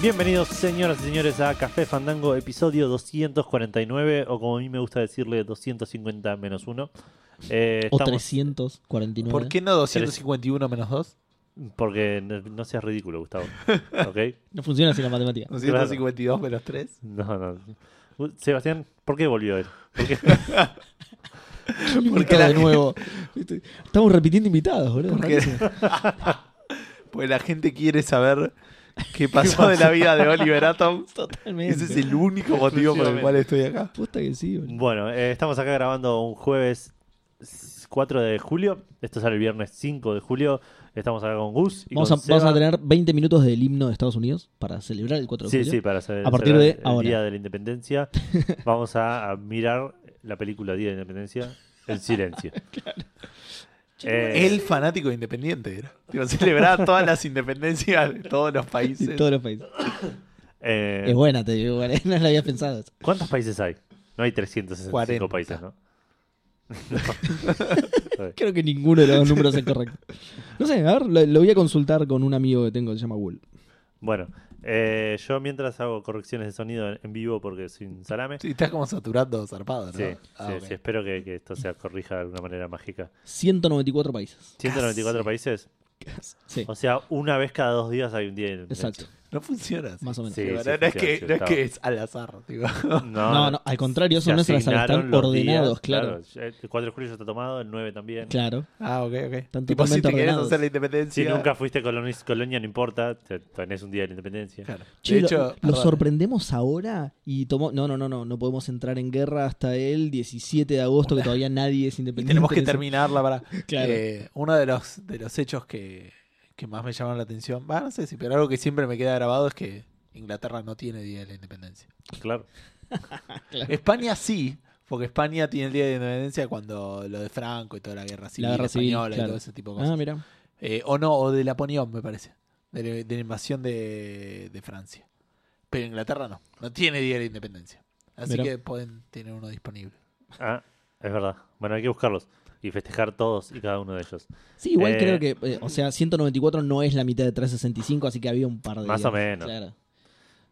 Bienvenidos, señoras y señores, a Café Fandango, episodio 249, o como a mí me gusta decirle, 250 menos 1. Eh, O estamos- 349. ¿Por qué no 251 menos 2? Porque no, no seas ridículo, Gustavo. ¿Ok? No funciona así la matemática. 252 menos 3. No, no. Uh, Sebastián, ¿por qué volvió él? ¿Por qué? Porque la- de nuevo. Viste, Estamos repitiendo invitados, boludo. Porque- rarísimo. Pues la gente quiere saber qué pasó de la vida de Oliver Atom. Totalmente. Ese es el único motivo por el cual estoy acá. Posta que sí, boludo. Bueno, eh, estamos acá grabando un jueves 4 de julio. Esto sale el viernes 5 de julio. Estamos acá con Gus. Y Vamos a, vamos tener 20 minutos del himno de Estados Unidos para celebrar el 4 de Sí, julio. sí, para hacer A partir de el ahora. Día de la Independencia. Vamos a, a mirar la película Día de la Independencia en silencio. Eh, El fanático de Independiente era. Tipo, celebraba todas las independencias de todos los De países. todos los países. eh, Es buena, te digo, igual, no la había pensado. ¿Cuántos países hay? No hay 365 40. países, ¿no? No. Creo que ninguno de los números es correcto. No sé, a ver, lo, lo voy a consultar con un amigo que tengo que se llama Wool. Bueno, eh, yo mientras hago correcciones de sonido en vivo porque soy un salame. Sí, estás como saturando zarpado, ¿no? Sí, Ah, sí, ok. sí, espero que, que esto se corrija de alguna manera mágica. 194 países. 194 países, Sí, o sea, una vez cada dos días hay un día independencia. exacto. No funciona así. Más o menos. Sí, sí, no, no es que, sí, no es está- que es al azar. tipo. No, no, al contrario, eso se no es al azar, asignaron están los ordenados, días, claro. ya El 4 de julio ya está tomado, el 9 también. Claro. Ah, ok, ok. Están Tipo, si te ordenados. hacer la Si independencia. nunca fuiste colonia, no importa, te- tenés un día de la independencia. Claro. Che, de lo- hecho, lo, perdón, sorprendemos ahora y tomó. No, no, no, no, no podemos entrar en guerra hasta el 17 de agosto, que todavía nadie es y independiente. tenemos que terminarla para. Claro. Eh, uno de los, de los hechos que, que más me llamaron la atención, va, no sé si, pero algo que siempre me queda grabado es que Inglaterra no tiene Día de la Independencia. Claro. España sí, porque España tiene el Día de la Independencia cuando lo de Franco y toda la guerra civil La guerra civil, española y todo ese tipo de cosas. Ah, mira. Eh, o no, o de Napoleón, me parece. De, la- de la invasión de, de Francia. Pero Inglaterra no, no tiene Día de la Independencia. Así que pueden tener uno disponible. Ah, es verdad. Bueno, hay que buscarlos y festejar todos y cada uno de ellos. Sí, igual Eh, creo que. eh, o sea, 194 no es la mitad de 365, así que había un par de. Más o menos. Claro.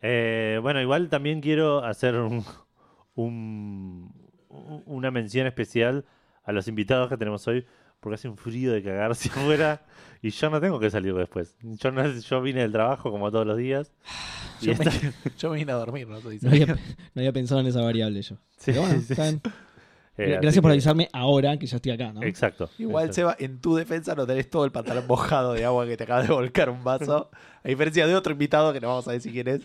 Eh, bueno, igual también quiero hacer un, un- una mención especial a los invitados que tenemos hoy, porque hace un frío de cagarse afuera y yo no tengo que salir después. Yo, no, yo vine del trabajo como todos los días. Yo me, esta- yo me vine a dormir, ¿no? Había, diciendo. no había pensado en esa variable yo. Sí, Pero bueno, sí. Eh, Gracias por que- avisarme ahora que ya estoy acá, ¿no? Exacto. Igual, Exacto. Seba, en tu defensa no tenés todo el pantalón mojado de agua que te acaba de volcar un vaso. A diferencia de otro invitado que no vamos a decir quién es,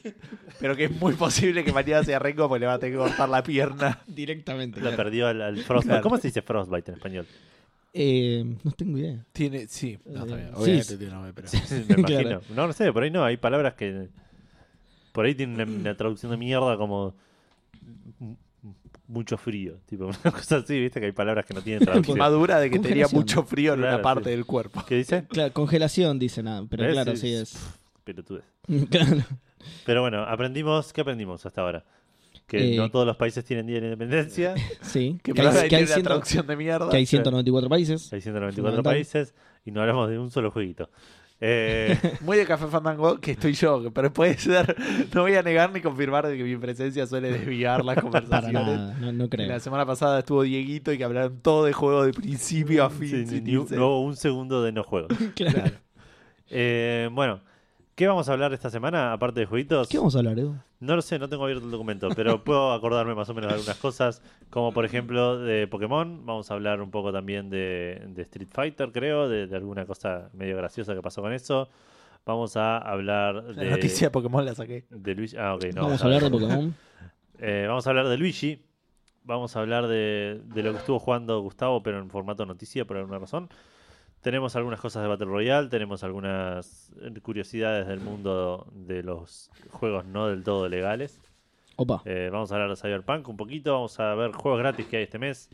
pero que es muy posible que mañana sea Rengo porque le va a tener que cortar la pierna. Directamente. Lo perdió al, frostbite. Claro. ¿Cómo se dice frostbite en español? Eh, no tengo idea. Tiene, sí, no, está Eh, bien. sí, Obviamente sí. tiene nombre, pero. Me imagino. Claro. No, no sé, por ahí no. Hay palabras que. Por ahí tienen una, una traducción de mierda como. Mucho frío. Tipo, una cosa así, viste que hay palabras que no tienen traducción. Madura de que tenía mucho frío en Claro, una parte sí. del cuerpo. ¿Qué dice? Claro, congelación dice nada, pero ¿Ves? claro, Sí, sí es. Pelotudes. Claro. Pero bueno, aprendimos. ¿Qué aprendimos hasta ahora? Que Eh, no todos los países tienen día de la independencia. Sí. Que Que hay, que hay ciento- traducción de mierda. que hay 194 países. Hay 194 Fundamental. países y no hablamos de un solo jueguito. Eh, Muy de Café Fandango que estoy yo, pero puede ser. No voy a negar ni confirmar de que mi presencia suele desviar las Para conversaciones. nada, no, no creo. La semana pasada estuvo Dieguito y que hablaron todo de juego de principio a fin. sí, sin ni un- no segundo de no juego. Claro. Claro. Eh, bueno, ¿qué vamos a hablar esta semana aparte de jueguitos? ¿Qué vamos a hablar, Edu? No lo sé, no tengo abierto el documento, pero puedo acordarme más o menos de algunas cosas, como por ejemplo de Pokémon. Vamos a hablar un poco también de, de Street Fighter, creo, de, de alguna cosa medio graciosa que pasó con eso. Vamos a hablar La de, noticia de Pokémon la saqué. de Luigi. Ah, ok, no. vamos a hablar de Pokémon. Eh, vamos a hablar de Luigi. Vamos a hablar de, de lo que estuvo jugando Gustavo, pero en formato noticia por alguna razón. Tenemos algunas cosas de Battle Royale, tenemos algunas curiosidades del mundo de los juegos no del todo legales. Opa. Eh, vamos a hablar de Cyberpunk un poquito, vamos a ver juegos gratis que hay este mes,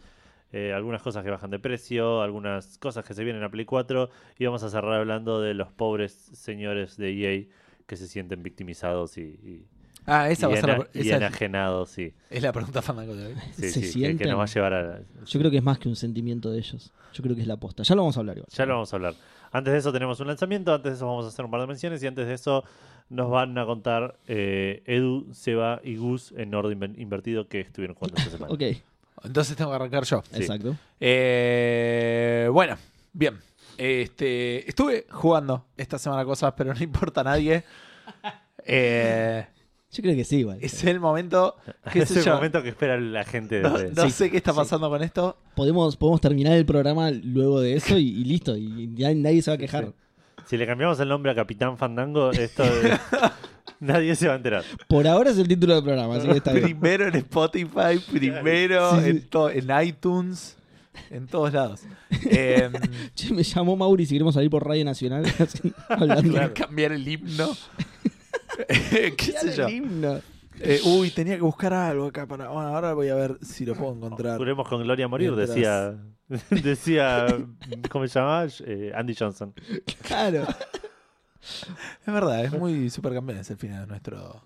eh, algunas cosas que bajan de precio, algunas cosas que se vienen a Play 4 y vamos a cerrar hablando de los pobres señores de EA que se sienten victimizados y, y- Ah, esa y, va a ser la, y esa es- enajenado, sí. es la pregunta fandango de hoy. Sí, Se sí, que- que, sienten. nos va a llevar a... Yo creo que es más que un sentimiento de ellos. Yo creo que es la posta. Ya lo vamos a hablar igual. Ya lo vamos a hablar. Antes de eso tenemos un lanzamiento, antes de eso vamos a hacer un par de menciones y antes de eso nos van a contar eh, Edu, Seba y Gus en orden inver- invertido que estuvieron jugando esta semana. Ok, Entonces tengo que arrancar yo. Sí. exacto. Eh, bueno, bien. Este, estuve jugando esta semana cosas, pero no importa a nadie. Eh, Yo creo que sí, igual. es el momento. ¿Qué es sé el yo? momento que espera la gente. No, desde- no Sí, sé qué está sí. pasando con esto. Podemos, podemos terminar el programa luego de eso y, y listo. Y ya nadie se va a quejar. Si le cambiamos el nombre a Capitán Fandango, esto es- nadie se va a enterar. Por ahora es el título del programa, así que está bien. Primero en Spotify, primero Sí, sí. En, to- en iTunes, en todos lados. Eh, Che, me llamó Mauri si queremos salir por Radio Nacional así, hablando. cambiar el himno. ¿Qué sé yo? El himno. Eh, uy, tenía que buscar algo acá para. Bueno, ahora voy a ver si lo puedo encontrar. Juremos con Gloria a morir, Mientras- decía. decía. ¿Cómo se llama? Eh, Andy Johnson. Claro. Es verdad, es muy supercampeones el final de nuestro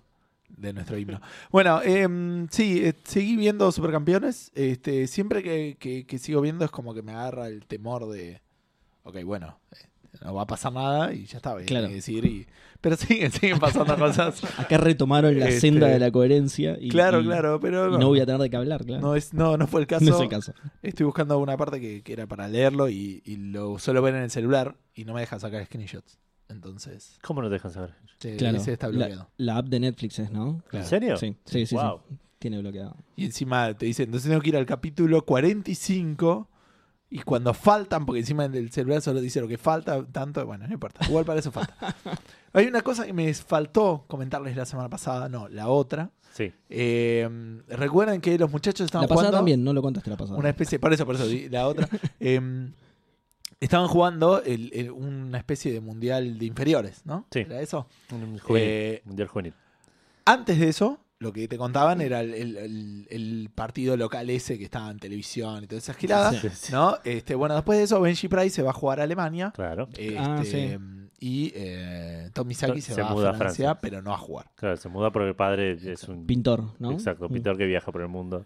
de nuestro himno. Bueno, em, sí, eh, seguí viendo supercampeones. Este, siempre que, que- que sigo viendo es como que me agarra el temor de. Ok, bueno, eh, no va a pasar nada y ya está, a Claro. decir y- pero siguen, siguen pasando cosas. Acá retomaron la Este, senda de la coherencia. Y, claro, y- claro, pero y no, no voy a tener de qué hablar, claro. no, es, no, no fue el caso. No es el caso. Estoy buscando una parte que, que era para leerlo y, y lo suelo ver en el celular y no me deja sacar screenshots. Entonces, ¿Cómo no te dejan saber? eh, Claro. ese está bloqueado. La, la app de Netflix es, ¿no? Claro. ¿En serio? Sí, sí, sí. sí. Wow. Tiene bloqueado. Y encima te dice, entonces tengo que ir al capítulo 45 y cuando faltan, porque encima del celular solo dice lo que falta, tanto, bueno, no importa, igual para eso falta. Hay una cosa que me faltó comentarles la semana pasada, no, la otra. Sí. Eh, Recuerdan que los muchachos estaban La pasada jugando también, no lo contaste la pasada. una especie, por eso, por eso, la otra. eh, estaban jugando el- el- una especie de mundial de inferiores, ¿no? Sí. ¿Era eso? Un juvenil, Eh, mundial juvenil. Antes de eso, lo que te contaban era el, el- el- el partido local ese que estaba en televisión y todas esas giradas. Sí, sí. ¿no? Este, bueno, después de eso, Benji Price se va a jugar a Alemania. Claro, este, Ah, sí. Y eh, Tom Misaki se, Se va muda a a Francia, pero no a jugar. claro, se muda porque el padre es un Pintor, ¿no? exacto, Mm. pintor que viaja por el mundo.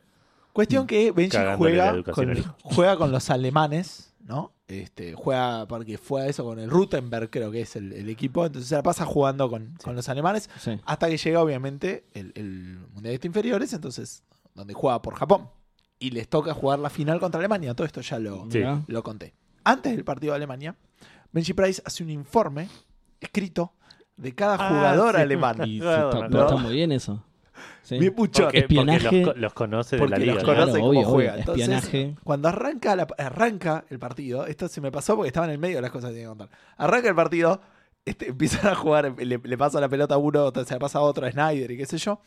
Cuestión que Benji juega con, juega con los alemanes, ¿no? Este, juega porque fue a eso con el Rutenberg, creo que es el, el equipo. Entonces se la pasa jugando con, con los alemanes Sí. hasta que llega, obviamente, el, el Mundialista Inferiores, entonces, donde juega por Japón. Y les toca jugar la final contra Alemania. Todo esto ya lo, Sí. Lo conté. Antes del partido de Alemania, Benji Price hace un informe escrito de cada Ah, jugador sí. alemán. Y Claro, está, ¿no? está muy bien eso. Sí. Bien mucho. Porque, porque espionaje. los, co- los conoce de Porque la liga. los ¿no? conoce Claro, cómo obvio, juega. obvio. Entonces, Espionaje. cuando arranca, la- arranca el partido, esto se me pasó porque estaba en el medio de las cosas que tenía que contar. Arranca el partido, este, empiezan a jugar, le, le pasa la pelota a uno, se la pasa a otro, a Snyder y qué sé yo.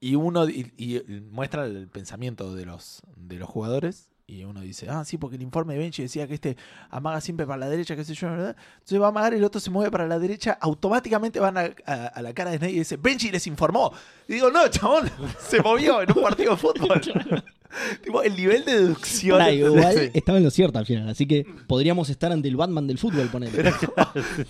Y uno y, y muestra el pensamiento de los, de los jugadores. Y uno dice, ah, sí, porque el informe de Benchi decía que este amaga siempre para la derecha, qué sé yo, ¿verdad? Entonces va a amagar, el otro se mueve para la derecha, automáticamente van a, a- la cara de Snyder y dice, Benji les informó. Y digo, no, chabón, se movió en un partido de fútbol. Tipo, el nivel de deducción. Pará, igual Sí. estaba en lo cierto al final, así que podríamos estar ante el Batman del fútbol, ponele.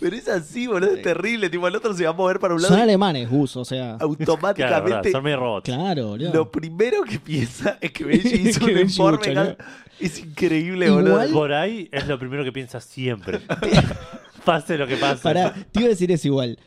Pero es así, boludo, es terrible. Tipo, el otro se va a mover para un lado Son alemanes, Gus, o sea. Claro, verdad, automáticamente. robots. Claro, boludo. lo primero que piensa es que Benji hizo Que un Benji informe. Es increíble, Igual- boludo. Por ahí es lo primero que piensa siempre. pase lo que pase. Pará, te iba a decir eso igual.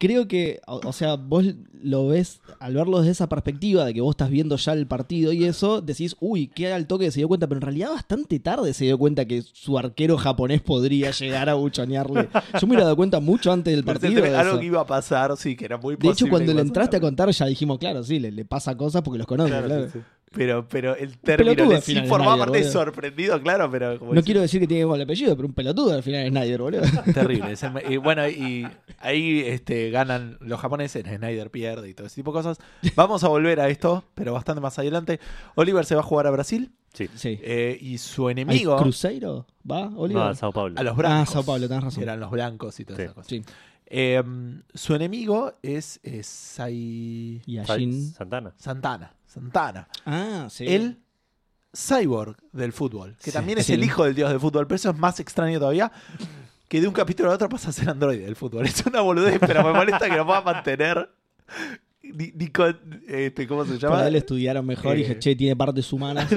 Creo que, o, o sea, vos lo ves, al verlo desde esa perspectiva de que vos estás viendo ya el partido y eso, decís, uy, qué al toque se dio cuenta, pero en realidad bastante tarde se dio cuenta que su arquero japonés podría llegar a buchonearle. Yo me hubiera dado cuenta mucho antes del partido. de algo que iba a pasar, sí, que era muy De hecho, cuando le entraste a contar, ya dijimos, claro, sí, le, le pasa cosas porque los conoce, Claro, claro. sí, sí. Pero, pero el término pelotudo le sí final, formaba Snyder, parte de sorprendido, claro, pero. como No decís, quiero decir que tiene igual apellido, pero un pelotudo al final es Snyder, boludo. Terrible. es el y bueno, y ahí este, ganan los japoneses, Snyder pierde y todo ese tipo de cosas. Vamos a volver a esto, pero bastante más adelante. Oliver se va a jugar a Brasil Sí. Sí. eh, y su ¿Al enemigo, Cruzeiro? ¿Va, Oliver? No, a Sao Paulo. a los blancos. Ah, Sao Paulo, tenés razón. Eran los blancos y todas Sí. esas cosas. Sí. Eh, su enemigo es, es Sai- Y Sa- Shin. Santana. Santana. Santana. Ah, sí. El cyborg del fútbol, que Sí. también es Sí. el hijo del dios del fútbol, pero eso es más extraño todavía. Que de un capítulo a otro pasa a ser androide del fútbol. Es una boludez, pero me molesta que lo pueda mantener. Nico, este, ¿cómo se llama? él estudiaron mejor y Eh. dije, che, tiene partes humanas.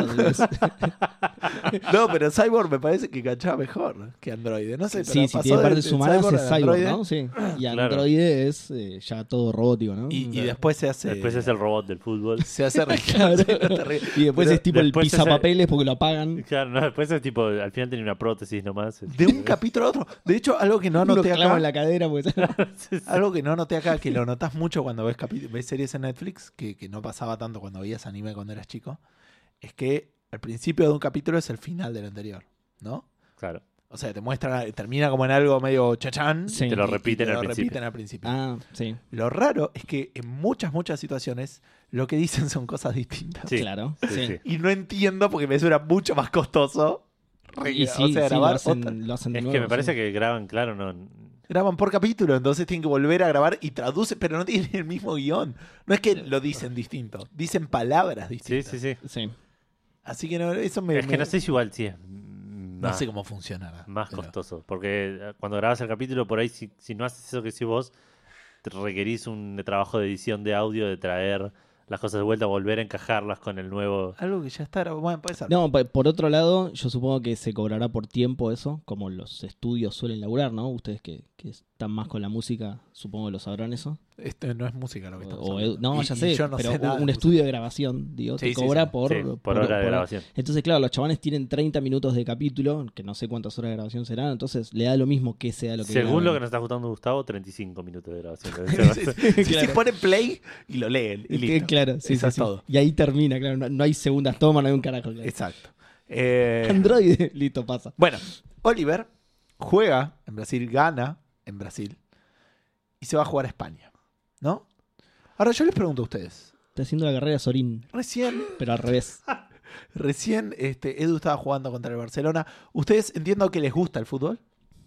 No, pero Cyborg me parece que cachaba mejor que Android. No sé, pero sí, si pasó tiene de- partes de humanas Cyborg es Cyborg, Android, ¿no? Sí. Y Claro. Android es eh, ya todo robótico, ¿no? Y, y después se hace. Después es el robot del fútbol. Se hace Claro. Y después Pero es tipo el después pisapapeles porque lo apagan. Claro, no, después es tipo, al final tenía una prótesis nomás. De un capítulo a otro. De hecho, algo que no anoté acá. en la cadera sí. Algo que no noté acá, que lo notas mucho cuando ves, capi- ves series en Netflix, que, que no pasaba tanto cuando veías anime cuando eras chico, es que al principio de un capítulo es el final del anterior, ¿no? Claro. O sea, te muestra, termina como en algo medio chachán. Sí. Te lo y- y repiten te al lo principio. repiten al principio. Ah, sí, Lo raro es que en muchas, muchas situaciones lo que dicen son cosas distintas. Sí. claro. Sí, sí. sí. Y no entiendo porque me suena mucho más costoso. Y sí, o sea, sí, lo grabar hacen, otra- lo hacen de Es nuevo, que me parece sí. que graban, claro, no. Graban por capítulo, entonces tienen que volver a grabar y traducen, pero no tienen el mismo guion. No es que lo dicen distinto, dicen palabras Sí, distintas. sí, sí. Sí. Así que no, eso me. Es que me- no sé si igual sí es no más, sé cómo funcionará. más pero- costoso. Porque eh, cuando grabas el capítulo, por ahí, si, si no haces eso que si vos, te requerís un trabajo de edición de audio, de traer las cosas de vuelta, volver a encajarlas con el nuevo. Algo que ya está. Bueno, puede ser. No, por otro lado, yo supongo que se cobrará por tiempo eso, como los estudios suelen laburar, ¿no? Ustedes que, que están más con la música, supongo que lo sabrán eso. Esto no es música lo que estamos O- hablando. no, Y- ya sé, yo no pero sé un, estudio de grabación, digo, Sí, te sí, cobra sí. por, Sí, por hora de grabación. Entonces, claro, los chavales tienen 30 minutos de capítulo, que no sé cuántas horas de grabación serán, entonces le da lo mismo que sea lo que Según lo que nos está gustando Gustavo, 35 minutos de grabación. Claro. Se pone play y lo leen. Y listo. Claro, sí, Eso sí, es sí. todo. Y ahí termina, claro, no, no hay segundas tomas, no hay un carajo. claro. Exacto. Eh, Android, listo, pasa. Bueno, Oliver juega en Brasil, gana en Brasil y se va a jugar a España. ¿No? Ahora yo les pregunto a ustedes. Está haciendo la carrera Sorín, Recién, pero al revés. recién este, Edu estaba jugando contra el Barcelona. ¿Ustedes entiendo que les gusta el fútbol?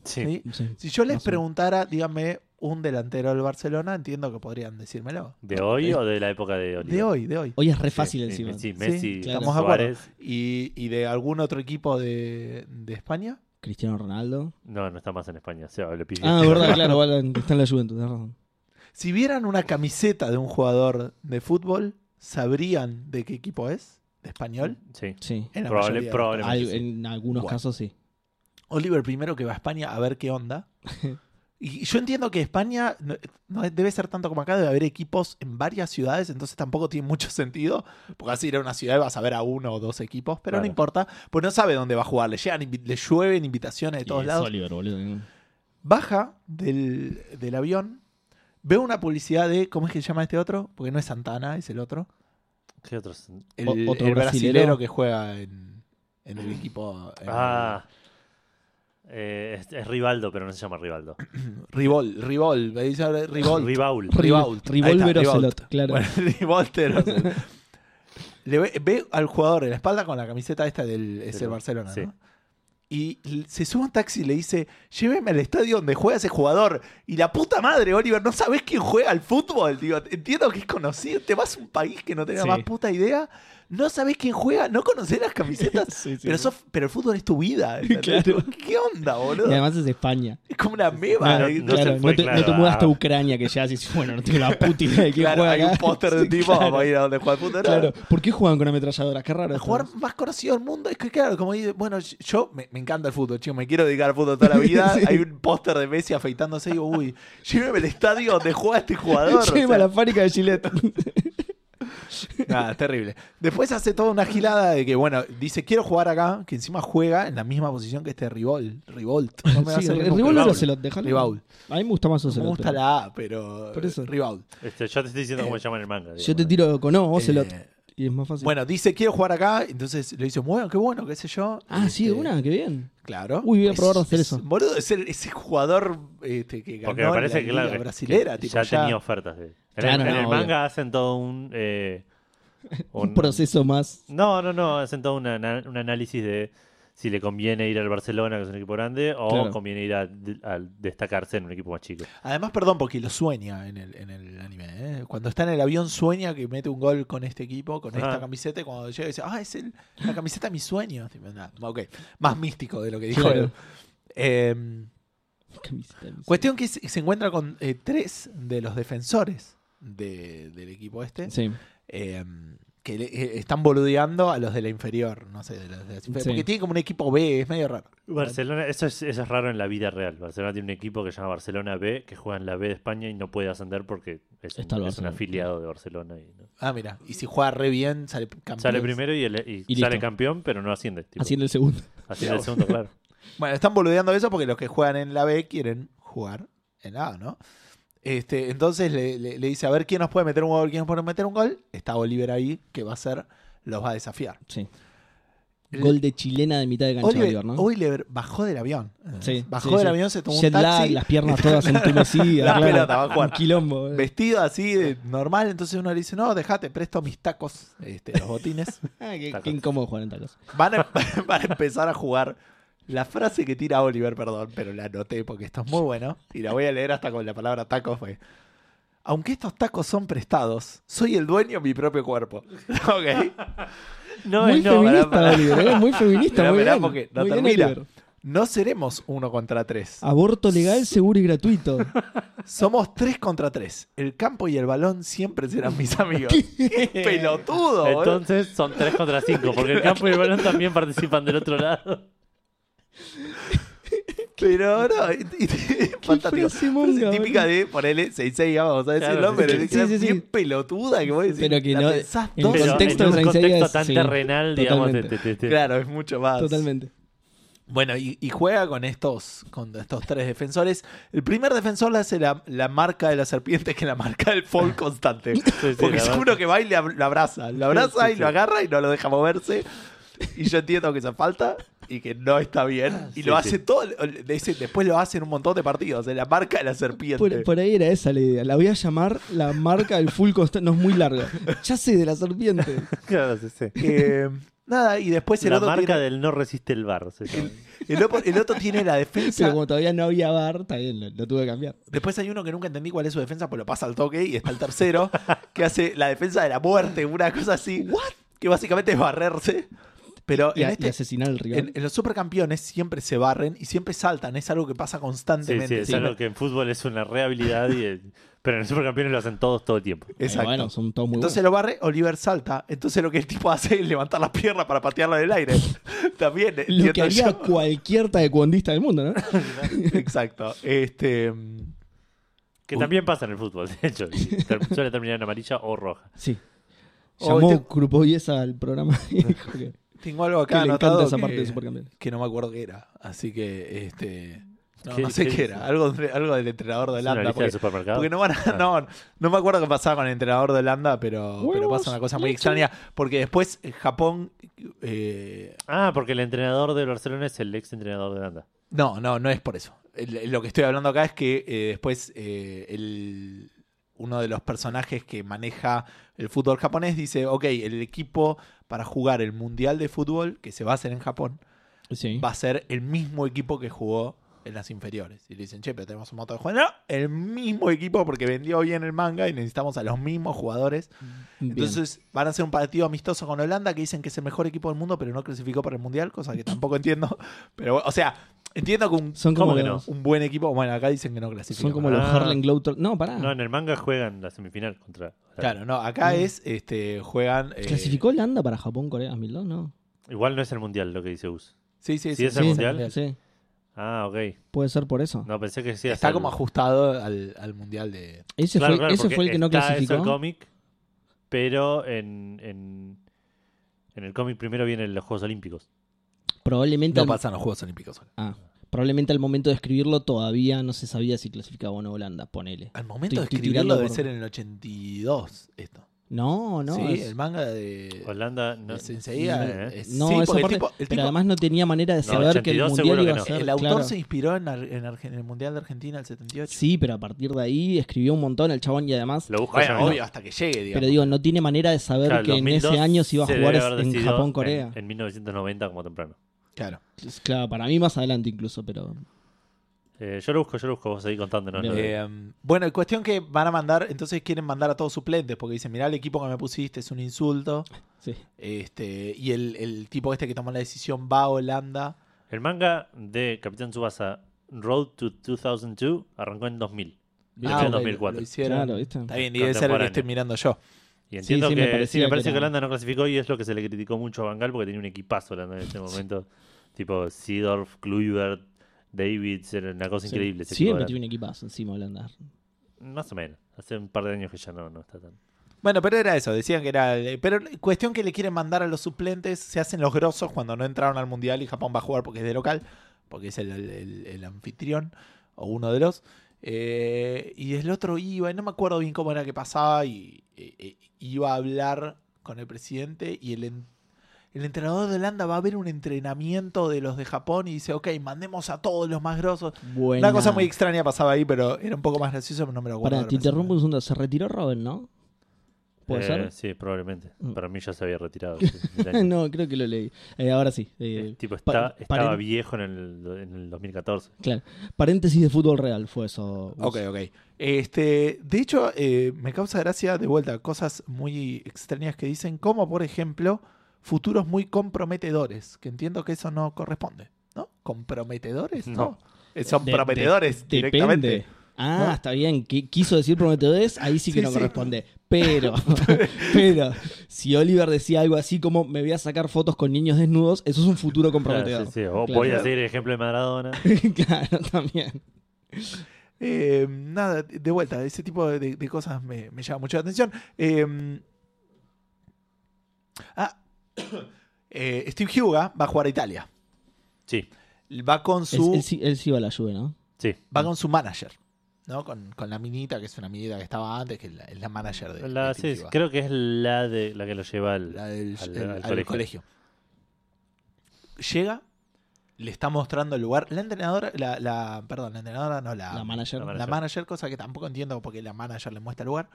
Sí. ¿Sí? Sí. Si yo les preguntara, díganme un delantero del Barcelona, entiendo que podrían decírmelo. ¿De hoy o de la época de Oliver? De hoy, de hoy. Hoy es re fácil sí, encima. Sí, Sí, Messi, claro. Estamos de acuerdo. ¿Y, y de algún otro equipo de, de España? Cristiano Ronaldo. No, no está más en España. Se pide. Ah, verdad, claro, está en la Juventus, tenés razón. Si vieran una camiseta de un jugador de fútbol, ¿sabrían de qué equipo es? ¿De español? Sí. Sí. En Probable- probablemente Al- en algunos Bueno. casos sí. Oliver primero que va a España a ver qué onda. Y yo entiendo que España no, no debe ser tanto como acá, debe haber equipos en varias ciudades, entonces tampoco tiene mucho sentido, porque así ir a una ciudad y vas a ver a uno o dos equipos, pero no importa, pues no sabe dónde va a jugar, le, llegan, le llueven invitaciones de todos lados. Oliver, boludo. Baja del, del avión, ve una publicidad de, ¿cómo es que se llama este otro? Porque no es Santana, es el otro. ¿Qué otros? El, otro el brasilero brasilero. que juega en, en el equipo. en Ah. Eh, es, es Rivaldo, pero no se llama Rivaldo. Rivol, Rivol, me dice ahora Rivol. Rivaul. Rivault. Ahí está, Revolver Rivault. Ocelot, claro. Bueno, Rivolter, le ve, ve al jugador en la espalda con la camiseta esta del es el Barcelona, sí. ¿no? Y se sube a un taxi y le dice, lléveme al estadio donde juega ese jugador. Y la puta madre, Oliver, ¿no sabés quién juega al fútbol? Digo, entiendo que es conocido. Te vas a un país que no tenés Sí. más puta idea. No sabés quién juega, no conocés las camisetas. Sí, sí, pero, sí. sos- pero el fútbol es tu vida. Claro. ¿Qué onda, boludo? Y además es España. Es como una meba. No, ¿eh? no claro, se fue, no, te, claro, no te mudas ah. Ucrania que ya decís, bueno, no tengo la puta idea de quién Claro, juega hay acá. un póster de tipo, claro. vamos a ir a donde juega el fútbol. Claro, ¿por qué juegan con ametralladoras? Qué raro. El jugador más conocido del mundo es que, claro, como dice, bueno, yo me, me encanta el fútbol, chico, me quiero dedicar al fútbol toda la vida. Sí. Hay un póster de Messi afeitándose y digo, uy, lléveme al estadio donde juega este jugador. o sea, a la fábrica de Gillette. Nada, terrible. Después hace toda una gilada de que, bueno, dice, quiero jugar acá, que encima juega en la misma posición que este Rivol, Rivolt. No me va a Sí, Rivaul. Ocelot, déjalo. A mí me gusta más Me Ocelot. gusta pero- la A, pero Por eso. Este, yo te estoy diciendo cómo se llama en el manga. Yo te tiro con no, Ocelot. Eh, y es más fácil. bueno, dice, quiero jugar acá, entonces le dice, bueno, qué bueno, qué sé yo. ah, sí, de Este, una, qué bien. Claro. Uy, voy a Es- probar a hacer es- eso. Boludo, es el- ese jugador este, que ganó Porque me parece la que, claro, brasilera. que tipo, ya, ya tenía ofertas. de- En, Claro, el, en el obvio. manga hacen todo un, eh, Un proceso más. No, no, no. Hacen todo una- un análisis de si le conviene ir al Barcelona, que es un equipo grande, o Claro. conviene ir a, a destacarse en un equipo más chico. Además, perdón, porque lo sueña en el, en el anime. ¿eh? Cuando está en el avión, sueña que mete un gol con este equipo, con esta Ajá. camiseta. Y cuando llega, dice, ah, es el, la camiseta de mi sueño. Ok. Más místico de lo que dijo Claro. él. Eh, Camiseta mis- cuestión que se, se encuentra con eh, tres de los defensores de- del equipo este. Sí. eh, que le- eh, están boludeando a los de la inferior, no sé, de los de la inferior, Sí. porque tiene como un equipo B, es medio raro. Barcelona, eso es, eso es raro en la vida real. Barcelona tiene un equipo que se llama Barcelona B, que juega en la B de España y no puede ascender porque es un, Está el es un Barcelona. afiliado de Barcelona. Y no- Ah, mira, y si juega re bien, sale campeón. Sale primero y, el- y Y sale campeón, pero no asciende. tipo. Haciendo el segundo. Asciende el segundo, claro. Bueno, están boludeando eso porque los que juegan en la B quieren jugar en la A, ¿no? Este, entonces le, le- le dice, a ver quién nos puede meter un gol, quién nos puede meter un gol. Está Oliver ahí, que va a ser, los va a desafiar. Sí. Gol de chilena de mitad de cancha, Oliver, Oliver, ¿no? Oliver bajó del avión. Sí, bajó sí, del sí. avión, se tomó un Jet lag, taxi. las piernas todas entumecidas. La claro. pelota, va a jugar. Un quilombo. eh. Vestido así, de normal. Entonces uno le dice, no, dejate, presto mis tacos, este, los botines. Ah, qué, Tacos. qué incómodo jugar en tacos. Van a, van a empezar a jugar. La frase que tira Oliver, perdón, pero la anoté porque esto es muy bueno. Y la voy a leer hasta con la palabra tacos. Fue. Aunque estos tacos son prestados, soy el dueño de mi propio cuerpo. ¿Ok? No, muy no, feminista. Oliver. eh, Muy feminista. Esperá, muy bien. porque no Muy bien, termina. Oliver. No seremos uno contra tres. Aborto legal, seguro y gratuito. Somos tres contra tres. El campo y el balón siempre serán mis amigos. ¡Qué pelotudo! Entonces son 3 contra 5, porque el campo y el balón también participan del otro lado. Pero no, y- monga, típica de ponerle 6 vamos a decirlo, Claro, pero sí. es Sí, sí, bien pelotuda que vos decís. Pero que no- pensás en dos contexto en un contexto tan terrenal, digamos, te- totalmente. te- te- Claro, es mucho más. Totalmente. Bueno, y, y juega con estos, con estos tres defensores. El primer defensor le hace la, la marca de la serpiente, que es la marca del fall constante. Sí, sí, Porque uno que va y le lo abraza. Lo abraza Sí, y sí. lo agarra y no lo deja moverse. Y yo entiendo que eso falta y que no está bien. Y Sí, lo sí. hace todo. dice- Después lo hace en un montón de partidos. En la marca de la serpiente. Por, por ahí era esa la idea. La voy a llamar la marca del full constante. No es muy larga. Ya sé de la serpiente. Claro, sí, sí. Eh, nada, y después el La otro, marca tiene, del no resiste el bar. se llama. el, otro, el otro tiene la defensa. Pero como todavía no había bar, bien, lo, lo tuve que cambiar. Después hay uno que nunca entendí cuál es su defensa, pues lo pasa al toque y está el tercero, que hace la defensa de la muerte, una cosa así. Que básicamente es barrerse. Pero Y, en, a- y este, asesinar al rival. en, en los supercampeones siempre se barren y siempre saltan. Es algo que pasa constantemente. sí, es algo que en fútbol es una rehabilidad, y, eh, pero en el supercampeones lo hacen todos todo el tiempo. Eh, Exacto. bueno, son todos muy Entonces lo barre, Oliver salta. Entonces lo que el tipo hace es levantar las piernas para patearla del aire. También. buenos. Lo que haría yo. cualquier taekwondista del mundo, ¿no? Exacto. Este. mm, Que Uy. también pasa en el fútbol, de hecho. Suele terminar en amarilla o roja. Sí. Oh, Llamó este- Krupoviesa al programa y dijo que, Tengo algo que acá le anotado encanta esa que, parte de Supercampeones. que no me acuerdo qué era. Así que, este. No, ¿Qué- no sé qué era. Algo, de- algo del entrenador de ¿Es una Holanda. de Porque, supermercado? porque no, van a- Ah. no, no me acuerdo qué pasaba con el entrenador de Holanda, pero, pero pasa una cosa muy leche. extraña. Porque después eh, Japón. eh, Ah, porque el entrenador del Barcelona es el ex entrenador de Holanda. no, no, no es por eso. El- lo que estoy hablando acá es que eh, después eh, el, uno de los personajes que maneja el fútbol japonés dice: Ok, el equipo para jugar el mundial de fútbol que se va a hacer en Japón Sí. va a ser el mismo equipo que jugó en las inferiores. Y le dicen, che, pero tenemos un montón de jugadores. No, el mismo equipo porque vendió bien el manga y necesitamos a los mismos jugadores. Bien. Entonces van a hacer un partido amistoso con Holanda que dicen que es el mejor equipo del mundo, pero no clasificó para el mundial, cosa que tampoco entiendo. Pero, o sea, entiendo que un, son como, ¿cómo que los, un buen equipo, bueno, acá dicen que no clasificó. son como Ah. los Harlem Globetrotters. No, pará. No, en el manga juegan la semifinal contra. Claro, no, acá Mm. es, este, juegan. eh, ¿Clasificó Holanda para Japón, Corea 2002? No. Igual no es el mundial lo que dice Us. Sí, sí, ¿Sí sí. es el sí, mundial? Sí, Ah, ok. puede ser por eso. No, pensé que sí. Está como el- ajustado al, al mundial de. Ese Claro, fue, claro, ese fue el que no clasificó. el cómic, pero en, en, en el cómic primero vienen los Juegos Olímpicos. Probablemente, No al, pasan los Juegos Olímpicos. ah, probablemente al momento de escribirlo todavía no se sabía si clasificaba o no Holanda. Ponele. Al momento de Estoy- escribirlo debe por- ser en el 82 esto. No, no. sí, es- el manga de, Holanda no. Senseiya, no, eh. es- no, sí, el tipo, el pero tipo- además no tenía manera de No, saber que el 82 mundial iba que a no. ser. el autor claro. se inspiró en, Ar- en en el Mundial de Argentina del 78. Sí, pero a partir de ahí escribió un montón el chabón y además. Lo busco Bueno, obvio, hasta que llegue, digamos. Pero digo, no tiene manera de saber Claro, que en 2002 ese año se iba a se jugar en decidido Japón-Corea. En, en 1990 como temprano. Claro. Es Claro, para mí más adelante incluso, pero. Eh, yo lo busco, yo lo busco, vos seguís contándonos. De- Eh, bueno, cuestión que van a mandar, entonces quieren mandar a todos suplentes, porque dicen, mirá, el equipo que me pusiste es un insulto. Sí. Este, y el, el tipo este que tomó la decisión va a Holanda. El manga de Capitán Tsubasa Road to 2002 arrancó en 2000. Lo Ah, en ok, 2004. Lo hicieron. Claro, ¿viste? Está bien, y debe ser lo que estoy mirando yo. Y entiendo sí, que, parecía me parece que, Holanda no clasificó y es lo que se le criticó mucho a Bangal porque tenía un equipazo Holanda en ese momento. tipo Seedorf, Kluivert, Davids, era una cosa Sí. increíble. ese Siempre tiene un equipazo encima Holanda. era- Más o menos. Hace un par de años que ya no, no está tan. Bueno, pero era eso, decían que era. Pero cuestión que le quieren mandar a los suplentes, se hacen los grosos cuando no entraron al mundial y Japón va a jugar porque es de local, porque es el, el- el- el anfitrión o uno de los. Eh, y el otro iba, y no me acuerdo bien cómo era que pasaba, y eh, eh, iba a hablar con el presidente y el, el entrenador de Holanda va a ver un entrenamiento de los de Japón y dice, ok, mandemos a todos los más grosos. Buena. Una cosa muy extraña pasaba ahí, pero era un poco más gracioso, pero no me lo acuerdo. Pará, te interrumpo un segundo. Se retiró Robin, ¿no? ¿Puede Eh, ser? Sí, probablemente. Mm. Para mí ya se había retirado. no, creo que lo leí. Eh, ahora sí. eh, Eh, tipo, está- estaba viejo en el, en el 2014. Claro. Paréntesis de fútbol real fue eso. Ok, ok. Este, de hecho, eh, me causa gracia de vuelta cosas muy extrañas que dicen, como por ejemplo, futuros muy comprometedores, que entiendo que eso no corresponde, ¿no? ¿Comprometedores? No. No. Eh, Son De- prometedores de- directamente. Depende. Ah, ¿No? está bien. Qui- Quiso decir prometedores, ahí sí que Sí, no sí. corresponde. Pero, pero, si Oliver decía algo así como me voy a sacar fotos con niños desnudos, eso es un futuro Claro, comprometedor. sí, sí. O Claro. voy a seguir el ejemplo de Maradona. claro, también. Eh, nada, de vuelta, ese tipo de, de cosas me, me llama mucho la atención. Eh, ah, eh, Steve Huga va a jugar a Italia. Sí, Va con su... él sí, él sí va a la lluvia, ¿no? sí. va con su manager, ¿no? Con, con la minita, que es una minita que estaba antes, que es la, es la manager de, La- de sí, creo que es la de la que lo lleva al, La del al- el- al al colegio. Llega, le está mostrando el lugar. La entrenadora, la, la perdón, la entrenadora no, la, La manager. la manager, cosa que tampoco entiendo porque la manager le muestra el lugar.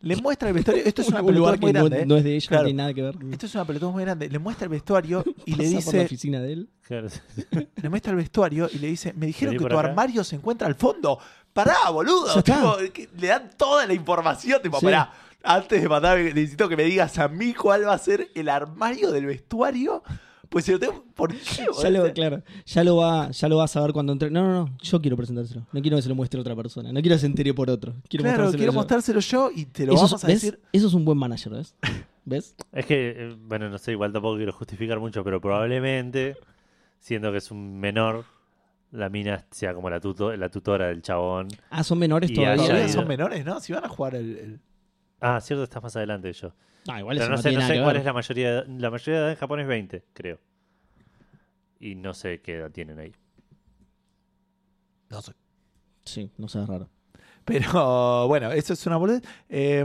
Le muestra el vestuario. Esto es una un lugar pelotuda que muy no, grande. ¿eh? no es de ella, Claro. no tiene nada que ver. Esto es una pelotuda muy grande. Le muestra el vestuario y le Pasa por la dice, oficina de él. Le muestra el vestuario y le dice, me dijeron que tu acá. armario se encuentra al fondo. Pará, boludo. Tipo, le dan toda la información. Tipo, Sí. pará. Antes de matar, necesito que me digas a mí cuál va a ser el armario del vestuario. Pues si lo tengo. ¿Por qué? Ya lo, boludo? claro, ya lo va, ya lo va a saber cuando entre. No, no, no, yo quiero presentárselo. No quiero que se lo muestre otra persona. No quiero que se entere por otro. Quiero claro, mostrárselo quiero yo. mostrárselo yo y te lo Eso, vamos a ¿ves? decir. Eso es un buen manager, ¿ves? ¿Ves? Es que, eh, bueno, no sé, igual tampoco quiero justificar mucho, pero probablemente, siendo que es un menor, la mina sea como la, tuto- la tutora del chabón. Ah, son menores Y todavía. haya Todavía son menores, ¿no? Si van a jugar el. el- Ah, cierto, estás más adelante de yo. Ah, igual Pero no no, sé, no sé cuál ver. es la mayoría. de- La mayoría de edad en Japón es 20, creo. Y no sé qué edad tienen ahí. No sé. Sí, no sé, es raro. Pero bueno, eso es una boludez. Eh,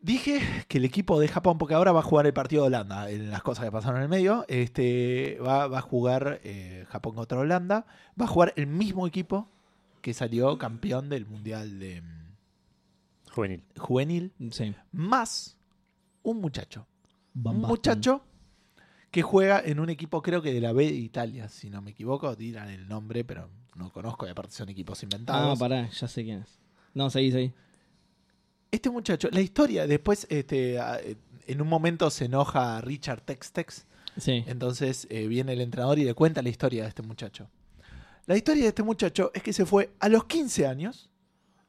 dije que el equipo de Japón, porque ahora va a jugar el partido de Holanda, en las cosas que pasaron en el medio, este, va, va a jugar eh, Japón contra Holanda, va a jugar el mismo equipo que salió campeón del Mundial de mm, Juvenil. Juvenil, Sí. más un muchacho. Van un Basten. muchacho que juega en un equipo, creo que de la B de Italia, si no me equivoco, dirán el nombre, pero no conozco, y aparte son equipos Ah, inventados. pará, ya sé quién es. No, seguí, seguí. Este muchacho, la historia, después este, a- en un momento se enoja Richard Textex, Sí. entonces eh, viene el entrenador y le cuenta la historia de este muchacho. La historia de este muchacho es que se fue a los 15 años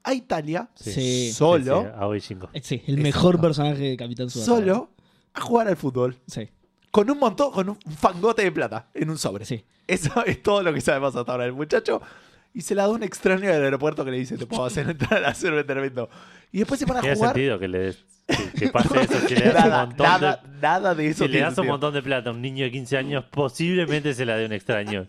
a Italia, Sí. solo, Sí, sí, Aoi Shingo. Eh, Sí, el Exacto. mejor personaje de Capitán Subasa. solo, a jugar al fútbol. Sí, Con un montón, con un fangote de plata en un sobre. sí. Eso es todo lo que sabemos hasta ahora del muchacho. Y se la da un extraño del aeropuerto que le dice, te puedo hacer entrar a hacer un entrenamiento. Y después se van a Tiene jugar. sentido que, le des- que, pase eso. Si le das un Nada, montón nada, de. nada de eso Si le tiene das un montón de plata a un niño de 15 años, posiblemente se la dé un extraño.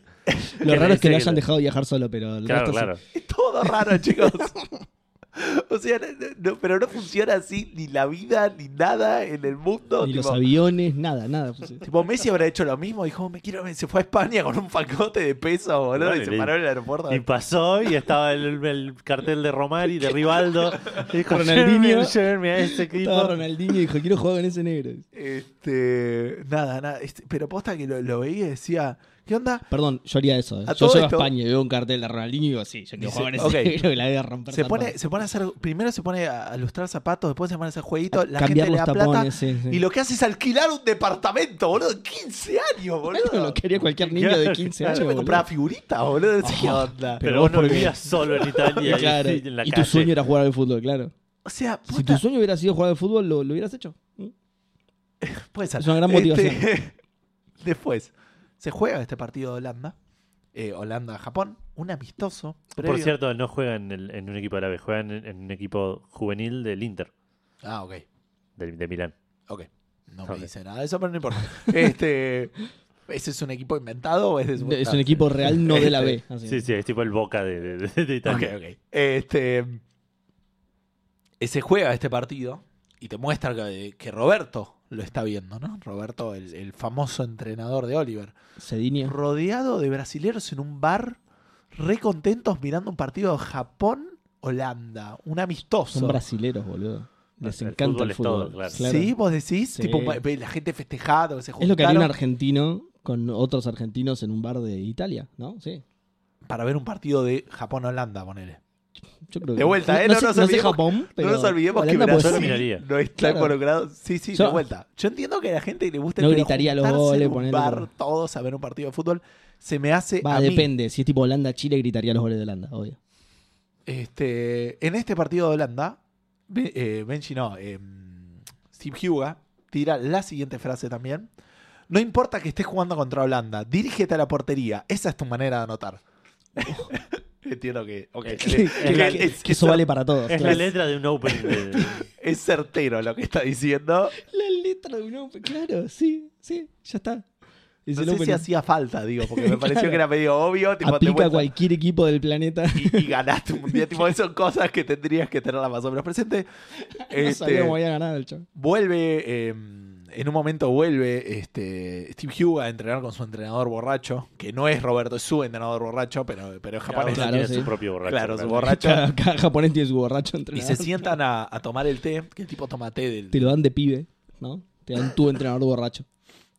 Lo raro es que lo hayan dejado viajar solo, pero el Claro, resto sí. claro. Es todo raro, chicos. o sea, no- no- pero no funciona así ni la vida ni nada en el mundo. Ni los aviones, nada, nada. tipo, Messi habrá hecho lo mismo. Dijo, me quiero, se fue a España con un pacote de peso, boludo, Bueno, y se le- paró en el aeropuerto. Y pasó y estaba el, el cartel de Romari, de Rivaldo. Y dijo, Ronaldinho. "Llévenme- a ese equipo. Ronaldinho y dijo, quiero jugar con ese negro. Este, nada, nada. este, pero posta que lo, lo veía y decía, ¿qué onda? Perdón, yo haría eso. ¿eh? Yo llego a España y veo un cartel de Ronaldinho y digo, sí, yo quiero jugar con ese ok. negro que la voy a romper. Se pone, se pone a hacer primero se pone a lustrar zapatos, después se pone a hacer jueguito, la Cambiar gente le los da plata. tapones, sí, sí. Y lo que hace es alquilar un departamento, boludo. 15 años, boludo. Bueno, lo quería cualquier niño de 15 años. Yo me boludo. compraba figuritas, boludo. Sé qué onda. Pero Pero vos no vivías solo en Italia, Claro, y, en la y tu calle. sueño era jugar al fútbol, claro. O sea, Si puta, tu sueño hubiera sido jugar al fútbol, lo, lo hubieras hecho. ¿Mm? puede ser. es una gran Este, motivación. después, se juega este partido de Holanda. eh, Holanda-Japón. Un amistoso. Por cierto, no juegan en, el- en un equipo árabe, juegan en, en un equipo juvenil del Inter, Ah, ok. de, de Milán. Ok. No me dice nada de eso, pero no importa. Este. ¿Ese es un equipo inventado o es de su- Es un equipo real, no de la B. Este, así. Sí, sí, es tipo el Boca de, de, de- de Ok, Italia. ok. Este. eh, Se juega este partido y te muestra que, que Roberto lo está viendo, ¿no? Roberto, el, el famoso entrenador de Oliver. Rodeado de brasileros en un bar, re contentos mirando un partido de Japón-Holanda. Un amistoso. Son brasileros, boludo. Les El encanta fútbol el es fútbol. todo, claro. Claro. Sí, vos decís, Sí. tipo, la gente festejada, que se Es lo que haría un argentino con otros argentinos en un bar de Italia, ¿no? Sí. para ver un partido de Japón-Holanda, ponele. Yo creo que De vuelta, ¿eh? No, No sé, nos no sé olvidemos- Japón, pero no nos olvidemos que Brasil- miraría. no está Claro. involucrado. Sí, sí, Yo- de vuelta. Yo entiendo que a la gente le gusta No gritaría los goles, en un ponele, bar todos a ver un partido de fútbol. Se me hace Va, a mí, depende. Si es tipo Holanda-Chile, gritaría los goles de Holanda, obvio. este, en este partido de Holanda, eh, Benji no, eh, Steve Huga tira la siguiente frase también. No importa que estés jugando contra Holanda, dirígete a la portería. Esa es tu manera de anotar. Entiendo que, ok, Es- que- es que- la- es- Que eso vale para todos. Es claro. la letra de un opening de... es certero lo que está diciendo. La letra de un open. Claro, sí, sí, ya está. Es No sé open. si hacía falta, digo, porque me pareció Claro. que era medio obvio. Tipo, te Aplica a vuelta- cualquier equipo del planeta. y, y ganaste un mundial. tipo, son cosas que tendrías que tenerlas más o menos presente. no Este, sabía cómo había ganado el chavo. vuelve, eh, en un momento vuelve este, Steve Huga a entrenar con su entrenador borracho, que no es Roberto, es su entrenador borracho, pero, pero es japonés. Claro, tiene sí. su propio borracho. Claro, su borracho. Cada, cada japonés tiene su borracho Y entrenador. se sientan a, a tomar el té, que el tipo toma té del, Te lo dan de pibe, ¿no? Te dan tu entrenador borracho.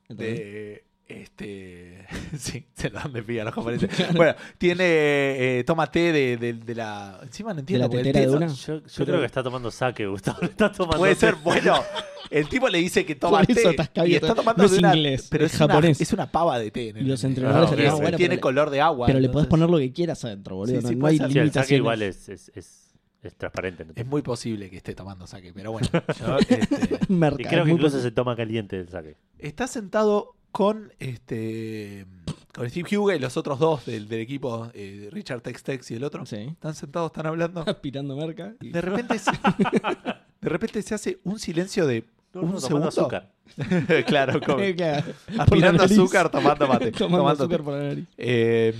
¿Entendés? de este sí se lo dan de pie a los japoneses bueno tiene eh, toma té de, de- de la encima no entiendo la tetera té de una? Yo, creo que está tomando saque, Gustavo. Está tomando puede té. ser bueno el tipo le dice que toma Por eso té y está tomando No es de una- inglés, pero es es, una- japonés. es una pava de té en el- los entrenadores no, ok. bueno, tiene color de agua pero le podés poner lo que quieras adentro, boludo. Sí, no, sí, no hay el saque limitaciones. igual es, es, es, es transparente. ¿no? es muy posible que esté tomando saque pero bueno yo, este, Merca, Y creo que incluso se toma caliente el saque. está sentado con este con Steve Huga y los otros dos del, del equipo eh, Richard Tex Tex y el otro Sí. están sentados están hablando Aspirando merca. y- De repente se, de repente se hace un silencio de No, un no, segundo. tomando azúcar. claro, como- Claro. Aspirando azúcar, tomando mate. Tomando tomando azúcar por la nariz. Eh,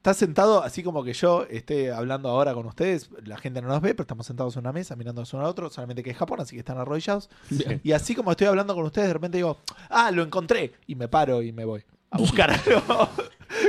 está sentado así como que yo esté hablando ahora con ustedes. La gente no nos ve, pero estamos sentados en una mesa mirándonos uno al otro. Solamente que es Japón, así que están arrodillados. Bien. Y así como estoy hablando con ustedes, de repente digo, ah, lo encontré. Y me paro y me voy a buscar algo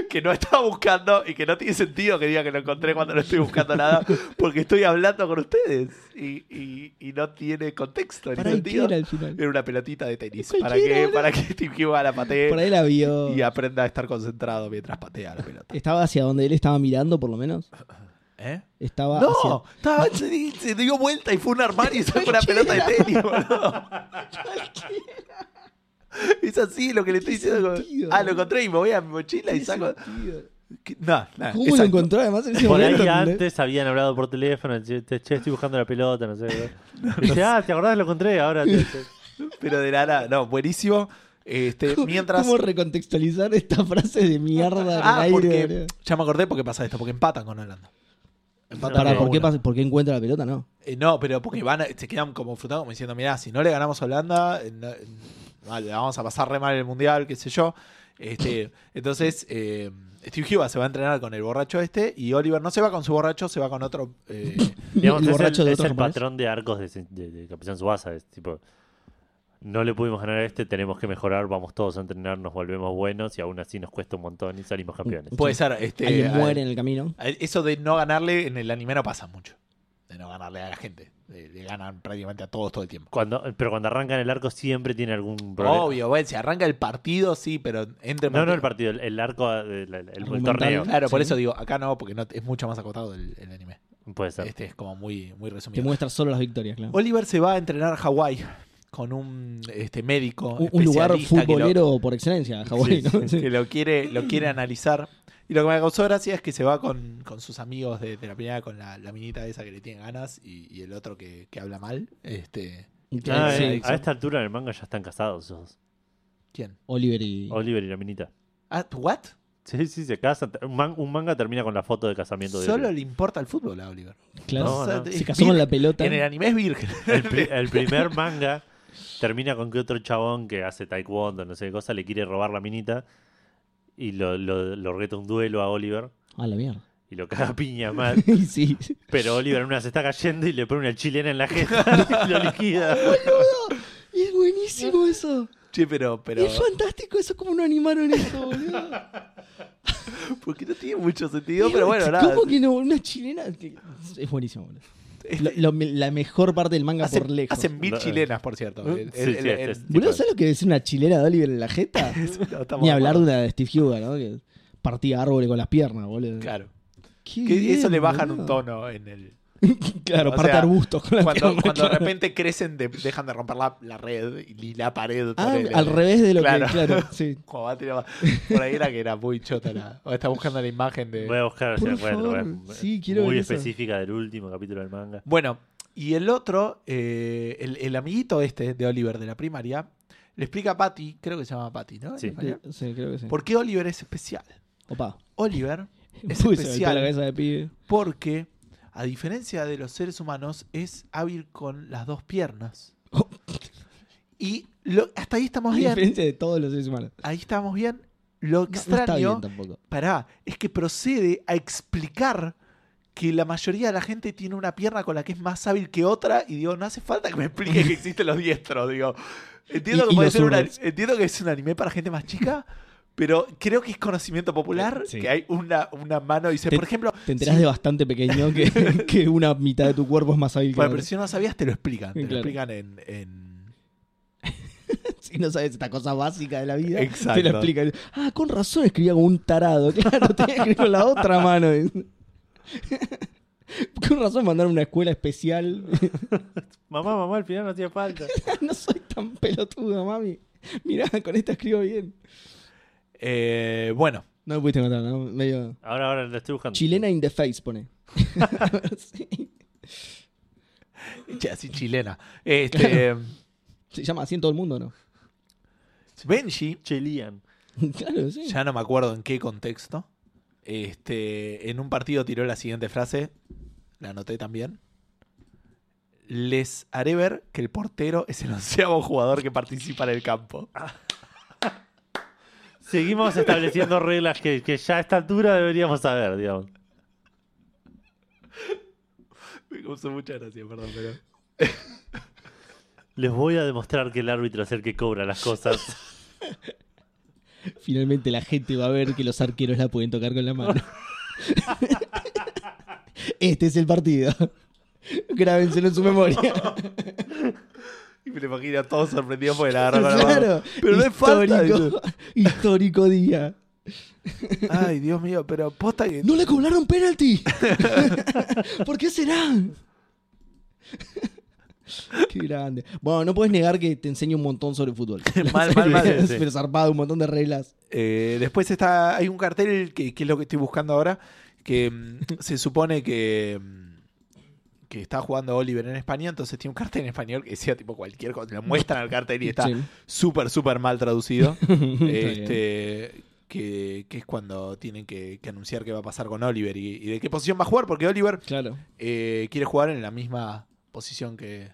que no estaba buscando y que no tiene sentido que diga que lo encontré cuando no estoy buscando nada, porque estoy hablando con ustedes y, y- y no tiene contexto ni Para ahí sentido. era al final. Era una pelotita de tenis para que, boludo. para que Steve Huga la patee Por ahí la vio. y aprenda a estar concentrado mientras patea la pelota. Estaba hacia donde él estaba mirando, por lo menos. ¿Eh? Estaba No, hacia... estaba- se, di- se dio vuelta y fue un armario y sacó una pelota de tenis, boludo. Es así lo que le estoy diciendo. sentido, ah, lo encontré y me voy a mi mochila y saco. ¿Qué? No, no, ¿Cómo lo encontró además en ese Por ahí antes habían hablado por teléfono, che, che, che, estoy buscando la pelota, no sé. Dice, ah, ¿te acordás? Lo encontré, ahora te- te- Pero de nada, no, buenísimo. Este, mientras. ¿Cómo recontextualizar esta frase de mierda Ah, aire? porque. Ya me acordé porque pasa esto, porque empatan con Holanda. Empatan Pará, uno a ¿por qué, pasa- ¿por qué encuentra la pelota? No. Eh, no, pero porque van a- se quedan como frutados como diciendo, mirá, si no le ganamos a Holanda, la vamos a pasar re mal en el Mundial, qué sé yo. Este, entonces, eh, Steve Huga se va a entrenar con el borracho este y Oliver no se va con su borracho, se va con otro... eh, Digamos, el es borracho el, de es otro el patrón de arcos de, de, de Capitán Subasa. Es tipo, no le pudimos ganar a este, tenemos que mejorar, vamos todos a entrenar, nos volvemos buenos y aún así nos cuesta un montón y salimos campeones. puede ser... Este, Alguien muere en el camino. Eso de no ganarle en el anime no pasa mucho. De no ganarle a la gente. Le, le ganan prácticamente a todos todo el tiempo. Cuando, pero cuando arrancan el arco siempre tiene algún problema. Obvio, bueno, si arranca el partido, sí, pero entre No, no el partido, el, el arco, el, el- torneo. Claro, por eso digo, acá no, porque no, es mucho más acotado el, el anime. Puede ser. Este es como muy, muy Te resumido. muestra solo las victorias, claro. Oliver se va a entrenar a Hawái con un este, médico. Un, un lugar lo- futbolero por excelencia, Hawái, Sí, ¿no? que lo quiere, lo quiere analizar. Y lo que me causó gracia es que se va con, con sus amigos de, de la primera, con la, la minita esa que le tiene ganas y, y el otro que, que habla mal. Este, Ah, eh, a esta altura en el manga ya están casados esos dos. ¿Quién? Oliver y. Oliver y la minita. Ah, ¿What? Sí, sí, se casan. Un, man- un manga termina con la foto de casamiento de Solo Oliver. le importa el fútbol a Oliver. Claro. No, O sea, no. es Se casó con la pelota. En el anime es virgen. El, pri- el primer manga termina con que otro chabón que hace taekwondo, no sé qué cosa, le quiere robar la minita y lo, lo, lo reta un duelo a Oliver Ah, la mierda. y lo caga a piña mal. sí. Pero Oliver en una se está cayendo y le pone una chilena en la jeta y lo liquida. Es buenísimo eso. Che, pero, pero. Es fantástico eso, como no animaron eso, boludo. Porque no tiene mucho sentido, pero bueno, nada. ¿Cómo que no? Una chilena. Es buenísimo, boludo. Lo- lo- la mejor parte del manga Hacen, por lejos. hacen mil chilenas, por cierto. Boludo, ¿sabes lo que es una chilena de Oliver en la jeta? no, Ni hablar de una de Steve Huga, ¿no? Que partía árboles con las piernas, boludo. Claro. Qué Que eso le bajan boludo. un tono en el. Claro, O parte sea, arbustos con Cuando, de repente crecen, de- dejan de romper la, la red y la pared. Ah, al revés de lo Claro. que. Claro, sí. Por ahí era que era muy chota. La, o está buscando la imagen de. Voy a buscar si encuentro. Sí, quiero muy ver eso. específica del último capítulo del manga. Bueno, y el otro, eh, el, el amiguito este de Oliver de la primaria, le explica a Patty, creo que se llama Patty, ¿no? Sí. Sí, creo que sí. ¿Por qué Oliver es especial? Opa. Oliver es Uy, se me especial. la cabeza de pibe. porque, a diferencia de los seres humanos, es hábil con las dos piernas. Oh. Y lo- hasta ahí estamos A bien. diferencia de todos los seres humanos. Ahí estamos bien. Lo No, no extraño, está bien tampoco. pará, es que procede a explicar que la mayoría de la gente tiene una pierna con la que es más hábil que otra y digo, no hace falta que me explique que existen los diestros, digo. Entiendo Y- que y puede ser una- entiendo que es un anime para gente más chica, pero creo que es conocimiento popular Sí. que hay una, una mano dice, Te- por ejemplo, Te enterás de bastante pequeño que, que una mitad de tu cuerpo es más hábil que Bueno, la pero si no sabías, te lo explican. Te Claro. lo explican en. en- Si no sabes esta cosa básica de la vida, Exacto. te lo explican. Ah, con razón escribía como un tarado. Claro, tenía que escribir con la otra mano. Con razón mandaron a una escuela especial. Mamá, mamá, al final no hacía falta. no soy tan pelotudo, mami. Mirá, con esta escribo bien. Eh, bueno, No me pudiste encontrar, ¿no? Medio... Ahora, ahora la estoy buscando. Chilena in the face, pone. Sí. así chilena. Este, Se llama así en todo el mundo, ¿no? Benji, claro, sí. ya no me acuerdo en qué contexto, este, en un partido tiró la siguiente frase, la anoté también. Les haré ver que el portero es el onceavo jugador que participa en el campo. Seguimos estableciendo reglas que, que ya a esta altura deberíamos saber, digamos. Me causó mucha gracia, perdón, pero. Les voy a demostrar que el árbitro es el que cobra las cosas. Finalmente la gente va a ver que los arqueros la pueden tocar con la mano. Este es el partido. Grábenselo en su memoria. Y me lo imagino a todos sorprendidos porque la agarraron la mano. claro. Pero no es falta. histórico, histórico día. Ay, Dios mío, pero posta que. ¡No le cobraron penalti! ¿Por qué será? Qué grande. Bueno, no puedes negar que te enseño un montón sobre fútbol. Mal, mal, mal, sí. Pero zarpado, un montón de reglas. Eh, después está, hay un cartel que, que es lo que estoy buscando ahora, que mm, se supone que, mm, que está jugando Oliver en España, entonces tiene un cartel en español que decía tipo cualquier cosa, le muestran el cartel y está Sí. súper, súper mal traducido. Este, que, que es cuando tienen que, que anunciar qué va a pasar con Oliver y, y de qué posición va a jugar, porque Oliver Claro. eh, quiere jugar en la misma posición que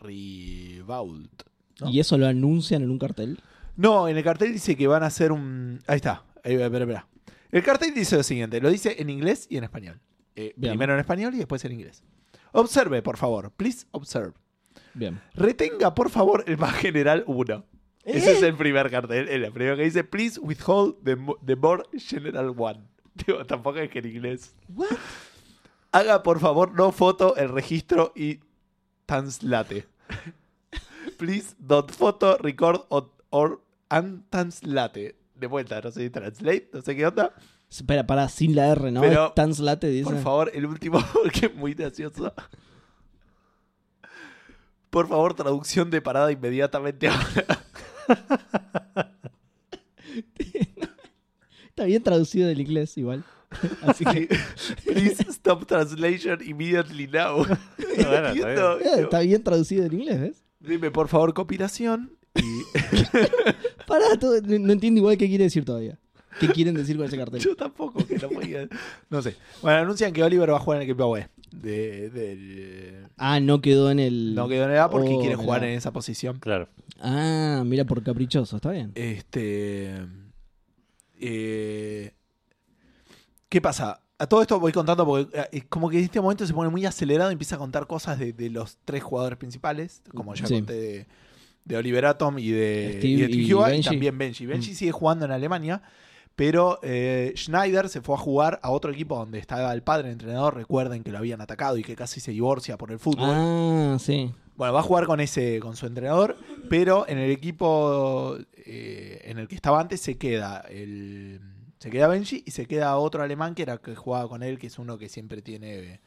Rivault. ¿no? ¿Y eso lo anuncian en un cartel? No, en el cartel dice que van a hacer un. Ahí está. Ahí, espera, espera. El cartel dice lo siguiente: lo dice en inglés y en español. Eh, primero en español y después en inglés. Observe, por favor. Please observe. Bien. Retenga, por favor, el más general 1. Ese es el primer cartel. El primero que dice: Please withhold the, the more general 1. Digo, tampoco es que en inglés. What? Haga, por favor, no foto el registro y translate. Please don't photo, record or, or and translate. De vuelta, no sé, translate, no sé qué onda. Espera, para sin la R, ¿no? Pero, Es dice. Por favor, el último, que es muy gracioso. Por favor, traducción de parada inmediatamente ahora. Está bien traducido del inglés, igual. Así que. Please stop translation immediately now. Bueno, está Entiendo. Eh, está bien traducido del inglés, ¿ves? Dime, por favor, compilación. Y Pará, todo- no entiendo igual qué quiere decir todavía. ¿Qué quieren decir con ese cartel? yo tampoco, que no podía. No sé. Bueno, anuncian que Oliver va a jugar en el equipo. De, Ah, no quedó en el. no quedó en el A porque Oh, quiere mirá. jugar en esa posición. Claro. Ah, mira, por caprichoso, está bien. Este. eh, ¿Qué pasa? A todo esto voy contando porque eh, es como que en este momento se pone muy acelerado y empieza a contar cosas de, de los tres jugadores principales, como ya Sí. conté de, de Oliver Atom y de Steve y de Steve y también Benji. Benji Mm. sigue jugando en Alemania, pero eh, Schneider se fue a jugar a otro equipo donde estaba el padre, el entrenador. Recuerden que lo habían atacado y que casi se divorcia por el fútbol. Ah, sí. Bueno, va a jugar con ese, con su entrenador, pero en el equipo eh, en el que estaba antes se queda el, se queda Benji y se queda otro alemán que era que jugaba con él, que es uno que siempre tiene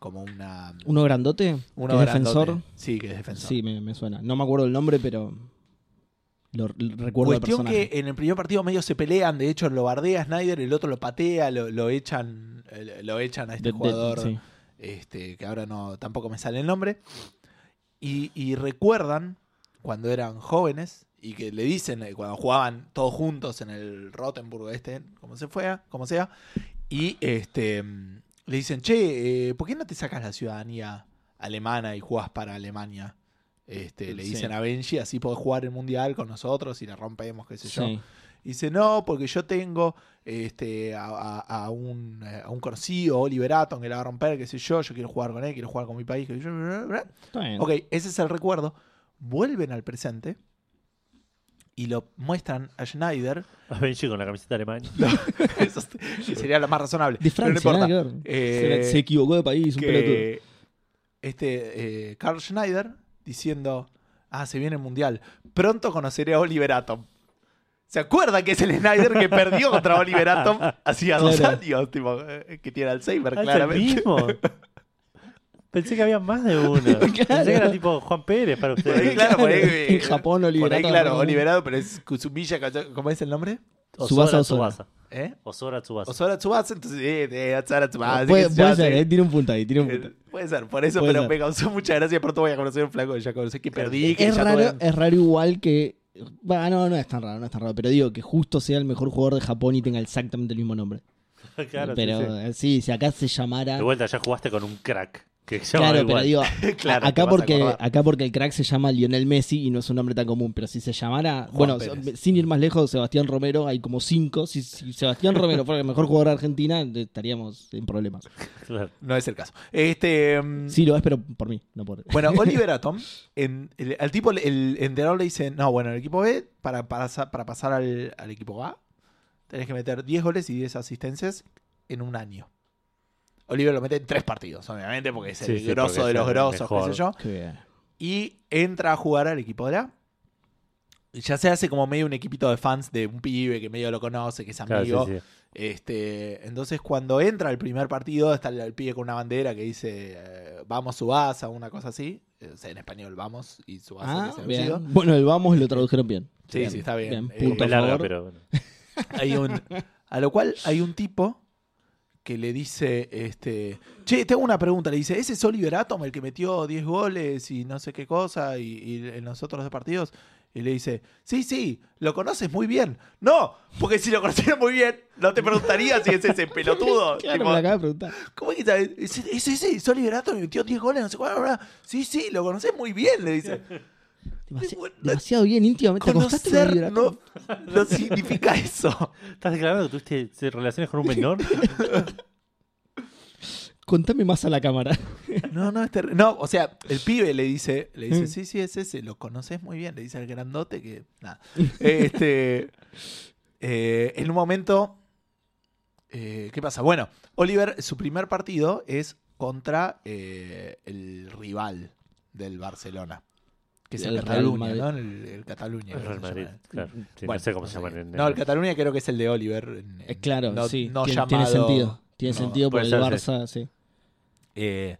como una ¿Uno grandote? uno ¿Que es grandote. defensor? Sí, que es defensor. Sí, me, me suena. No me acuerdo el nombre, pero. Lo, lo recuerdo Cuestión que en el primer partido medio se pelean, de hecho lo bardea Snyder, el otro lo patea, lo, lo echan, lo echan a este De- de- jugador. sí. este, que ahora no tampoco me sale el nombre, y, y recuerdan cuando eran jóvenes y que le dicen eh, cuando jugaban todos juntos en el Rottenburg este, como se fue, como sea, y este le dicen, che, eh, ¿por qué no te sacas la ciudadanía alemana y jugás para Alemania? Este, le Sí. dicen a Benji, así podés jugar el mundial con nosotros y la rompemos, qué sé yo. Sí. Y dice, no, porque yo tengo este, a, a- a un, a un conocido, Oliver Atom, que la va a romper, qué sé yo, yo quiero jugar con él, quiero jugar con mi país. sé yo, bla, bla, bla. Está bien. Ok, ese es el recuerdo. Vuelven al presente y lo muestran a Schneider. A Benji con la camiseta alemana. Eso es- sería lo más razonable. De pero no Francia, importa. que ver. Eh, se, se equivocó de país, un pelotudo. que este eh, Carl Schneider diciendo, ah, se viene el mundial, pronto conoceré a Oliver Atom. ¿Se acuerda que es el Snyder que perdió contra Oliver Atom hacía dos Claro. años? Tipo, eh, que tiene Alzheimer, ¿es el claramente. mismo? Pensé que había más de uno. Pensé que era tipo Juan Pérez para Por ahí, ustedes. claro, por ahí, En Japón, por Oliver ahí, Atom, claro, ¿no? Oliver Atom, pero es Kusumiya, ¿cómo es el nombre? Tsubasa, Osora. ¿Eh? Osora Tsubasa. Osora Tsubasa, entonces, eh, eh, Osora Tsubasa. puede que puede ser, eh, tiene un punto ahí, tiene un punto. Eh, Puede ser, por eso, Puede pero ser. me causó mucha gracia. Pronto voy a conocer un flaco que ya conocí que perdí. Que Es ya raro, es raro igual que. Bah, no, no es tan raro, no es tan raro. Pero digo que justo sea el mejor jugador de Japón y tenga exactamente el mismo nombre. Claro, sí, pero sí. eh, sí, si acá se llamara. De vuelta, ya jugaste con un crack. Que se llama Claro, pero digo, Claro, acá porque acá porque el crack se llama Lionel Messi y no es un nombre tan común, pero si se llamara, Juan bueno, Pérez. sin ir más lejos, Sebastián Romero, hay como cinco. Si, si Sebastián Romero fuera el mejor jugador de Argentina, eh, estaríamos en problemas. Claro. No es el caso. Este, mm, Sí, lo es, pero por mí, no por Bueno, Oliver Atom, en, el- al tipo, el entrenador le dice, no, bueno, el equipo B, para, para, para pasar al, al equipo A, tenés que meter 10 goles y 10 asistencias en un año. Oliver lo mete en tres partidos, obviamente, porque es el Sí, sí, grosso de los grosos, qué sé yo. Qué bien. Y entra a jugar al equipo de A. Y ya se hace como medio un equipito de fans de un pibe que medio lo conoce, que es Claro, amigo. sí, sí. Este, entonces cuando entra el primer partido está el, el pibe con una bandera que dice eh, vamos Subasa, una cosa así, Eh, o sea, en español vamos y Subasa que Ah, es el bien. Bueno, el vamos lo tradujeron bien. Sí, sí, está bien. Eh, punto a larga, pero bueno. Hay un, a lo cual hay un tipo que le dice, este, che, tengo una pregunta, le dice, ¿ese es Oliver Atom el que metió 10 goles y no sé qué cosa y, y en los otros dos partidos? Y le dice, sí, sí, lo conoces muy bien. No, porque si lo conociera muy bien, no te preguntaría si es ese pelotudo. Claro, Tipo, me acaba de preguntar. ¿Cómo es que sabes? ¿Es, es ese? ¿Es Oliver Atom metió 10 goles? No sé cuál, bla, bla. Sí, sí, lo conoces muy bien, le dice. Demasi- Bueno, demasiado bien, íntimamente. ¿Te acostaste con Conocer no, no significa eso. ¿Estás declarando que tuviste relaciones con un menor? Contame más a la cámara. No, no, es No, o sea, el pibe le dice, le dice, Mm. sí, sí, es ese, lo conoces muy bien, le dice al grandote que. Nada. Este. eh, en un momento. eh, ¿Qué pasa? Bueno, Oliver, su primer partido es contra eh, el rival del Barcelona. Que es El el, Real Cataluña, Madrid. ¿no? El, el Cataluña. El Real Madrid, claro. Sí, Bueno, no sé cómo no se llaman en No, el Cataluña creo que es el de Oliver. en- Eh, claro, no- sí. no tiene, llamado- tiene sentido. Tiene no, sentido por el ser, Barça, sí. Eh,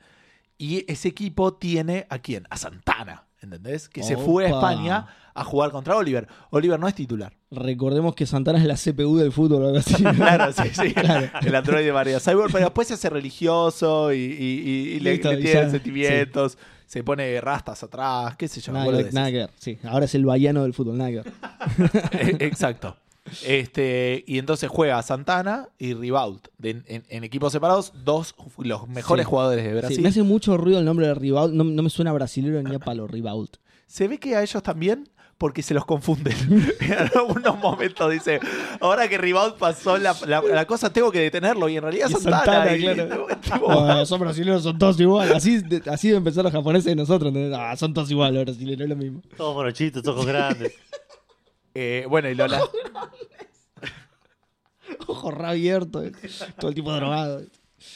y ese equipo tiene a quién? A Santana, ¿entendés? Que se fue a. España a jugar contra Oliver. Oliver no es titular. Recordemos que Santana es la CPU del fútbol o algo así. Claro, sí, sí. Claro. El androide de María Cyborg, pero después se hace religioso y, y- y- y le, Listo, le y tiene ya, sentimientos. Se pone rastas atrás, qué sé yo. Nada, que- boludeces. nada que ver, sí. Ahora es el vallano del fútbol, nada que ver. Eh, Exacto. Este, y entonces juega Santana y Rivault. De- en, en equipos separados, dos los mejores Sí. jugadores de Sí, Brasil. me hace mucho ruido el nombre de Rivault. No, no me suena brasilero ni a palo, Rivault. Se ve que a ellos también, porque se los confunden. en algunos momentos dice, ahora que Rivault pasó la, la- la cosa, tengo que detenerlo. Y en realidad Y Santana. Santana, y- claro. tipo, Ah, son brasileños, son todos igual. Así, de- así deben pensar los japoneses de nosotros. ¿entendés? Ah, son todos igual los brasileños, es lo mismo. Todos morochitos, ojos grandes. eh, bueno, y Lola. Ojo re abierto, todo el tipo drogado.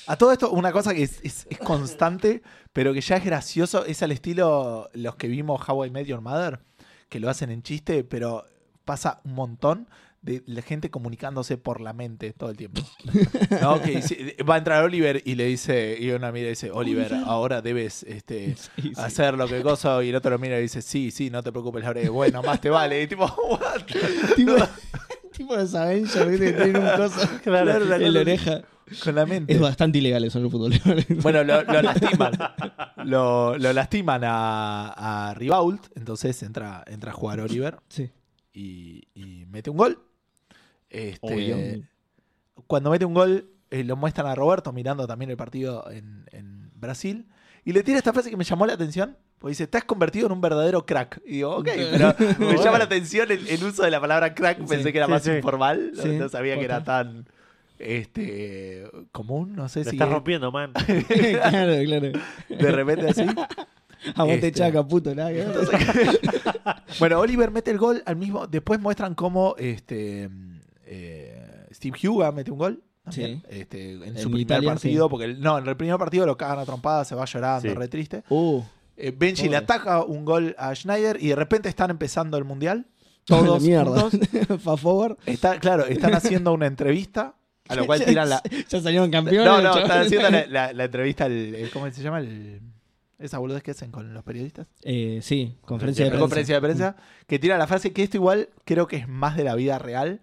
A todo esto, una cosa que es, es- es constante, pero que ya es gracioso, es al estilo los que vimos How I Met Your Mother, que lo hacen en chiste, pero pasa un montón de la gente comunicándose por la mente todo el tiempo. ¿No? Que dice- va a entrar Oliver y le dice, y una mira y dice, Oliver, ahora debes este, Sí, sí. hacer lo que cosa, y el otro lo mira y dice, sí, sí, no te preocupes, Laure, bueno, más te vale. Y tipo, what? tipo, tipo de Avenger, ¿viste? que tiene un coso Claro, la- en la oreja. Con la mente. Es bastante ilegal eso en el fútbol. Bueno, lo, lo lastiman. Lo, lo lastiman a, a Rivault. Entonces entra, entra a jugar Oliver Sí. y, y mete un gol. Este, cuando mete un gol, eh, lo muestran a Roberto mirando también el partido en, en Brasil. Y le tira esta frase que me llamó la atención. Porque dice, te has convertido en un verdadero crack. Y digo, ok, pero me llama la atención el, el uso de la palabra crack. Pensé que era sí, más sí. informal. No, sabía que era tan este común. No sé Lo si estás es- rompiendo, man. claro, claro. de repente así. Aguante Este. chaca, puto, nada. Bueno, Oliver mete el gol al mismo. Después muestran cómo este, eh, Steve Huga mete un gol. También, este, en, En su primer Italia, partido, sí. porque el- no, en el primer partido lo cagan a trompadas, se va llorando, Sí. re triste. Uh, Eh, Benji le ataca un gol a Schneider y de repente están empezando el mundial. Todos mierda. juntos. Está, claro, están haciendo una entrevista a lo cual tiran la. Ya salieron campeones. No, no, están haciendo la, la- la entrevista, el, el- ¿cómo se llama? El, esa boludez que hacen con los periodistas. Eh, sí, conferencia de prensa. conferencia de prensa, que tira la frase que esto igual creo que es más de la vida real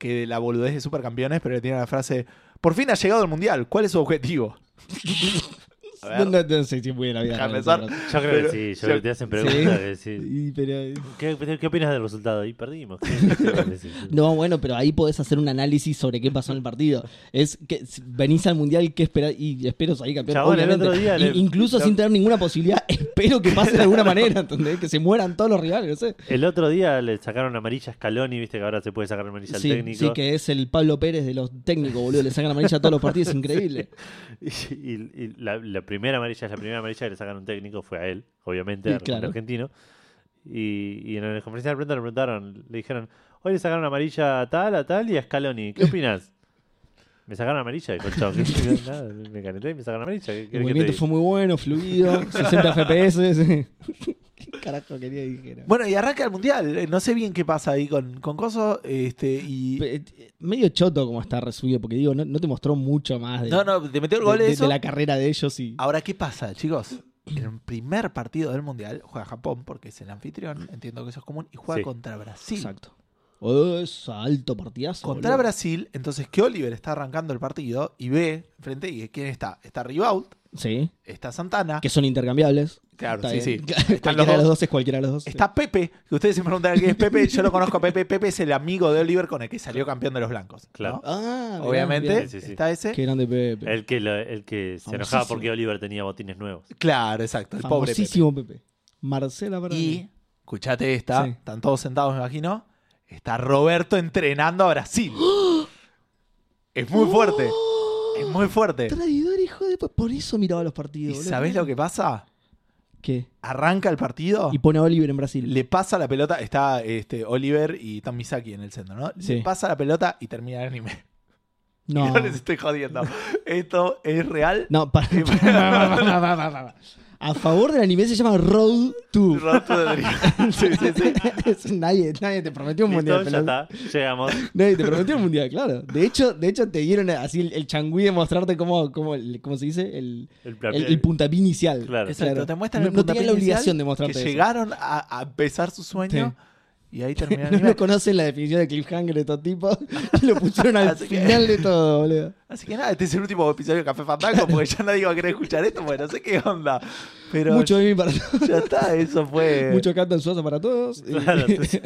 que la boludez de supercampeones, pero le tiene la frase, por fin ha llegado el mundial, ¿cuál es su objetivo? No, no, no sé si puede la vida. Déjame pensar. Yo creo Pero- que sí. Yo yo- creo que te hacen Sí. preguntas. Y, pero, ¿qué, ¿Qué opinas del resultado? Y perdimos. No, bueno, pero ahí podés hacer un análisis sobre qué pasó en el partido. Es que venís al mundial, ¿qué esperás? Y espero salir campeón. Chabón, el obviamente. otro día le- Incluso sin tener ninguna posibilidad, espero que pase de alguna manera, ¿entendés? Que se mueran todos los rivales, no sé. El otro día le sacaron amarilla a Scaloni, viste que ahora se puede sacar amarilla al Sí, técnico. sí, que es el Pablo Pérez de los técnicos, boludo. Le sacan amarilla a todos los partidos, es increíble. Y, y- y la, la primera amarilla la primera amarilla que le sacaron un técnico, fue a él, obviamente, Sí, al claro. argentino. Y, y en la conferencia de prensa le preguntaron, le dijeron, hoy le sacaron amarilla a tal, a tal y a Scaloni. ¿Qué opinas? Me sacaron amarilla. "¿Qué- nada, me calenté y me sacaron amarilla. ¿Qué El movimiento diga?". fue muy bueno, fluido, 60 FPS. Sí. ¿Qué carajo quería que dijera? Bueno, y arranca el mundial, eh, no sé bien qué pasa ahí con, con Coso, este, y... Pe- eh, Medio choto como está resubido, porque digo, no, no te mostró mucho más de, No, no, te metió el gol de- de de eso. la carrera de ellos y. Ahora, ¿qué pasa, chicos? En el primer partido del mundial juega Japón, porque es el anfitrión, entiendo que eso es común, y juega Sí. contra Brasil. Exacto. Oh, es alto partidazo. Contra boludo. Brasil, entonces que Oliver está arrancando el partido y ve frente y quién está. Está Rivault, Sí, está Santana, que son intercambiables. Claro, Está sí, bien. sí. Cualquiera Están los de los dos. es cualquiera de los dos. está Pepe, que ustedes se preguntan quién es Pepe, yo lo conozco a Pepe, Pepe es el amigo de Oliver con el que salió campeón de los blancos. ¿no? Claro. Ah, mirá, Obviamente, mirá. Sí, sí, sí. está ese. Qué grande Pepe. El que, lo- el que se enojaba Famosísimo. porque Oliver tenía botines nuevos. Claro, exacto, el pobre Pepe. Famosísimo Pepe. Marcela Peroni. Y, escuchate esta, Sí. están todos sentados, me imagino. Está Roberto entrenando a Brasil. Es muy fuerte, es muy fuerte. Traidor, hijo de. Por eso miraba los ¿Y partidos. boludo. sabés lo que pasa? ¿Qué? Arranca el partido. Y pone a Oliver en Brasil. Le pasa la pelota, está este, Oliver y Tom Misaki en el centro, ¿no? Sí. Le pasa la pelota y termina el anime. No. Y no les estoy jodiendo. Esto es real. No, para, A favor del anime se llama Road to. Road to the Dream. Sí, sí, sí. Es- nadie, nadie te prometió un mundial. ya está. Llegamos. Nadie te prometió un mundial, claro. De hecho, de hecho te dieron así el, el changüí de mostrarte cómo, cómo, el- cómo se dice, el, El, el, el puntapié inicial. Claro. Exacto, te muestran no, el no tenían la puntapié obligación de mostrarte que eso. llegaron a, a empezar su sueño y ahí terminó el No, anime. conocen la definición de cliffhanger de todo tipo y lo pusieron al Así que- final de todo, boludo. Así que nada, este es el último episodio de Café Fandango porque ya nadie va a querer escuchar esto, porque no sé qué onda. Pero Mucho de mí para todos. ya está, eso fue. Mucho Captain Suazo para todos. Claro, entonces-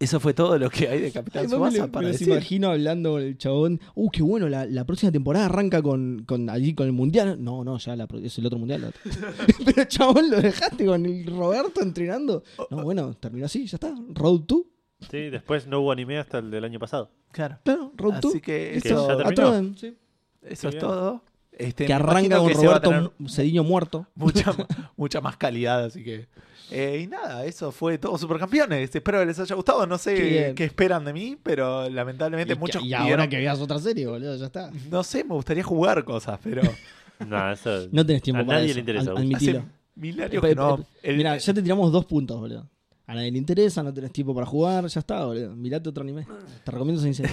Eso fue todo lo que hay de Capitán me, lo- para me imagino hablando con el chabón. Uh, qué bueno, la, la próxima temporada arranca con, con allí con el mundial. No, no, ya la pro- es el otro mundial. la otra. Pero chabón, lo dejaste con el Roberto entrenando. No, bueno, terminó así, ya está. Road 2. Sí, después no hubo anime hasta el del año pasado. Claro. Claro, Road 2. Así que Que eso, ya a terminó. sí. eso es Bien. todo. Este, Que arranca con que Roberto Cedillo muerto. mucha, mucha más calidad, así que. Eh, y nada, eso fue todo Supercampeones. Espero que les haya gustado. No sé qué, esperan de mí, pero lamentablemente Y, muchos y pidieron- ahora que veas otra serie, boludo, ya está. No sé, me gustaría jugar cosas, pero No, eso. No tenés tiempo a para nadie eso. le interesa. ad- admitilo. hace mil años Eh, que eh, no. eh, El- Mira, ya te tiramos dos puntos, boludo. A nadie le interesa, no tenés tiempo para jugar, ya está, boludo. Mirate otro anime. Te recomiendo sincero.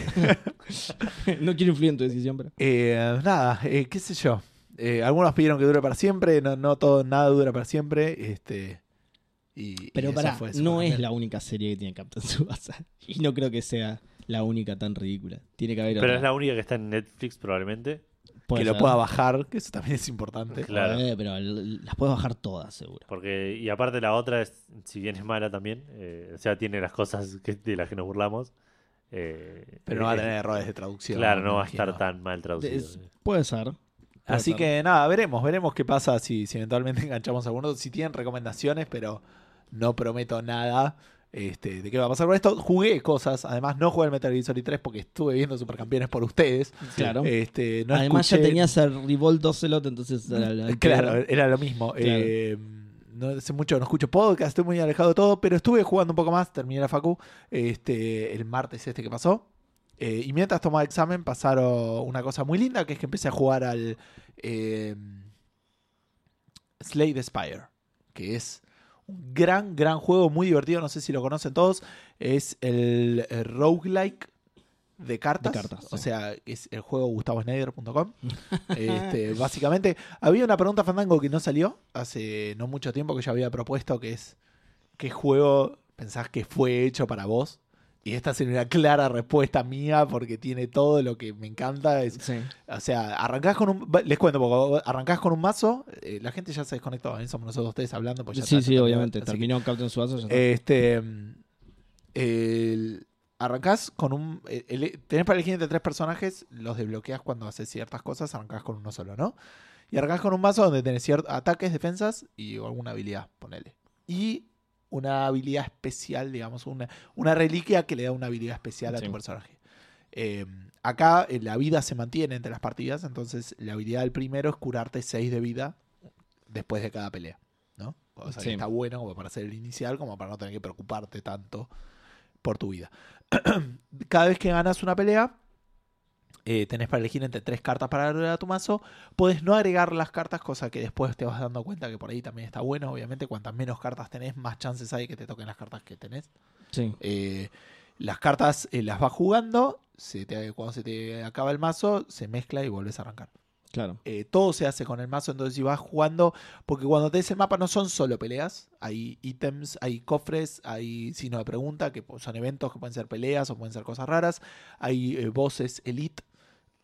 no quiero influir en tu decisión, pero. Eh, nada, eh, qué sé yo. Eh, algunos pidieron que dure para siempre, no, no todo, nada dura para siempre. Este, y, Pero y eso fue no es la única serie que tiene Captain Tsubasa. Y no creo que sea la única tan ridícula. Tiene que haber Pero otra. es la única que está en Netflix probablemente. Puede que lo pueda bajar, que eso también es importante. Claro. Eh, pero las puedes bajar todas, seguro. Porque, y aparte la otra, es, si bien es mala también, eh, o sea, tiene las cosas que, de las que nos burlamos. eh, Pero no va a eh, tener errores de traducción. Claro, no va a imagino. estar tan mal traducido. Es- puede ser. Puede Así ser. que nada, veremos, veremos qué pasa si, si eventualmente enganchamos a alguno. Si tienen recomendaciones, pero no prometo nada este, de qué va a pasar con esto. Jugué cosas, además no jugué el Metal Gear Solid 3 porque estuve viendo Supercampeones por ustedes. Claro. Este, no Además, escuché- ya tenías el Revolt Ocelot, entonces. era la- Claro, era lo mismo. Claro. Eh, no hace mucho no escucho podcast, estoy muy alejado de todo, pero estuve jugando un poco más, terminé la facu este, el martes este que pasó. Eh, y mientras tomaba examen pasaron una cosa muy linda, que es que empecé a jugar al eh, Slay the Spire, que es un gran, gran juego, muy divertido, no sé si lo conocen todos. Es el, eh, roguelike de cartas. De cartas, O sí. sea, es el juego gustavosnyder.com. Este, básicamente, había una pregunta Fandango que no salió hace no mucho tiempo que yo había propuesto, que es ¿qué juego pensás que fue hecho para vos? Y esta sería una clara respuesta mía porque tiene todo lo que me encanta. Es, Sí. o sea, arrancás con un... Les cuento poco. Arrancás con un mazo. eh, la gente ya se desconectó. también somos nosotros ustedes hablando. Pues ya Sí, está, sí, obviamente. Terminó Captain Tsubasa. ya este. mm, el- arrancás con un. el- el- tenés para elegir entre tres personajes, los desbloqueas cuando haces ciertas cosas, arrancás con uno solo, ¿no? Y arrancás con un mazo donde tenés ciertos ataques, defensas y alguna habilidad, ponele. Y una habilidad especial, digamos, una, una reliquia que le da una habilidad especial a Sí. tu personaje. Eh, acá eh, la vida se mantiene entre las partidas, entonces la habilidad del primero es curarte 6 de vida después de cada pelea, ¿no? O sea, que Sí. está bueno como para hacer el inicial, como para no tener que preocuparte tanto por tu vida. Cada vez que ganas una pelea, eh, tenés para elegir entre tres cartas para agregar a tu mazo. Puedes no agregar las cartas, cosa que después te vas dando cuenta que por ahí también está bueno. Obviamente, cuantas menos cartas tenés, más chances hay que te toquen las cartas que tenés. Sí. Eh, las cartas eh, las vas jugando. Se te- cuando se te acaba el mazo, se mezcla y vuelves a arrancar. Claro. Eh, todo se hace con el mazo, entonces si vas jugando, porque cuando te des el mapa no son solo peleas, hay ítems, hay cofres, hay signo de pregunta, que son eventos que pueden ser peleas o pueden ser cosas raras, hay eh, bosses elite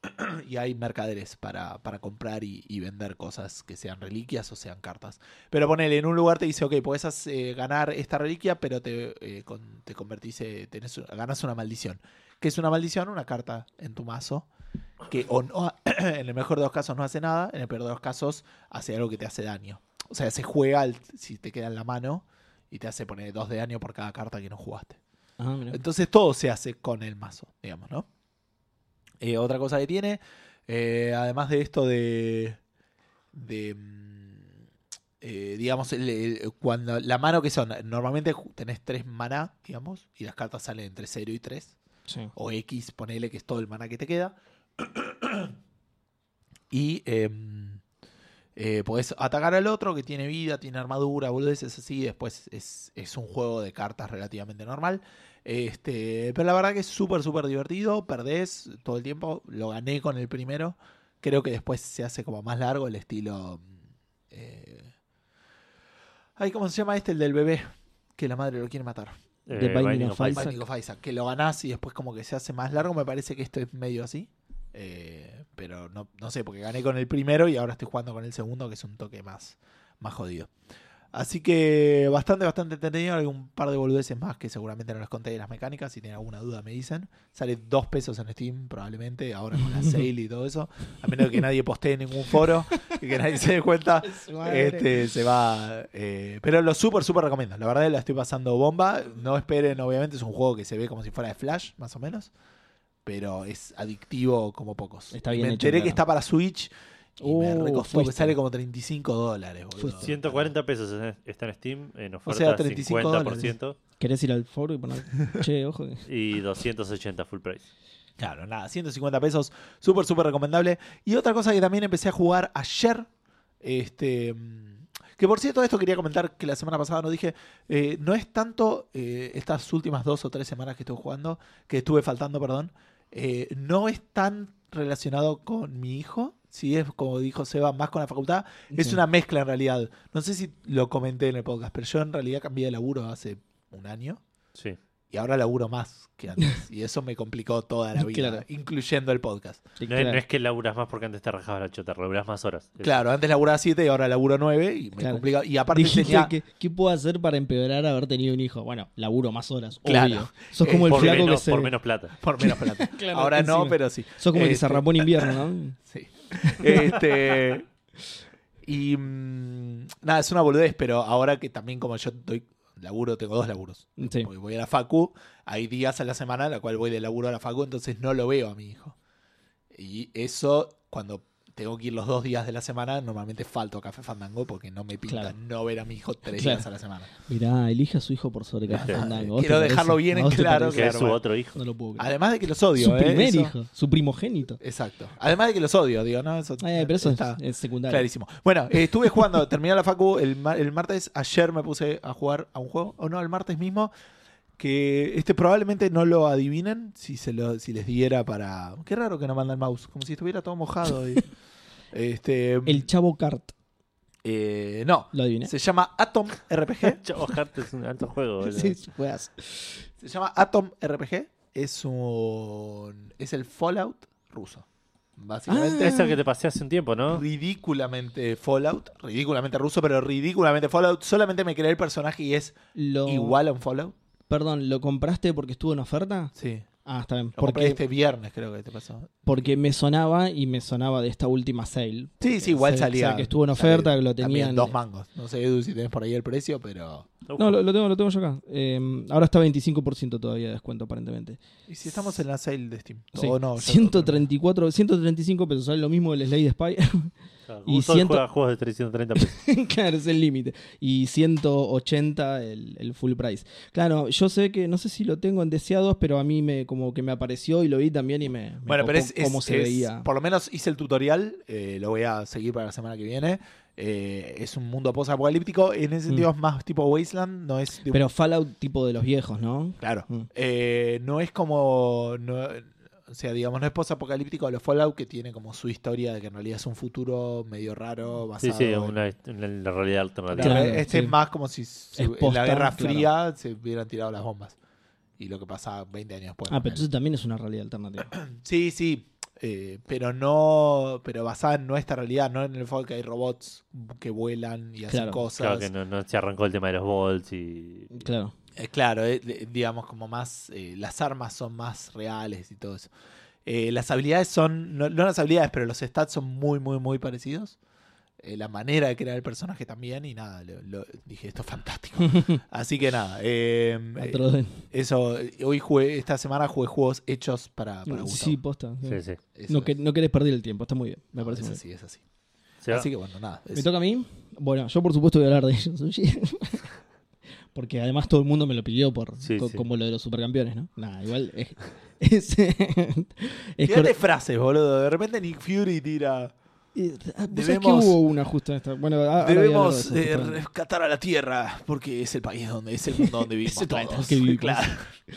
y hay mercaderes para, para comprar y, y vender cosas que sean reliquias o sean cartas. Pero ponele, en un lugar te dice, ok, puedes eh, ganar esta reliquia, pero te, eh, con- te convertís, eh, tenés, ganas una maldición. ¿Qué es una maldición? Una carta en tu mazo que o no, en el mejor de los casos no hace nada, en el peor de los casos hace algo que te hace daño. O sea, se juega al- si te queda en la mano y te hace poner dos de daño por cada carta que no jugaste. Ajá, mira. Entonces todo se hace con el mazo, digamos, ¿no? Eh, otra cosa que tiene, eh, además de esto de, de mm, eh, digamos, el- el- cuando la mano que son, normalmente tenés tres maná, digamos, y las cartas salen entre 0 y 3. Sí. o X, ponele que es todo el maná que te queda. y em, eh, podés atacar al otro que tiene vida, tiene armadura, boludeces así. Después es, es un juego de cartas relativamente normal. Este, pero la verdad que es súper, súper divertido. Perdés todo el tiempo. Lo gané con el primero. Creo que después se hace como más largo el estilo. Eh, ay, ¿cómo se llama este? El del bebé. Que la madre lo quiere matar. Eh, The Binding of Isaac. Of Isaac, que lo ganás y después como que se hace más largo. Me parece que esto es medio así. Eh, pero no, no sé, porque gané con el primero y ahora estoy jugando con el segundo, que es un toque más, más jodido. Así que bastante, bastante entretenido. Hay un par de boludeces más que seguramente no les conté de las mecánicas. Si tienen alguna duda me dicen. Sale dos pesos en Steam probablemente, ahora con la sale y todo eso. A menos que nadie postee en ningún foro y que nadie se dé cuenta. Este, se va. eh, pero lo súper, súper recomiendo. La verdad la estoy pasando bomba. No esperen, obviamente, es un juego que se ve como si fuera de Flash, más o menos. Pero es adictivo como pocos. Está bien me hecho, enteré claro. que está para Switch. Y me Uh, recostó que fuiste. sale como 35 dólares, boludo. Fuiste. 140 pesos está en Steam, en oferta sea, 35 50% ¿Querés ir al foro y poner, che, ojo? y 280 full price. Claro, nada, 150 pesos, súper, súper recomendable. Y otra cosa que también empecé a jugar ayer, este, mm, que por cierto esto quería comentar que la semana pasada no dije, eh, no es tanto eh, estas últimas dos o tres semanas que estuve jugando, que estuve faltando, perdón, eh, no es tan relacionado con mi hijo, si es como dijo Seba, más con la facultad, es una mezcla en realidad. No sé si lo comenté en el podcast, pero yo en realidad cambié de laburo hace un año. Sí. Y ahora laburo más que antes. Y eso me complicó toda la vida, Claro. incluyendo el podcast. Sí, No, claro. no es que laburas más porque antes te rajabas la chota, laburas más horas. Es- Claro, antes laburaba 7 y ahora laburo 9 y me Claro. complica. Y aparte Dijiste tenía. que, ¿qué puedo hacer para empeorar haber tenido un hijo? Bueno, laburo más horas, Claro. obvio. Sos Eh, como el por, flaco menos, que se... por menos plata. Por menos plata. Claro, ahora no, pero sí. Sos como el que se Este, rapó en invierno, ¿no? Sí. Este. Y. mm, nada, es una boludez, pero ahora que también, como yo doy laburo, tengo dos laburos. Sí. Porque voy a la Facu, hay días a la semana en la cual voy de laburo a la Facu, entonces no lo veo a mi hijo. Y eso, cuando tengo que ir los dos días de la semana, normalmente falto a Café Fandango porque no me pinta Claro. no ver a mi hijo tres Claro. días a la semana. Mirá, elige a su hijo por sobre Café Quiero Fandango. ¿Vos te dejarlo bien ¿A en claro? Que es su otro hijo. No lo puedo creer. Además de que los odio, Su ¿eh? primer Eso- hijo, su primogénito. Exacto. Además de que los odio, digo, ¿no? Eso Eh, pero eso es, está es secundario. clarísimo. Bueno, eh, estuve jugando, terminé la facu el, el martes, ayer me puse a jugar a un juego, o no, el martes mismo, que este probablemente no lo adivinen si se lo, si les diera para... Qué raro que no manda el mouse, como si estuviera todo mojado. y- este, El Chavo Kart, eh, no, ¿lo adiviné? se llama Atom RPG. Chavo Heart es un alto juego. boludo. Sí, juegas. Se llama Atom RPG. Es un. Es el Fallout ruso. Básicamente. Ah. Es el que te pasé hace un tiempo, ¿no? Ridículamente Fallout. Ridículamente ruso, pero ridículamente Fallout. Solamente me creé el personaje y es Lo... igual a un Fallout. Perdón, ¿lo compraste porque estuvo en oferta? Sí. Ah, está bien. Lo compré Porque, este viernes, creo que te pasó. porque me sonaba y me sonaba de esta última sale. Sí, sí, igual Se- salía. o sea, que estuvo en oferta, que lo también tenían. dos mangos. No sé, Edu, si tenés por ahí el precio, pero. No, lo, lo tengo, lo tengo yo acá. Eh, ahora está 25% todavía de descuento, aparentemente. ¿Y si estamos en la sale de Steam? Sí. O no, ya 134, 135 pesos, sale lo mismo el Slade Spy. Claro, y un sol ciento- juega juegos de 330 pesos. claro, es el límite. Y 180 el, el full price. Claro, yo sé que, no sé si lo tengo en deseados, pero a mí me como que me apareció y lo vi también y me, me Bueno, pero es, es- cómo se es- veía. Por lo menos hice el tutorial, eh, lo voy a seguir para la semana que viene. Eh, es un mundo post-apocalíptico, en ese sentido es más tipo Wasteland, no es... Mm. Pero Fallout tipo de los viejos, ¿no? claro, Mm. Eh, no es como... no- o sea, digamos, no es post-apocalíptico de los Fallout, que tiene como su historia de que en realidad es un futuro medio raro, Sí, basado sí, en- una, la realidad alternativa. Claro, este sí. es más como si, en la Guerra claro. Fría se hubieran tirado las bombas. Y lo que pasa 20 años después. Ah, pero entonces también es una realidad alternativa. Sí, sí. eh, pero no. Pero basada en nuestra realidad, no en el foco que hay robots que vuelan y hacen Claro. cosas. Claro que no, no se arrancó el tema de los bolts y. claro. Eh, claro, eh, digamos, como más. eh, las armas son más reales y todo eso. Eh, las habilidades son. No, no las habilidades, pero los stats son muy, muy, muy parecidos. Eh, la manera de crear el personaje también. Y nada, lo- lo- dije, esto es fantástico. Así que nada. eh, eh, Otro- eso, hoy jugué, esta semana jugué juegos hechos para, para Gustavo. sí, posta. sí. Sí, No, que, no querés perder el tiempo, está muy bien. Me No, parece es muy así, es así. Así que bueno, nada. ¿Me eso. toca a mí? Bueno, yo por supuesto voy a hablar de ellos. Porque además todo el mundo me lo pidió por Sí, co- sí. como lo de los supercampeones, ¿no? Nada, igual es. es, es cor- frases, boludo. De repente Nick Fury tira. Ah, ¿vos sabés Debemos- que hubo una justo en esta. Bueno, hablar de Debemos eso, eh, rescatar a la Tierra porque es el país donde es el mundo donde vivimos todos. que vivimos. Claro.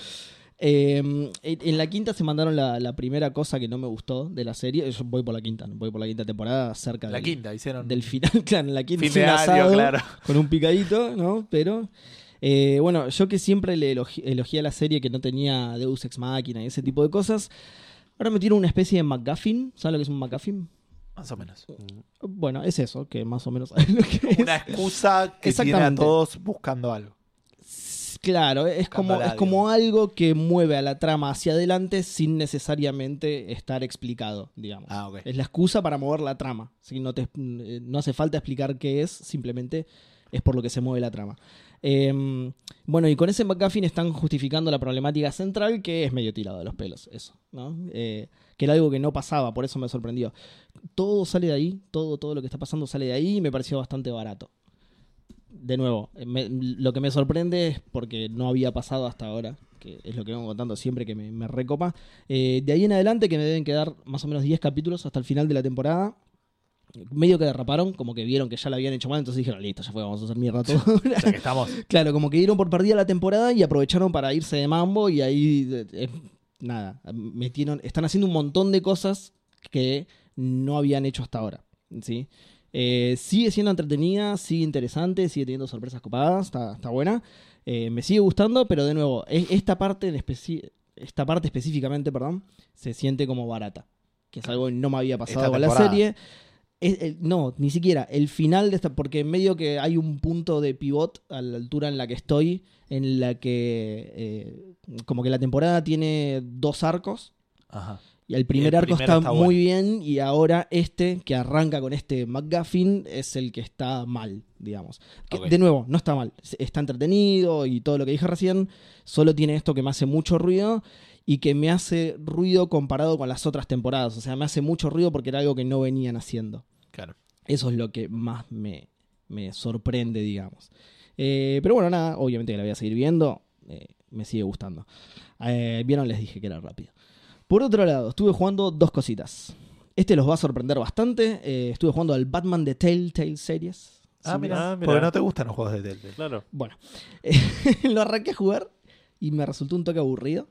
Eh, en, la quinta se mandaron la, la primera cosa que no me gustó de la serie. Yo voy por la quinta, voy por la quinta temporada cerca La del, quinta hicieron del final. Claro, en la quinta fin de año, asado claro. con un picadito, ¿no? Pero. Eh, bueno, yo que siempre le elogi- elogié a la serie que no tenía Deus Ex Machina y ese tipo de cosas. Ahora me tiene una especie de McGuffin. ¿Sabes lo que es un McGuffin? Más o menos. Bueno, es eso, que más o menos es lo que es. Una excusa que tiene a todos buscando algo. Claro, es como, es como algo que mueve a la trama hacia adelante sin necesariamente estar explicado, digamos. Ah, ok. Es la excusa para mover la trama. ¿sí? No, te- eh, no hace falta explicar qué es, simplemente es por lo que se mueve la trama. Eh, bueno, y con ese McGuffin están justificando la problemática central, que es medio tirado de los pelos, eso, ¿no? Eh, que era algo que no pasaba, por eso me sorprendió. Todo sale de ahí, todo, todo lo que está pasando sale de ahí y me pareció bastante barato. De nuevo, eh, me- lo que me sorprende es porque no había pasado hasta ahora, que es lo que vengo contando siempre que me, me recopa. Eh, de ahí en adelante, que me deben quedar más o menos 10 capítulos hasta el final de la temporada. Medio que derraparon, como que vieron que ya la habían hecho mal, entonces dijeron, listo, ya fue, vamos a hacer mierda todo. O sea que estamos. claro, como que dieron por perdida la temporada y aprovecharon para irse de mambo y ahí, eh, eh, nada, metieron, están haciendo un montón de cosas que no habían hecho hasta ahora, ¿sí? Eh, sigue siendo entretenida, sigue interesante, sigue teniendo sorpresas copadas, está, está buena. Eh, me sigue gustando, pero de nuevo, esta parte, en esta parte específicamente, perdón, se siente como barata. Que es algo que no me había pasado con la serie. Es- el- no, ni siquiera. El final de esta. Porque en medio que hay un punto de pivot a la altura en la que estoy. En la que. eh, como que la temporada tiene dos arcos. Ajá. Y el primer el arco está, está muy bueno. bien. Y ahora este, que arranca con este McGuffin, es el que está mal, digamos. Que. De nuevo, no está mal. Está entretenido y todo lo que dije recién. Solo tiene esto que me hace mucho ruido. Y que me hace ruido comparado con las otras temporadas. O sea, me hace mucho ruido porque era algo que no venían haciendo. Claro. Eso es lo que más me, me sorprende, digamos. Eh, pero bueno, nada, obviamente que la voy a seguir viendo. eh, me sigue gustando. Eh, Vieron, les dije que era rápido. Por otro lado, estuve jugando dos cositas. Este los va a sorprender bastante. eh, estuve jugando al Batman de Telltale Series. Ah, Sí, mira. Ah, mira. Porque no te gustan los juegos de Telltale. Claro. Bueno, lo arranqué a jugar y me resultó un toque aburrido.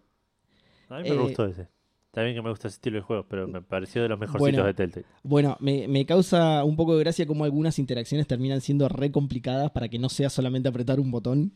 A mí me Eh, gustó ese. También que me gusta ese estilo de juegos, pero me pareció de los mejorcitos Bueno. de Telltale. Bueno, me, me causa un poco de gracia como algunas interacciones terminan siendo re complicadas para que no sea solamente apretar un botón.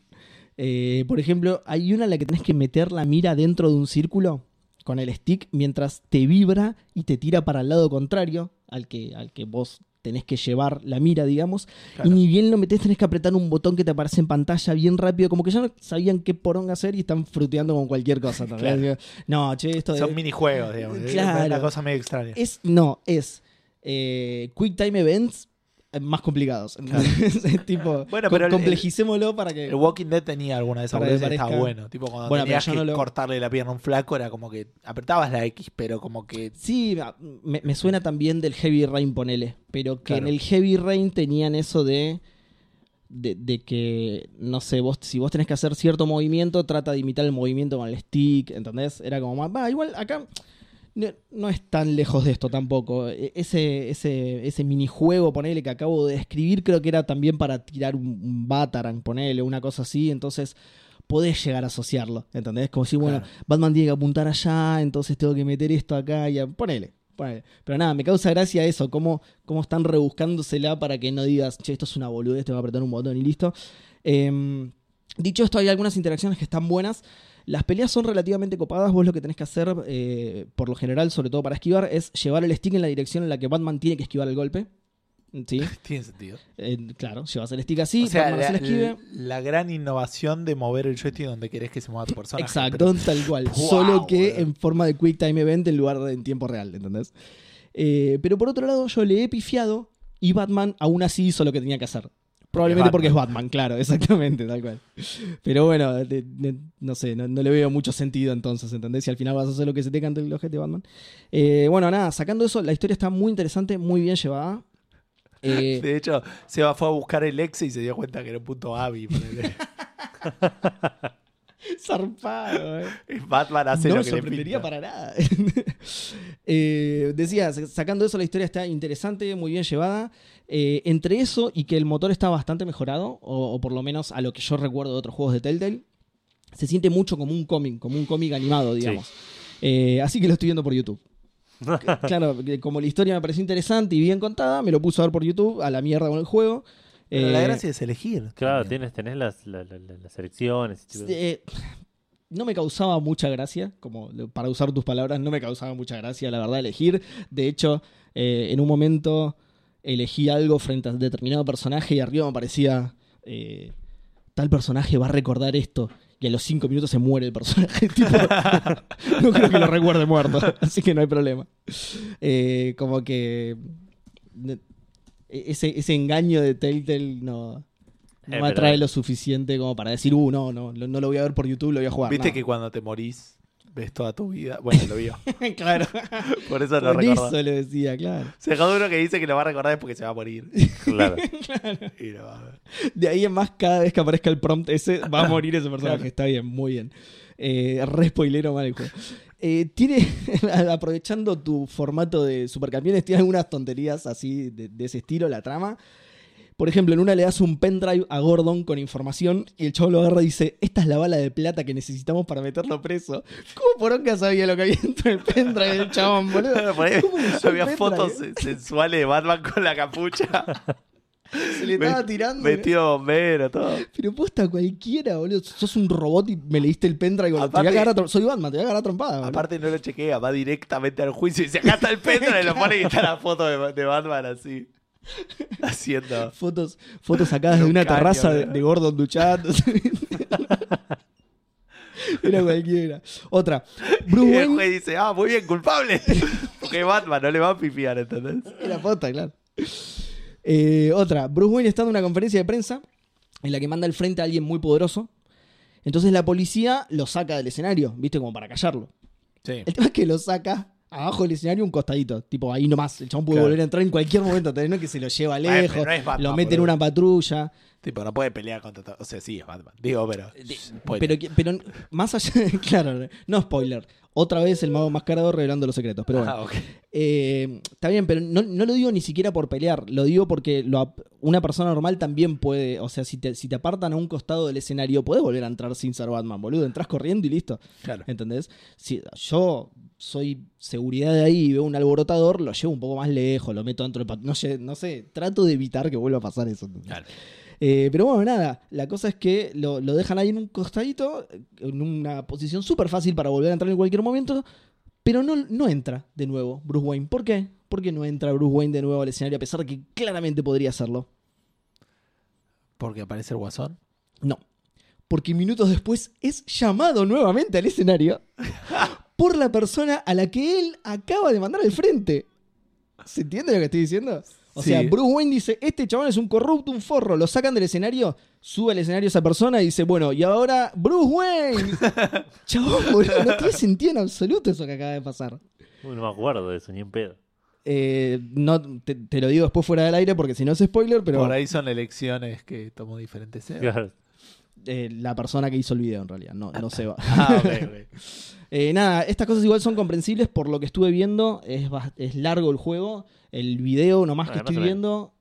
Eh, por ejemplo, hay una en la que tenés que meter la mira dentro de un círculo con el stick mientras te vibra y te tira para el lado contrario al que, al que vos tenés que llevar la mira, digamos. Claro. Y ni bien lo metés, tenés que apretar un botón que te aparece en pantalla bien rápido. Como que ya no sabían qué poronga hacer y están fruteando con cualquier cosa. ¿entendés? No, che, esto de- Son minijuegos, digamos. Es Claro. una cosa medio extraña. es, no, es eh, Quick Time Events más complicados. tipo, Bueno, pero el- complejicémoslo para que. El Walking Dead tenía alguna de esas que parezca- bueno. Tipo, cuando Bueno, tenías que no lo- cortarle la pierna a un flaco, era como que apretabas la X, pero como que. Sí, me, me suena también del Heavy Rain, ponele. Pero que Claro. en el Heavy Rain tenían eso de, de. de que, no sé, vos si vos tenés que hacer cierto movimiento, trata de imitar el movimiento con el stick, ¿entendés? Era como más. Va, igual acá. No, no es tan lejos de esto tampoco. E- Ese, ese, ese minijuego, ponele, que acabo de describir, creo que era también para tirar un, un Batarang, ponele, una cosa así. Entonces, podés llegar a asociarlo, ¿entendés? Como si, bueno, Claro. Batman tiene que apuntar allá, entonces tengo que meter esto acá y a- ponele. ponele. Pero nada, me causa gracia eso, cómo, cómo están rebuscándosela para que no digas, che, esto es una boludez, te voy a apretar un botón y listo. Em, dicho esto, hay algunas interacciones que están buenas. Las peleas son relativamente copadas. Vos lo que tenés que hacer, eh, por lo general, sobre todo para esquivar, es llevar el stick en la dirección en la que Batman tiene que esquivar el golpe. ¿Sí? Tiene sentido. Eh, claro, llevas el stick así, o sea, Batman hace la, el esquive. la gran innovación de mover el joystick donde querés que se mueva tu persona. Exacto, tal cual. Wow, Solo que en forma de Quick Time Event en lugar de en tiempo real, ¿entendés? Eh, pero por otro lado, yo le he pifiado y Batman aún así hizo lo que tenía que hacer. Probablemente porque es Batman, claro, exactamente, tal cual. Pero bueno, de- de- no sé, no, no le veo mucho sentido entonces, ¿entendés? Si al final vas a hacer lo que se te cante el ojete Batman. Eh, bueno, nada, sacando eso, la historia está muy interesante, muy bien llevada. Eh, De hecho, Seba fue a buscar el exe y se dio cuenta que era un punto ponele. Zarpado, eh. Batman hace no lo me que le sorprendería para nada. Eh, decía, sa- sacando eso, la historia está interesante, muy bien llevada. Eh, entre eso y que el motor está bastante mejorado, o, o por lo menos a lo que yo recuerdo de otros juegos de Telltale, se siente mucho como un cómic, como un cómic animado, digamos. Eh, así que lo estoy viendo por YouTube. claro, que como la historia me pareció interesante y bien contada, me lo puse a ver por YouTube, a la mierda con el juego. Pero la Eh, gracia es elegir. Claro, tienes, tenés las, la- la- la- las elecciones. Eh, no me causaba mucha gracia, como para usar tus palabras, no me causaba mucha gracia, la verdad, elegir. De hecho, eh, en un momento elegí algo frente a determinado personaje y arriba me parecía, eh, tal personaje va a recordar esto. Y a los cinco minutos se muere el personaje. tipo, no creo que lo recuerde muerto, así que no hay problema. Eh, como que ne- ese, ese engaño de Telltale no, no Eh, me pero- atrae lo suficiente como para decir, uh, no, no, lo- no lo voy a ver por YouTube, lo voy a jugar. Viste No. que cuando te morís, ves toda tu vida. Bueno, lo vio. claro, Por eso lo por recordó. eso lo decía, claro. Se dejó uno que dice que lo va a recordar es porque se va a morir. Claro. Y lo va a ver. De ahí en más, cada vez que aparezca el prompt ese, va a morir ese personaje. Claro. Está bien, muy bien. Eh, re spoilero mal el juego. Eh, tiene, aprovechando tu formato de supercampeones, tiene algunas tonterías así de, de ese estilo, la trama. Por ejemplo, en una le das un pendrive a Gordon con información y el chavo lo agarra y dice, esta es la bala de plata que necesitamos para meterlo preso. ¿Cómo poronga sabía lo que había dentro del pendrive del chabón, boludo? Por ahí ¿Cómo le usó el había fotos sensuales de Batman con la capucha. Se le estaba tirando. Vestido bombero, todo. Pero posta cualquiera, boludo. Sos un robot y me leíste el pendrive. boludo. Te voy a Aparte- cagar a Soy Batman, te voy a cagar a trompada. boludo. Aparte no lo chequea, va directamente al juicio y dice, acá está el pendrive y lo pone y está la foto de, de Batman así. Haciendo. Fotos, fotos sacadas de Un una caño, terraza de, Gordon duchando. Era cualquiera. Otra. Y Bruce el Wayne. juez dice, ah, muy bien, culpable. Porque Batman no le va a pifiar, ¿entendés? Era posta, claro. Eh, otra. Bruce Wayne está en una conferencia de prensa en la que manda al frente a alguien muy poderoso. Entonces la policía lo saca del escenario, ¿viste? Como para callarlo. Sí. El tema es que lo saca abajo del escenario un costadito. Tipo, ahí nomás. El chabón puede Claro. volver a entrar en cualquier momento. es que se lo lleva Bueno, lejos. no Batman, lo mete en una patrulla. Tipo, no puede pelear contra todo. O sea, sí, es Batman. Digo, pero. spoiler. Pero, pero más allá. claro, no spoiler. Otra vez el mago enmascarado revelando los secretos. Pero bueno. Ah, ok. Eh, está bien, pero no, no lo digo ni siquiera por pelear. Lo digo porque lo una persona normal también puede. O sea, si te, si te apartan a un costado del escenario, puedes volver a entrar sin ser Batman, boludo. Entras corriendo y listo. Claro. ¿Entendés? Si yo soy seguridad de ahí y veo un alborotador, lo llevo un poco más lejos, lo meto dentro del pat- no, sé, no sé, trato de evitar que vuelva a pasar eso. Eh, pero bueno, nada, la cosa es que lo, lo dejan ahí en un costadito, en una posición súper fácil para volver a entrar en cualquier momento, pero no, no entra de nuevo Bruce Wayne. ¿Por qué? ¿Por qué no entra Bruce Wayne de nuevo al escenario a pesar de que claramente podría hacerlo? Porque aparece el guasón. No. Porque minutos después es llamado nuevamente al escenario por la persona a la que él acaba de mandar al frente. ¿Se entiende lo que estoy diciendo? O Sí. sea, Bruce Wayne dice, este chabón es un corrupto, un forro, lo sacan del escenario, sube al escenario esa persona y dice, bueno, y ahora Bruce Wayne. chabón, boludo, no tiene sentido en absoluto eso que acaba de pasar. Uy, no me acuerdo de eso, ni en pedo. Eh, no, te, te lo digo después fuera del aire porque si no es spoiler, pero Por ahí son elecciones que tomó diferentes sedes. Claro. Eh, la persona que hizo el video en realidad, no, no se va. Ah. Eh, nada, estas cosas igual son comprensibles por lo que estuve viendo. Es, es largo el juego. El video nomás Ah, que estoy viendo.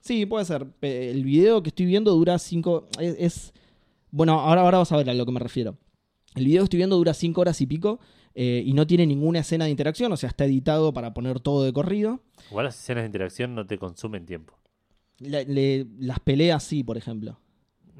Sí, puede ser. El video que estoy viendo dura 5. Es, es- Bueno, ahora, ahora vas a ver a lo que me refiero. El video que estoy viendo dura 5 horas y pico. eh, y no tiene ninguna escena de interacción. O sea, está editado para poner todo de corrido. Igual las escenas de interacción no te consumen tiempo. La- le- las peleas sí, por ejemplo.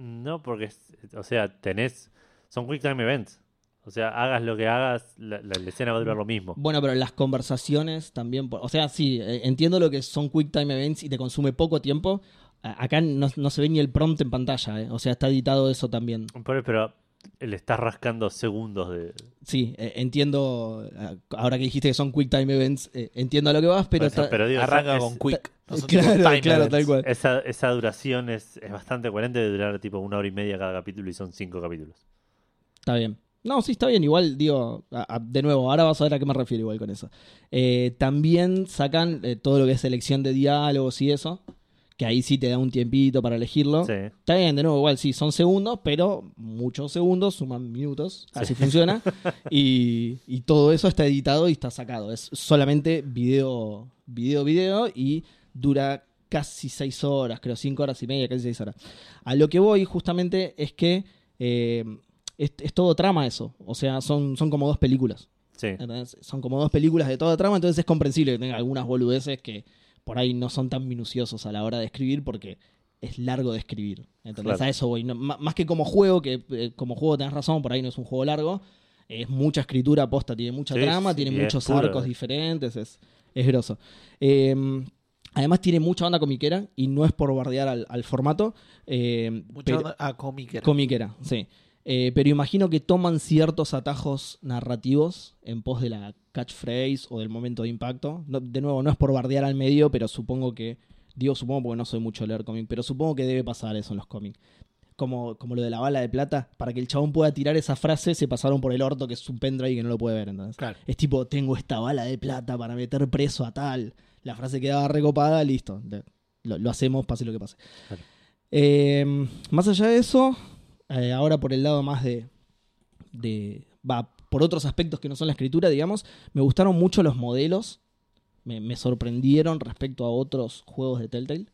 No, porque, o sea, tenés. Son quick time events. O sea, hagas lo que hagas, la, la- la escena va a durar lo mismo. Bueno, pero las conversaciones también. O sea, sí, eh, entiendo lo que son quick time events y te consume poco tiempo. Acá no, no se ve ni el prompt en pantalla, eh. o sea, está editado eso también. Pero, pero le estás rascando segundos de. Sí, eh, entiendo. eh, Ahora que dijiste que son quick time events, eh, entiendo a lo que vas, pero. o sea, está- pero digo, Arranca es- con quick. No claro, time claro, events. tal cual. Esa, esa duración es, es bastante coherente de durar tipo una hora y media cada capítulo y son cinco capítulos. Está bien. No, sí, está bien. Igual, digo, a- a- de nuevo, ahora vas a ver a qué me refiero igual con eso. Eh, también sacan todo lo que es selección de diálogos y eso, que ahí sí te da un tiempito para elegirlo. Sí. Está bien, de nuevo, igual sí, son segundos, pero muchos segundos suman minutos, así funciona. Y, y todo eso está editado y está sacado. Es solamente video, video, video y dura casi seis horas, creo, cinco horas y media, casi seis horas. A lo que voy justamente es que eh, es, es todo trama eso. O sea, son, son como dos películas. Sí. Son como dos películas de toda trama, entonces es comprensible que tenga algunas boludeces que por ahí no son tan minuciosos a la hora de escribir porque es largo de escribir. Claro. A eso voy. No- más que como juego, que eh, como juego tenés razón, por ahí no es un juego largo. Es mucha escritura posta, tiene mucha Sí, trama, sí, tiene muchos puro. arcos diferentes, es, es grosso. Eh, además tiene mucha onda comiquera y no es por bardear al, al formato. eh, Mucha onda- ah, cómica. Comiquera, sí. Eh, pero imagino que toman ciertos atajos narrativos en pos de la catchphrase o del momento de impacto. No- de nuevo, no es por bardear al medio, pero supongo que. Digo, supongo porque no soy mucho leer cómic, pero supongo que debe pasar eso en los cómics. Como, como lo de la bala de plata, para que el chabón pueda tirar esa frase, se pasaron por el orto, que es un pendrive que no lo puede ver. Entonces. Claro. Es tipo, tengo esta bala de plata para meter preso a tal. La frase quedaba recopada, listo. Lo, lo hacemos, pase lo que pase. Claro. Eh, más allá de eso, eh, ahora por el lado más de, de. Va, por otros aspectos que no son la escritura, digamos, me gustaron mucho los modelos. Me, sorprendieron respecto a otros juegos de Telltale.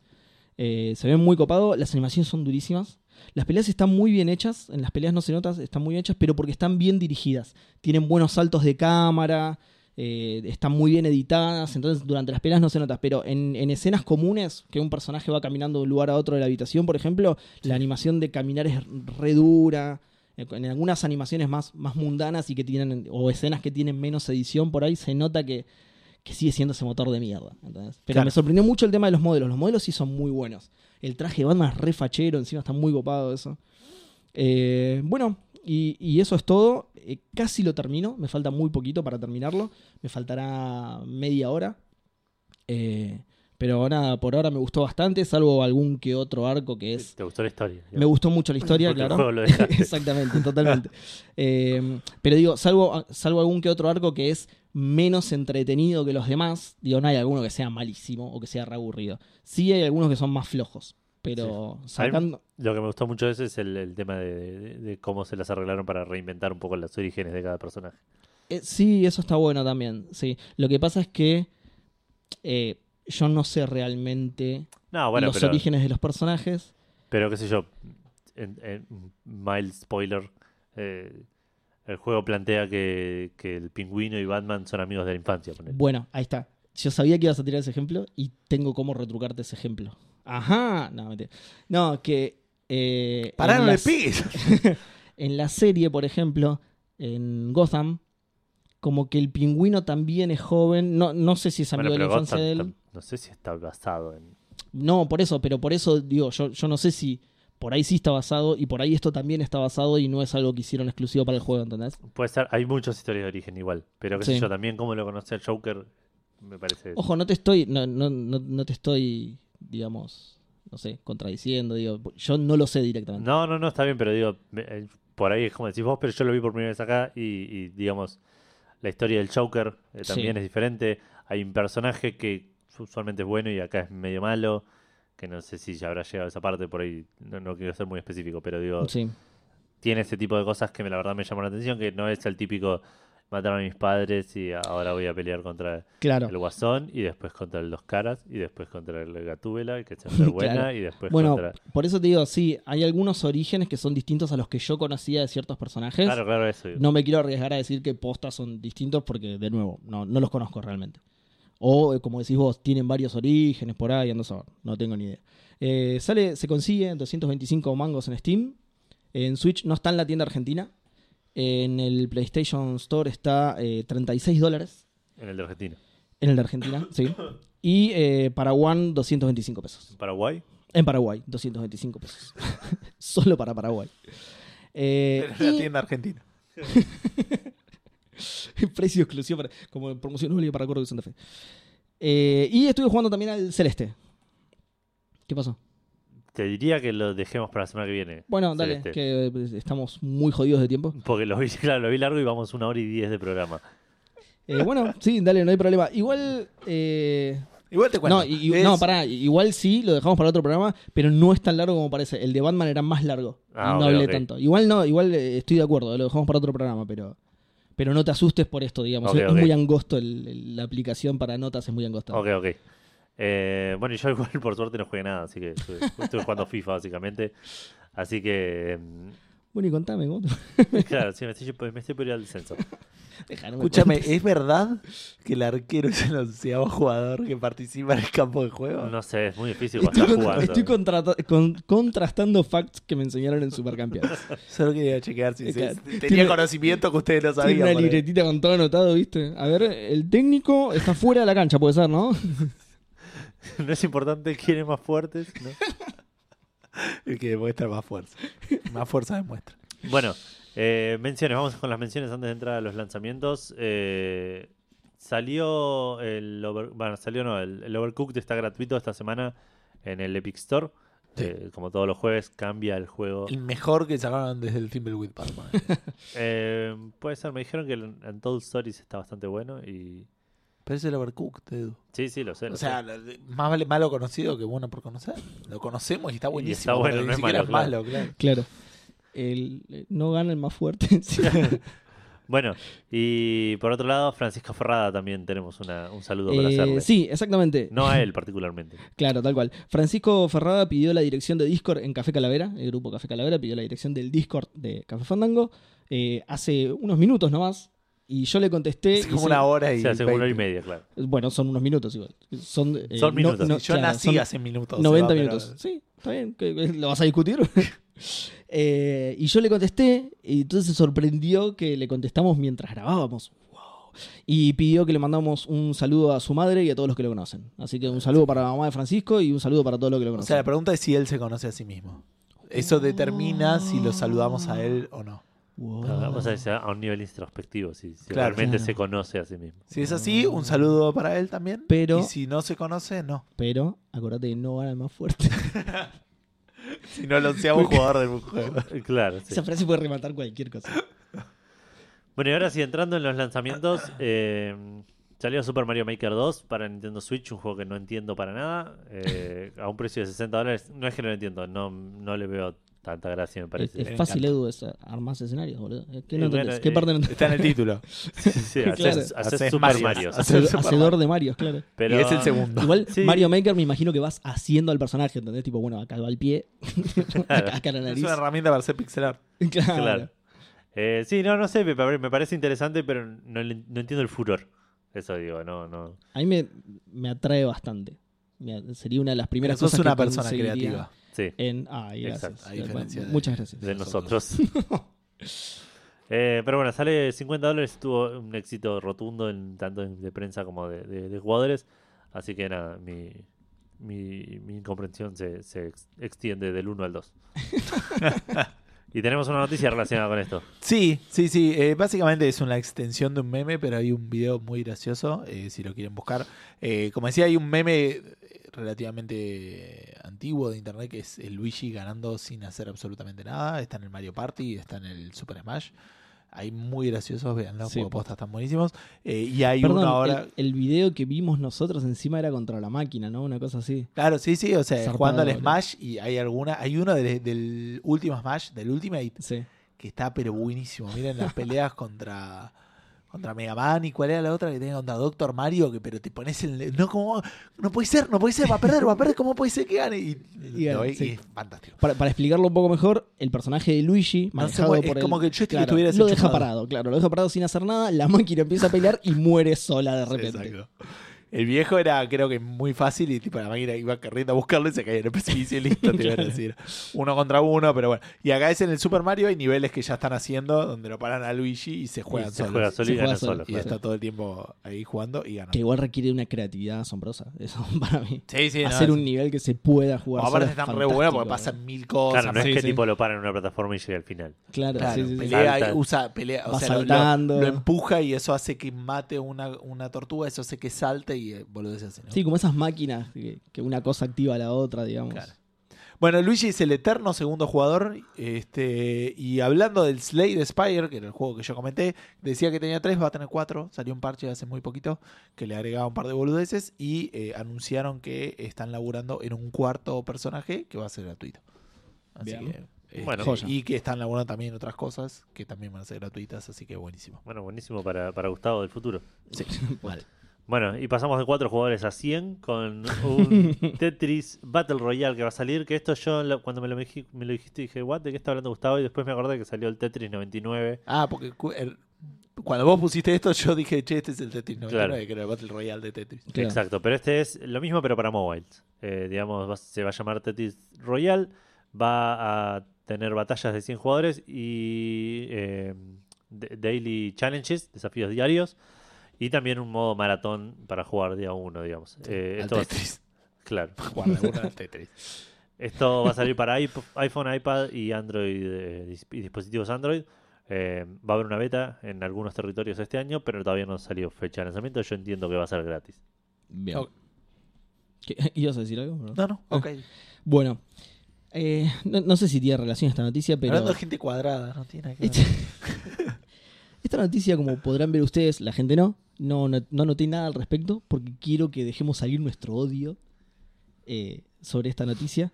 Eh, se ven muy copados, las animaciones son durísimas. Las peleas están muy bien hechas, en las peleas no se nota, están muy bien hechas, pero porque están bien dirigidas. Tienen buenos saltos de cámara, eh, están muy bien editadas, entonces durante las peleas no se nota. Pero en, en escenas comunes, que un personaje va caminando de un lugar a otro de la habitación, por ejemplo, la animación de caminar es re dura. En en algunas animaciones más, más mundanas y que tienen, o escenas que tienen menos edición por ahí, se nota que, que sigue siendo ese motor de mierda. ¿entendés? Pero Claro. me sorprendió mucho el tema de los modelos. Los modelos sí son muy buenos. El traje de Batman es re fachero, encima está muy copado eso. Eh, bueno, y, y eso es todo. Eh, casi lo termino, me falta muy poquito para terminarlo. Me faltará media hora. Eh, pero nada, por ahora me gustó bastante, salvo algún que otro arco que es ¿Te gustó la historia? me gustó mucho la historia, Porque claro. lo. Exactamente, totalmente. Eh, pero digo, salvo, salvo algún que otro arco que es menos entretenido que los demás, digo, no hay alguno que sea malísimo o que sea re aburrido. Sí hay algunos que son más flojos, pero sacando... Lo que me gustó mucho de eso es el, el tema de, de- de cómo se las arreglaron para reinventar un poco los orígenes de cada personaje. Eh, sí, eso está bueno también, sí. Lo que pasa es que eh, yo no sé realmente No, bueno, los pero, orígenes de los personajes. pero qué sé yo, en, en mild spoiler, eh, el juego plantea que, que el pingüino y Batman son amigos de la infancia. Bueno, ahí está. Yo sabía que ibas a tirar ese ejemplo y tengo cómo retrucarte ese ejemplo. Ajá. No, mentira. No, que. Eh, Pará, en no le las- pegues. En la serie, por ejemplo, en Gotham, como que el pingüino también es joven. No, no sé si es amigo Bueno, de la infancia Gotham de él. no sé si está basado en... No, por eso, pero por eso digo, yo, yo no sé si por ahí sí está basado y por ahí esto también está basado y no es algo que hicieron exclusivo para el juego, ¿entendés? Puede ser, hay muchas historias de origen igual, pero qué sé Sí. yo, también como lo conoce el Joker, me parece... Ojo, no te estoy, no, no, no, no te estoy, digamos, no sé, contradiciendo, digo, yo no lo sé directamente. No, no, no, está bien, pero digo, eh, por ahí es como decís vos, pero yo lo vi por primera vez acá y, y, digamos, la historia del Joker eh, también Sí. es diferente. Hay un personaje que usualmente es bueno y acá es medio malo, que no sé si ya habrá llegado a esa parte, por ahí no, no quiero ser muy específico, pero digo, Sí, tiene ese tipo de cosas que la verdad me llaman la atención, que no es el típico mataron a mis padres y ahora voy a pelear contra claro. el Guasón y después contra el Dos Caras y después contra el Gatúbela, que es ser buena, Claro. y después Bueno, contra... por eso te digo, sí, hay algunos orígenes que son distintos a los que yo conocía de ciertos personajes. Claro, claro, eso. digo. No me quiero arriesgar a decir que postas son distintos porque, de nuevo, no, no los conozco realmente. O, eh, como decís vos, tienen varios orígenes por ahí, ando a. No tengo ni idea. Eh, sale, se consigue en 225 mangos en Steam. En Switch no está en la tienda argentina. En el PlayStation Store está eh, 36 dólares. En el de Argentina. En el de Argentina, sí. Y eh, para One, 225 pesos. ¿En Paraguay? En Paraguay, 225 pesos. Solo para Paraguay. Eh, En la y- tienda argentina. Precio exclusivo para, como promoción única para Córdoba y Santa Fe. Eh, y estuve jugando también al Celeste. ¿Qué pasó? Te diría que lo dejemos para la semana que viene. Bueno, dale, Celeste. que eh, estamos muy jodidos de tiempo. Porque lo vi, claro, lo vi largo y vamos una hora y diez de programa. Eh, bueno, sí, dale, no hay problema. Igual, eh, Igual te cuento. No, y- y- Es- no, pará, igual sí, lo dejamos para otro programa, pero no es tan largo como parece. El de Batman era más largo. Ah, no ok, hablé tanto. Igual no, igual eh, estoy de acuerdo, lo dejamos para otro programa, pero pero no te asustes por esto, digamos. Es muy angosto el- el- la aplicación para notas, es muy angosta. Ok, ok. Eh, bueno, y yo igual por suerte no jugué nada, así que estuve, estuve jugando FIFA básicamente. Así que, Bueno, y contame, ¿cómo te- mm, claro, sí, me estoy, me estoy por ir al descenso. Escúchame. ¿es verdad que el arquero es el onceavo jugador que participa en el campo de juego? No sé, es muy difícil cuando Estoy, estás con- jugando. estoy con- contrastando facts que me enseñaron en Supercampeones. Solo quería chequear si se- tenía Tiene- conocimiento que ustedes no Tiene sabían. una por ahí. libretita con todo anotado, ¿viste? A ver, el técnico está fuera de la cancha, puede ser, ¿no? No es importante quién es más fuerte. ¿no? El que demuestra más fuerza. Más fuerza demuestra. Bueno, eh, menciones, vamos con las menciones antes de entrar a los lanzamientos. Eh, salió el over- bueno, salió no, el, el Overcooked está gratuito esta semana en el Epic Store. Sí. Eh, como todos los jueves, cambia el juego. El mejor que sacaron desde el Thimbleweed Park. Eh, puede ser, me dijeron que el Untold Stories está bastante bueno y... Es el Overcooked, Edu. Sí, sí, lo sé. lo O sea, sé. más vale malo conocido que bueno por conocer. Lo conocemos y está buenísimo. está bueno, no es malo, claro. Claro. El, eh, no gana el más fuerte. Sí. Bueno, y por otro lado, Francisco Ferrada también tenemos una- un saludo para Eh, hacerle. sí, exactamente. No a él particularmente. Claro, tal cual. Francisco Ferrada pidió la dirección de Discord en Café Calavera, el grupo Café Calavera pidió la dirección del Discord de Café Fandango eh, hace unos minutos nomás. Y yo le contesté. Es y como se- una hora y. O sea, hace como una hora y 20. media, claro. Bueno, son unos minutos igual. Son, eh, Son minutos. no- Yo claro, nací hace minutos. 90 Seba, pero- minutos. Sí, está bien. ¿Qué- qué- ¿Lo vas a discutir? Eh, y yo le contesté, y entonces se sorprendió que le contestamos mientras grabábamos. Wow. Y pidió que le mandamos un saludo a su madre y a todos los que lo conocen. Así que un saludo para la mamá de Francisco y un saludo para todos los que lo O conocen. sea, la pregunta es si él se conoce a sí mismo. Eso determina si lo saludamos a él o no. Wow. Vamos a decir a un nivel introspectivo, si, si Claro. realmente Claro. se conoce a sí mismo. Si es así, un saludo para él también. Pero- Y si no se conoce, no. Pero acordate que no gana el más fuerte. Si no lo seamos jugador del juego. Eh, Claro, sí. Esa frase puede rematar cualquier cosa. Bueno, y ahora sí, entrando en los lanzamientos, eh, salió Super Mario Maker 2 para Nintendo Switch, un juego que no entiendo para nada, eh, a un precio de 60 dólares. No es que no lo entiendo, no, no le veo tanta gracia, me Es, parece. es Me fácil, encanta. Edu, es armar escenarios, boludo. ¿Qué, Y no bueno, entendés? ¿Qué eh, parte no entendés? Está en el título. Sí, sí, haces, Claro. haces Haces Super. Mario. Haces- Hacedor, Mario. de Marios, claro. Pero, Y es el segundo. Igual Sí. Mario Maker me imagino que vas haciendo al personaje, ¿entendés? Tipo, bueno, acá va el pie, acá la Es nariz. una herramienta para hacer pixel art. Claro. Claro. Eh, sí, no, no sé, me, pare- me parece interesante, pero no, no entiendo el furor. Eso digo, no, no. A mí me, me atrae bastante. Sería una de las primeras Sos cosas una que persona creativa. Sí, En... Ay, gracias. Exacto. Muchas gracias. de nosotros. nosotros. Eh, pero bueno, sale 50 dólares, tuvo un éxito rotundo en tanto de prensa como de, de- de jugadores. Así que nada, mi, mi, mi incomprensión se, se ex- extiende del 1 al 2. y tenemos una noticia relacionada con esto. Sí, sí, sí. eh, básicamente es una extensión de un meme, pero hay un video muy gracioso, eh, si lo quieren buscar. Eh, como decía, hay un meme relativamente antiguo de internet que es el Luigi ganando sin hacer absolutamente nada. Está en el Mario Party, está en el Super Smash. Hay muy graciosos, veanlo, Sí, porque postas están buenísimos. Eh, y hay Perdón, uno ahora... el, el video que vimos nosotros encima era contra la máquina, ¿no? Una cosa así. Claro, sí, sí, o sea, Zarpado, jugando al. Smash y hay alguna, hay uno del, del último Smash, del Ultimate, Sí. que está pero buenísimo. Miren las peleas contra contra Mega Man y cuál era la otra que tenía contra Doctor Mario, que pero te pones el no como no puede ser, no puede ser, va a perder, va a perder, ¿cómo puede ser que gane? Y, Y sí. es fantástico. Para, para explicarlo un poco mejor, el personaje de Luigi, No manejado mueve, por es el- como que el joystick claro, estuviera lo deja parado, claro, lo deja parado sin hacer nada, la máquina empieza a pelear y muere sola de repente. Exacto. El viejo era, creo que muy fácil y tipo la máquina iba corriendo a buscarlo y se caía en el precipicio y listo, te iban a decir. Uno contra uno, pero bueno. Y acá es en el Super Mario, hay niveles que ya están haciendo donde lo paran a Luigi y se juegan Y se solos. juega solo Se y juega gana solo, solo. Y claro. está todo el tiempo ahí jugando y ganando. Que igual requiere una creatividad asombrosa, eso para mí. Sí, sí, Hacer un nivel que se pueda jugar Aparte solo es están re buenos porque pasan mil cosas. Claro, no Sí, es que sí. tipo lo para en una plataforma y llega al final. Claro, Claro, sí, sí, sí. pelea, Salta. y usa, pelea, o Va sea, lo- lo- saltando. Lo, empuja y eso hace que mate una, una tortuga, eso hace que y eh, boludeces así, ¿no? Sí, como esas máquinas que, que una cosa activa a la otra, digamos. Claro. Bueno, Luigi es el eterno segundo jugador. Este, y hablando del Slade Spire, que era el juego que yo comenté, decía que tenía tres, va a tener cuatro. Salió un parche hace muy poquito que le agregaba un par de boludeces. Y eh, anunciaron que están laburando en un cuarto personaje que va a ser gratuito. Así Bien. que. este, Bueno. Y que están laburando también en otras cosas que también van a ser gratuitas, así que buenísimo. Bueno, buenísimo para, para Gustavo del futuro. Vale. Bueno, y pasamos de 4 jugadores a 100 con un Tetris Battle Royale que va a salir. Que esto yo, lo- cuando me lo, me lo dijiste, dije, ¿what? ¿De qué está hablando Gustavo? Y después me acordé que salió el Tetris 99. Ah, porque el- cuando vos pusiste esto, yo dije, che, este es el Tetris 99, Claro. que era el Battle Royale de Tetris. Claro. Exacto, pero este es lo mismo, pero para mobiles. Eh, digamos, va- se va a llamar Tetris Royale. Va a tener batallas de 100 jugadores y eh, daily challenges, desafíos diarios. Y también un modo maratón para jugar día uno, digamos. Eh, Al esto va Tetris. claro. Guarda, uno al Tetris. Esto va a salir para iP- iPhone, iPad y Android eh, y dispositivos Android. Eh, va a haber una beta en algunos territorios este año, pero todavía no salió fecha de lanzamiento. Yo entiendo que va a ser gratis. Bien. Ok. ¿Qué- ¿Ibas a decir algo? No, no, ok. Bueno, eh, no, no sé si tiene relación esta noticia, pero Hablando de gente cuadrada, no tiene nada que ver. Esta, noticia, como podrán ver ustedes, la gente no, no, no, no noté nada al respecto porque quiero que dejemos salir nuestro odio eh, sobre esta noticia.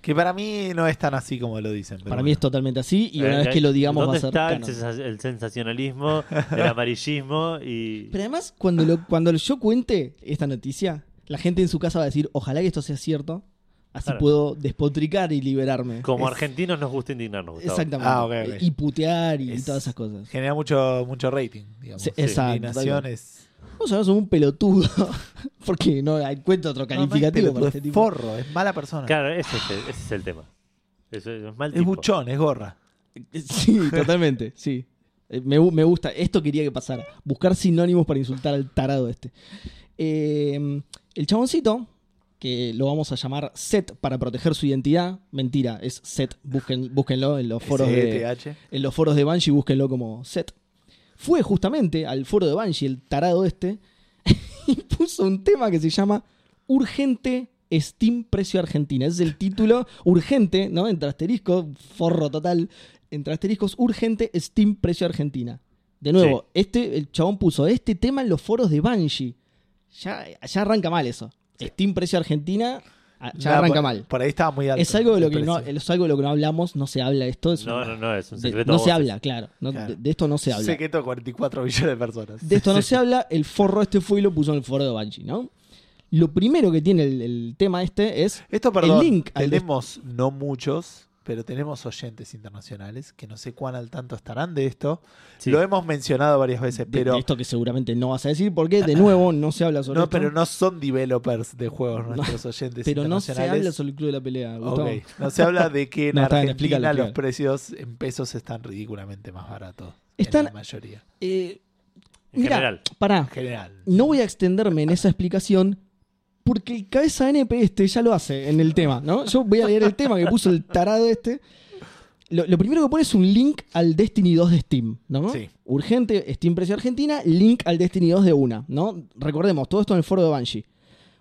Que para mí no es tan así como lo dicen. pero Para mí es bueno. totalmente así y una Eh, vez que lo digamos va ¿Dónde a ser está canon. el sensacionalismo, el amarillismo y... Pero además, cuando, lo, cuando yo cuente esta noticia, la gente en su casa va a decir, ojalá que esto sea cierto, así Claro. puedo despotricar y liberarme. Como Es- argentinos nos gusta indignarnos, Gustavo. Exactamente. Ah. Y putear y Es- todas esas cosas. Genera mucho, mucho rating, digamos. Sí, exacto, es... Vamos a sobre un pelotudo. Porque no encuentro otro No, no es calificativo para es este tipo. forro, es mala persona. Claro, ese es el, ese es el tema. Eso es, es mal Es tipo. buchón, es gorra. Sí, totalmente, sí. Eh, Me, me gusta, esto quería que pasara. Buscar sinónimos para insultar al tarado este. Eh, el chaboncito, que lo vamos a llamar Set para proteger su identidad. Mentira, es Set. Busquen, búsquenlo en los foros de, SETH. en los foros de Banshee, búsquenlo como Set. Fue justamente al foro de Banshee, el tarado este, y puso un tema que se llama Urgente Steam Precio Argentina. Es el título, urgente, ¿no? Entre asteriscos, forro total. Entre asteriscos, urgente Steam Precio Argentina. De nuevo, este, el chabón puso este tema en los foros de Banshee. Ya, ya arranca mal eso. Steam Precio Argentina, ah, ya arranca por, mal. Por ahí estaba muy alto. Es algo, de lo que no, es algo de lo que no hablamos, no se habla esto. Es No, una- no, no, es un de- secreto. no se habla, claro. no- Claro. de, de esto no se habla. Secreto de 44 millones de personas. De esto no se habla. El forro este fue y lo puso en el foro de Banshee, ¿no? Lo primero que tiene el, el tema este es. Esto, perdón, El link al de- tenemos no muchos, pero tenemos oyentes internacionales que no sé cuán al tanto estarán de esto. Sí. Lo hemos mencionado varias veces, pero de esto que seguramente no vas a decir, porque de nuevo no se habla sobre no, esto. pero no son developers de juegos No, nuestros oyentes Pero no se internacionales. habla sobre el club de la pelea. Gustavo. Ok, No se habla de que en No, está bien, Argentina explícalo, los explícalo. precios en pesos están ridículamente más baratos. Están- En la mayoría. Eh, En mirá, general. pará. En general. No voy a extenderme en esa explicación porque el cabeza NP este ya lo hace en el tema, ¿no? Yo voy a leer el tema que puso el tarado este. Lo, lo primero que pone es un link al Destiny 2 de Steam, ¿no? Sí. Urgente, Steam Precio Argentina, link al Destiny 2 de una, ¿no? Recordemos, todo esto en el foro de Banshee.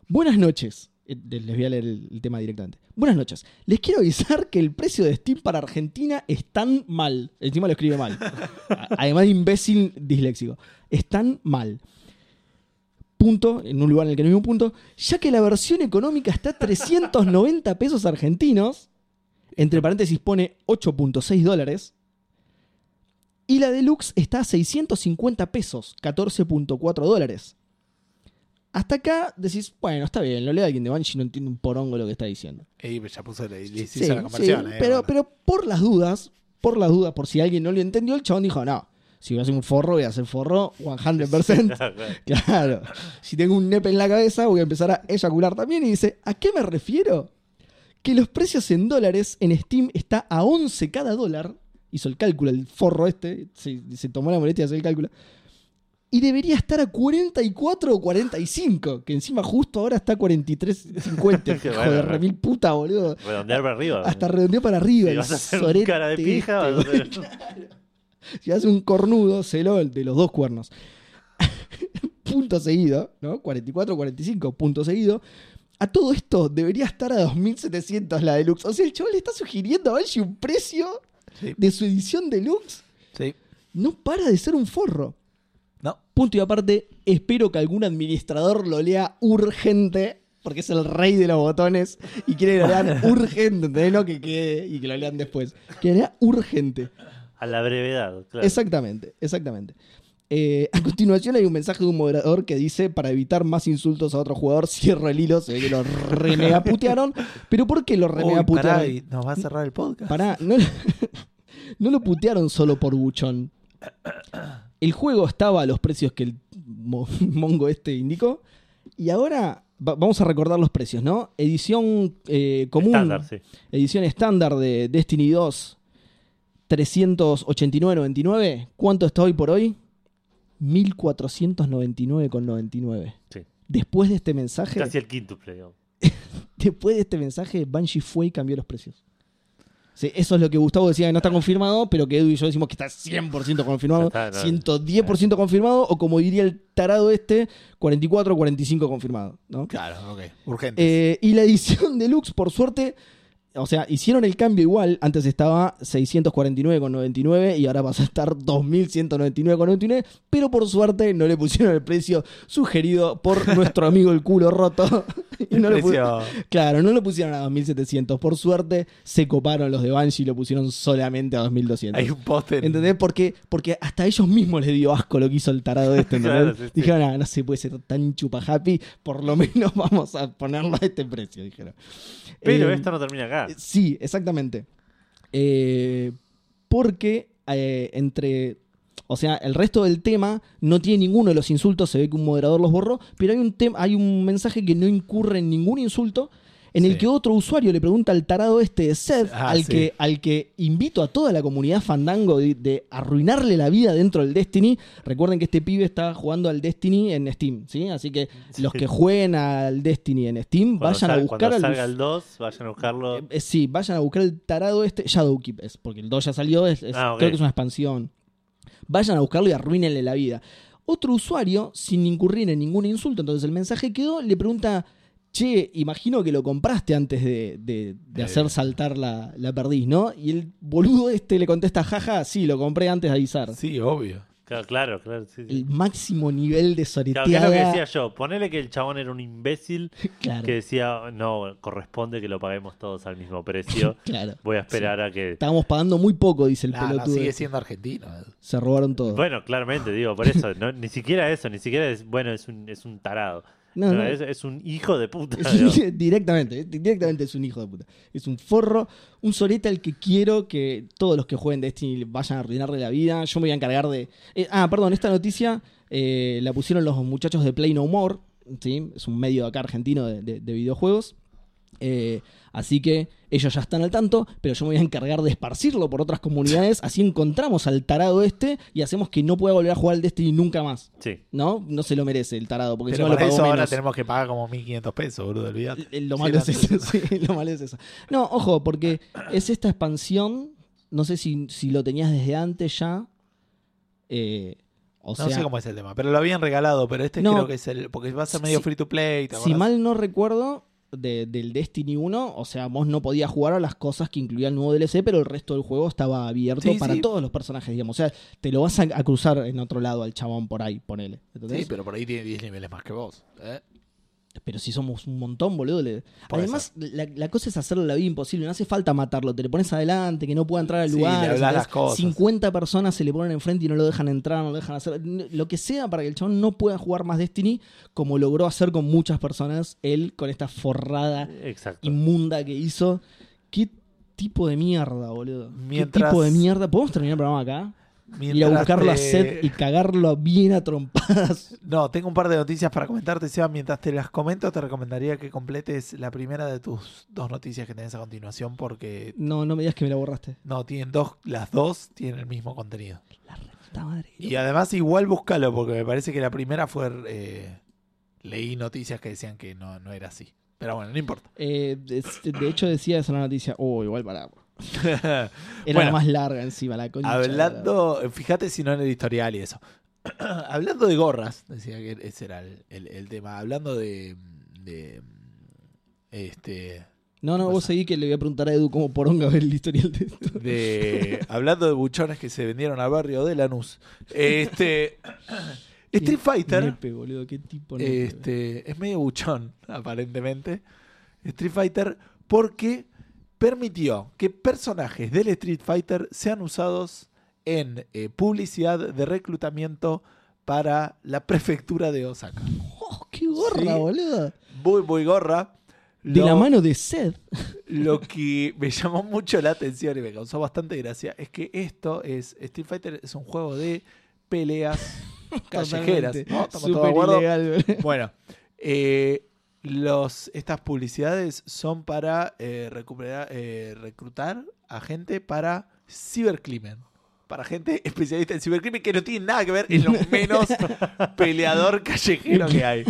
Buenas noches. Eh, Les voy a leer el, el tema directamente. Buenas noches. Les quiero avisar que el precio de Steam para Argentina es tan mal. Encima lo escribe mal. Además de imbécil disléxico. Es tan mal punto, en un lugar en el que no hay un punto, ya que la versión económica está a 390 pesos argentinos, entre paréntesis pone 8.6 dólares, y la deluxe está a 650 pesos, 14.4 dólares. Hasta acá decís, bueno, está bien, lo lee alguien de Banshee, no entiende un porongo lo que está diciendo. Ey, ya puso, le, le hizo Sí, la conversión. sí, eh, pero, bueno. pero por las dudas, por las dudas, por si alguien no lo entendió, el chabón dijo, no, si voy a hacer un forro, voy a hacer forro 100%. Claro. Si tengo un nepe en la cabeza, voy a empezar a eyacular también. Y dice, ¿a qué me refiero? Que los precios en dólares en Steam está a 11 cada dólar. Hizo el cálculo, el forro este. Se, se tomó la molestia de hacer el cálculo. Y debería estar a 44 o 45. Que encima justo ahora está a 43.50. Qué Hijo bueno, de ¿no? remil puta, boludo. Redondear para arriba. Hasta redondeó para arriba. Si vas a hacer cara de pija, este, Si hace un cornudo, celo el de los dos cuernos. punto seguido, ¿no? 44, 45, punto seguido. A todo esto debería estar a 2700 la deluxe. O sea, el chaval le está sugiriendo a Banshee un precio Sí. de su edición deluxe. Sí. No para de ser un forro. No. Punto y aparte, espero que algún administrador lo lea urgente, porque es el rey de los botones y quiere que lo lean urgente, ¿entendés? No que quede y que lo lean después. Que lo lea urgente. A la brevedad, claro. Exactamente, exactamente. Eh, a continuación hay un mensaje de un moderador que dice, para evitar más insultos a otro jugador, cierro el hilo, se ve que lo remega putearon. Pero ¿por qué lo remega Uy, pará, nos va a cerrar el podcast. Pará, no, no lo putearon solo por buchón. El juego estaba a los precios que el mo- mongo este indicó. Y ahora va- vamos a recordar los precios, ¿no? Edición eh, común. Estándar, sí. Edición estándar de Destiny 2, 389.99. ¿Cuánto está hoy por hoy? 1499,99. Sí. Después de este mensaje, Casi el quíntuple, digamos. después de este mensaje, Banshee fue y cambió los precios. Sí, eso es lo que Gustavo decía que no está confirmado, pero que Edu y yo decimos que está 100% confirmado, está, no. 110% confirmado, o como diría el tarado este, 44 o 45 confirmado. ¿no? Claro, ok. Urgente. Eh, y la edición deluxe, por suerte, o sea, hicieron el cambio igual. Antes estaba 649,99 y ahora pasa a estar 2199,99. Pero por suerte no le pusieron el precio sugerido por nuestro amigo el culo roto. Y no lo. Claro, no lo pusieron a 2700. Por suerte se coparon los de Banshee y lo pusieron solamente a 2200. Hay un póster. ¿Entendés? Porque, porque hasta a ellos mismos les dio asco lo que hizo el tarado este. ¿entendés? Claro, sí, sí. Dijeron, ah, no se puede ser tan chupa happy, por lo menos vamos a ponerlo a este precio, dijeron. Pero Eh, esto no termina acá. Sí, exactamente. Eh, porque eh, entre. O sea, el resto del tema no tiene ninguno de los insultos, se ve que un moderador los borró, pero hay un, hay un mensaje que no incurre en ningún insulto, en el que otro usuario le pregunta al tarado este de Seth, Ah, al, sí. que, al que invito a toda la comunidad fandango de, de arruinarle la vida dentro del Destiny. Recuerden que este pibe está jugando al Destiny en Steam, ¿sí? Así que los que jueguen al Destiny en Steam, Cuando vayan a sal- buscar Cuando al salga el 2, vayan a buscarlo. eh, eh, sí, vayan a buscar el tarado este. Shadowkeep es, porque el 2 ya salió, es, es- Ah, creo que es una expansión. Vayan a buscarlo y arruínenle la vida. Otro usuario, sin incurrir en ningún insulto, entonces el mensaje quedó, le pregunta, che, imagino que lo compraste antes de, de- de Eh. hacer saltar la, la perdiz, ¿no? Y el boludo este le contesta, jaja, sí, lo compré antes de avisar. Sí, obvio. Claro, claro, claro. sí, sí. El máximo nivel de Claro, que soreteada. es lo que decía yo. Ponele que el chabón era un imbécil Claro, que decía, no, corresponde que lo paguemos todos al mismo precio. claro. Voy a esperar a que... Estábamos pagando muy poco, dice el Nah, no, pelotudo. sigue siendo argentino. Edu. Se robaron todo. Bueno, claramente, digo, por eso. no- ni siquiera eso, ni siquiera es, bueno, es un, es un tarado. No, No, no. Es, es un hijo de puta. Directamente, eh, directamente es un hijo de puta. Es un forro, un soreta al que quiero que todos los que jueguen Destiny vayan a arruinarle la vida. Yo me voy a encargar de. eh, ah, perdón, esta noticia eh, la pusieron los muchachos de Play No More. ¿sí? Es un medio acá argentino de, de- de videojuegos. Eh, así que ellos ya están al tanto, pero yo me voy a encargar de esparcirlo por otras comunidades. Así encontramos al tarado este y hacemos que no pueda volver a jugar al Destiny nunca más. Sí. ¿No? No se lo merece el tarado, porque Pero lo para pagó eso ahora tenemos que pagar como 1500 pesos, boludo, olvídate. Eh, Lo Sí, malo es eso, sí, lo malo es eso. No, ojo, porque es esta expansión, no sé si, si lo tenías desde antes ya. eh, o no sé cómo es el tema, pero lo habían regalado, pero este No. creo que es el... Porque va a ser medio Si- free to play, ¿te si mal no recuerdo, de- del Destiny 1, o sea, vos no podías jugar a las cosas que incluía el nuevo DLC, pero el resto del juego estaba abierto Sí, para sí. todos los personajes, digamos. O sea, te lo vas a, a cruzar en otro lado al chabón por ahí, ponele. ¿entendés? Sí, pero por ahí tiene 10 niveles más que vos. ¿eh? Pero si somos un montón, boludo. le- Además, la, la cosa es hacerle la vida imposible. No hace falta matarlo. Te le pones adelante, que no pueda entrar al Sí, lugar. ¿entendés? las cosas. 50 personas se le ponen enfrente y no lo dejan entrar, no lo dejan hacer. Lo que sea para que el chabón no pueda jugar más Destiny, como logró hacer con muchas personas él con esta forrada Exacto. inmunda que hizo. ¿Qué tipo de mierda, boludo? Mientras- ¿Qué tipo de mierda? ¿Podemos terminar el programa acá? Ir a buscarlo a te- Seth y cagarlo bien a trompadas. No, tengo un par de noticias para comentarte, Seba. Mientras te las comento, te recomendaría que completes la primera de tus dos noticias que tenés a continuación, porque No, no me digas que me la borraste. no, tienen dos, las dos tienen el mismo contenido. La puta madre. Y además igual búscalo, porque me parece que la primera fue... eh, leí noticias que decían que no, no era así. Pero bueno, no importa. Eh, de, de hecho decía esa la noticia, oh, igual para. Era Bueno. la más larga encima, la concha. la- Hablando, fíjate si no en editorial y eso. Hablando de gorras, decía que ese era el, el- el tema. Hablando de, de Este, No, no, ¿Qué vos seguí que le voy a preguntar a Edu cómo poronga ver el historial de esto. de hablando de buchones que se vendieron al barrio de Lanús. Este Street Fighter Nepe, boludo, qué tipo nepe. este, es medio buchón, aparentemente. Street Fighter porque permitió que personajes del Street Fighter sean usados en eh, publicidad de reclutamiento para la prefectura de Osaka. Oh, qué gorra, Sí. boludo. Muy, muy gorra. De Lo- la mano de Seth. Lo que me llamó mucho la atención y me causó bastante gracia es que esto es. Street Fighter es un juego de peleas callejeras. ¿no? ¿Estamos todos de acuerdo? ilegal. Bueno, eh, los, estas publicidades son para eh, recuperar, eh, reclutar a gente para cibercrimen. Para gente especialista en cibercrimen que no tiene nada que ver, es lo menos peleador callejero que hay.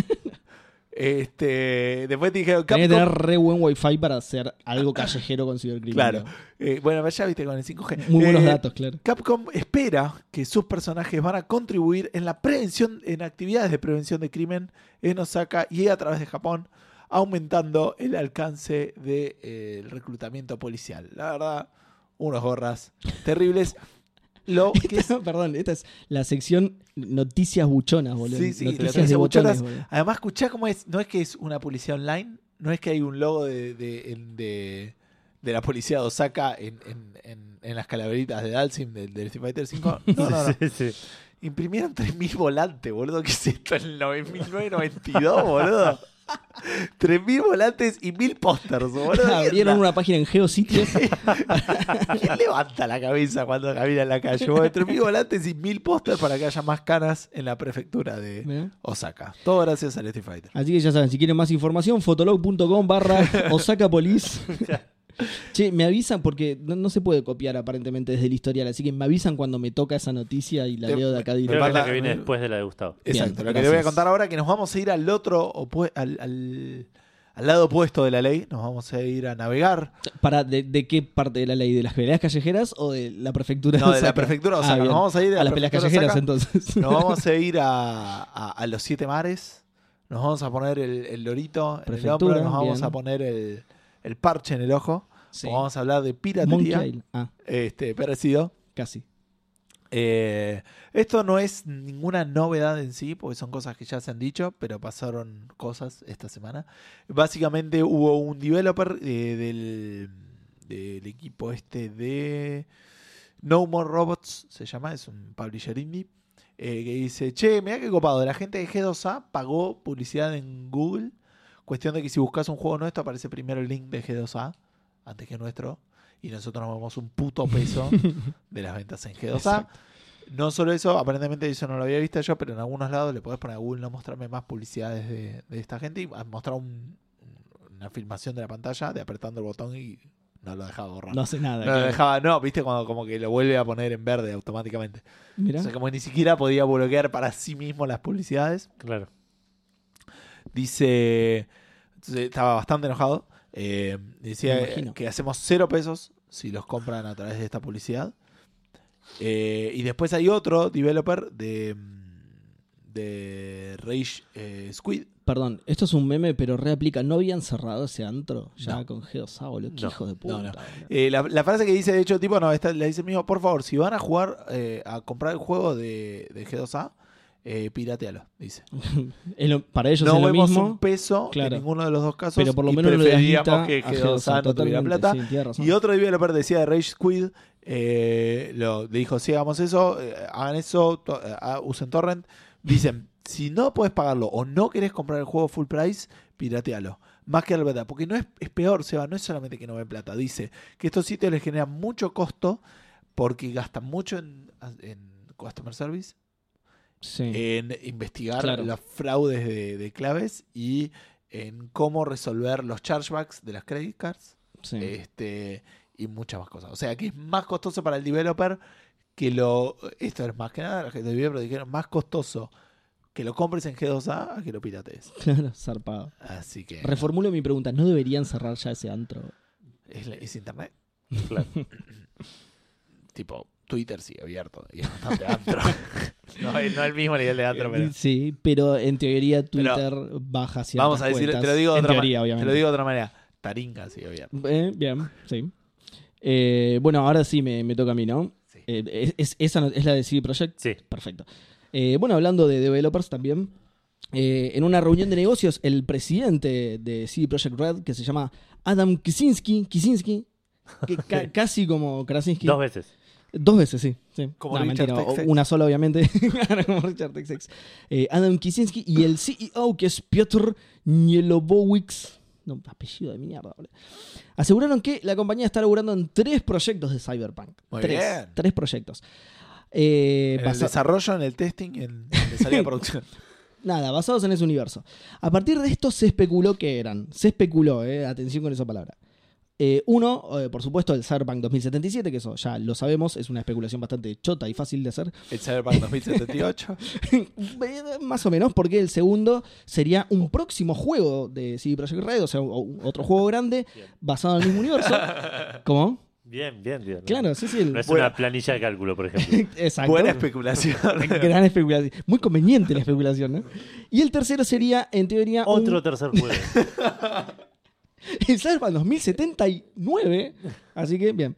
Este, después te dijeron Tenés que Capcom- tener re buen wifi para hacer algo callejero con cibercrimen. Claro. eh, bueno, ya viste con el 5G. Muy buenos Eh, datos, claro. Capcom espera que sus personajes van a contribuir en la prevención, en actividades de prevención de crimen en Osaka y a través de Japón, aumentando el alcance del reclutamiento policial. La verdad, unos gorras terribles. Lo que es- Perdón, esta es la sección noticias buchonas, boludo. Sí, sí, noticias de buchonas. además, escuchá cómo es. No es que es una policía online, no es que hay un logo de, de, de- de la policía de Osaka en, en- en- en las calaveritas de Dalsim del, del Street Fighter 5. No, no, no. Sí. Imprimieron 3.000 volantes, boludo. ¿Qué es esto? En el 1992, boludo. 3.000 volantes y 1.000 pósters, boludo. Abrieron una página en Geositios. ¿Quién levanta la cabeza cuando camina en la calle? Bueno, 3.000 volantes y 1.000 pósters para que haya más canas en la prefectura de. Osaka. Todo gracias al Street Fighter. Así que ya saben, si quieren más información, fotolog.com barra Osaka Police. Che, me avisan porque no, no se puede copiar aparentemente desde el historial, así que me avisan cuando me toca esa noticia y la Te- leo de acá Creo directo. que es la que viene después de la de Gustavo. Exacto. Bien, lo que le voy a contar ahora es que nos vamos a ir al otro, al, al- al lado opuesto de la ley. Nos vamos a ir a navegar. Para, de, de qué parte de la ley? ¿De las peleas callejeras o de la prefectura No, de la prefectura de Ah, Osaka. bien. nos vamos a ir de a la las peleas callejeras Osaka. entonces. Nos vamos a ir a, a- a los siete mares. Nos vamos a poner el, el lorito en el Prefectura, hombro. Nos vamos bien. a poner el, el parche en el ojo. Sí. Vamos a hablar de piratería. Ah, Este, parecido. casi. Eh, esto no es ninguna novedad en sí, porque son cosas que ya se han dicho, pero pasaron cosas esta semana. Básicamente hubo un developer eh, del, del equipo este de No More Robots, se llama, es un publisher indie, eh, que dice, che, mira qué copado, la gente de G2A pagó publicidad en Google. Cuestión de que si buscas un juego nuestro aparece primero el link de G2A antes que nuestro. Y nosotros nos vemos un puto peso de las ventas en G2A. Exacto. No solo eso, aparentemente eso no lo había visto yo, pero en algunos lados le podés poner a Google no mostrarme más publicidades de, de esta gente y mostrar un- una filmación de la pantalla de apretando el botón y no lo dejaba borrar. No hace nada. No lo dejaba, no, viste cuando como que lo vuelve a poner en verde automáticamente. Mirá. O sea, como ni siquiera podía bloquear para sí mismo las publicidades. Claro. Dice, entonces, estaba bastante enojado. Eh, decía que hacemos cero pesos si los compran a través de esta publicidad. Eh, y después hay otro developer de, de Rage eh, Squid. Perdón, esto es un meme, pero reaplica. ¿No habían cerrado ese antro ya No. con Geosa, boludo? No. hijo de puta. No. Eh, la, la frase que dice, de hecho, tipo, no, está- le dice mismo, por favor, si van a jugar, eh, a comprar el juego de, de G2A, eh, piratealo, dice. Es lo- para ellos no es lo vemos mismo, un peso Claro. en ninguno de los dos casos. pero por lo menos guita que a G2A, Geosa, no tuviera plata. sí. Y otro developer decía de Rage Squid, eh, lo, le dijo, si hagamos eso, eh, hagan eso, to- eh, ah, usen torrent. Dicen, si no puedes pagarlo o no querés comprar el juego full price, piratealo. Más que la verdad, porque no es, es peor, Seba, no es solamente que no ven plata. Dice que estos sitios les generan mucho costo porque gastan mucho en, en customer service, Sí. en investigar Claro. los fraudes de, de claves y en cómo resolver los chargebacks de las credit cards sí. este y muchas más cosas. O sea que es más costoso para el developer que lo. Esto es más que nada, la gente de developer dijeron más costoso que lo compres en G2A a que lo piratees. Claro, zarpado. Así que. Reformulo mi pregunta. ¿No deberían cerrar ya ese antro? Es, internet. Claro. Tipo, Twitter sigue abierto y es bastante antro. No, es- no el mismo nivel de Antro, pero... Sí, pero en teoría Twitter baja ciertas Vamos a decir, cuentas. te lo digo de otra teoría, manera. Te obviamente. lo digo de otra manera. Taringa, sí, obviamente. Eh, bien, sí. Eh, bueno, ahora sí me, me toca a mí, ¿no? Sí. Eh, es, es- esa no- es la de CD Projekt. Sí. Perfecto. Eh, bueno, hablando de developers también, eh, en una reunión de negocios, el presidente de CD Projekt Red, que se llama Adam Kicinski, Kicinski, que ca- casi como Krasinski. Dos veces. Dos veces, sí. sí. Como No, Richard mentira, Texex. Una sola, obviamente. como Richard Texex. Eh, Adam Kicinski y el CEO, que es Piotr Nielobowics. No, apellido de mierda, boludo. Aseguraron que la compañía está laburando en tres proyectos de Cyberpunk. Muy tres. bien. Tres proyectos. Eh, En el desarrollo, en el testing y en en salida de producción. Nada, basados en ese universo. A partir de esto se especuló que eran. Se especuló, eh, atención con esa palabra. Eh, uno, eh, por supuesto, el Cyberpunk 2077, que eso ya lo sabemos, es una especulación bastante chota y fácil de hacer. El Cyberpunk 2078. Eh, Más o menos, porque el segundo sería un próximo juego de CD Projekt Red, o sea, otro juego grande Bien. basado en el mismo universo. ¿Cómo? Bien, bien, bien. Claro, sí, sí. el- No es una planilla de cálculo, por ejemplo. Exacto. Buena especulación. Gran especulación. Muy conveniente la especulación, ¿no? Y el tercero sería, en teoría, un- Otro tercer juego. El Cyberpunk 2079. Así que, bien.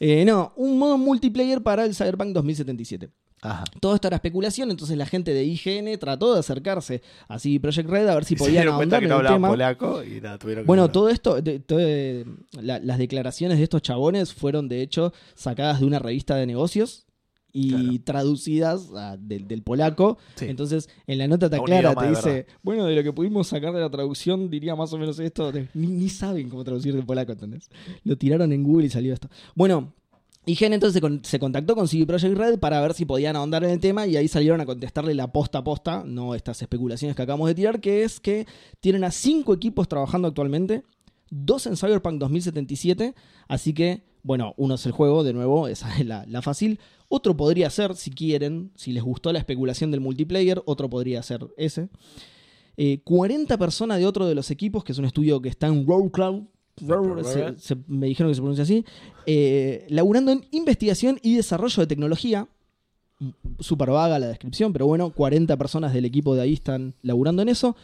Eh, no, un modo multiplayer para el Cyberpunk 2077. Ajá. Todo esto era especulación, entonces la gente de IGN trató de acercarse a CD Projekt Red a ver si Y podían ahondar que en no el tema. polaco y nada, tuvieron que Bueno, hablar. todo esto, de- todo, eh, la- las declaraciones de estos chabones fueron de hecho sacadas de una revista de negocios y Claro. traducidas a- del, del polaco. Sí. Entonces, en la nota te A un aclara, idioma te dice, bueno, de lo que pudimos sacar de la traducción, diría más o menos esto. Ni, ni saben cómo traducir del polaco, ¿entendés? Lo tiraron en Google y salió esto. Bueno. IGN entonces se, con- se contactó con CD Projekt Red para ver si podían ahondar en el tema y ahí salieron a contestarle la posta a posta, no estas especulaciones que acabamos de tirar, que es que tienen a cinco equipos trabajando actualmente, dos en Cyberpunk 2077, así que, bueno, uno es el juego, de nuevo, esa es la, la fácil. Otro podría ser, si quieren, si les gustó la especulación del multiplayer, otro podría ser ese. Eh, 40 personas de otro de los equipos, que es un estudio que está en Roll Cloud, se- se- me dijeron que se pronuncia así, eh, laburando en investigación y desarrollo de tecnología. Súper vaga la descripción, pero bueno, 40 personas del equipo de ahí están laburando en eso.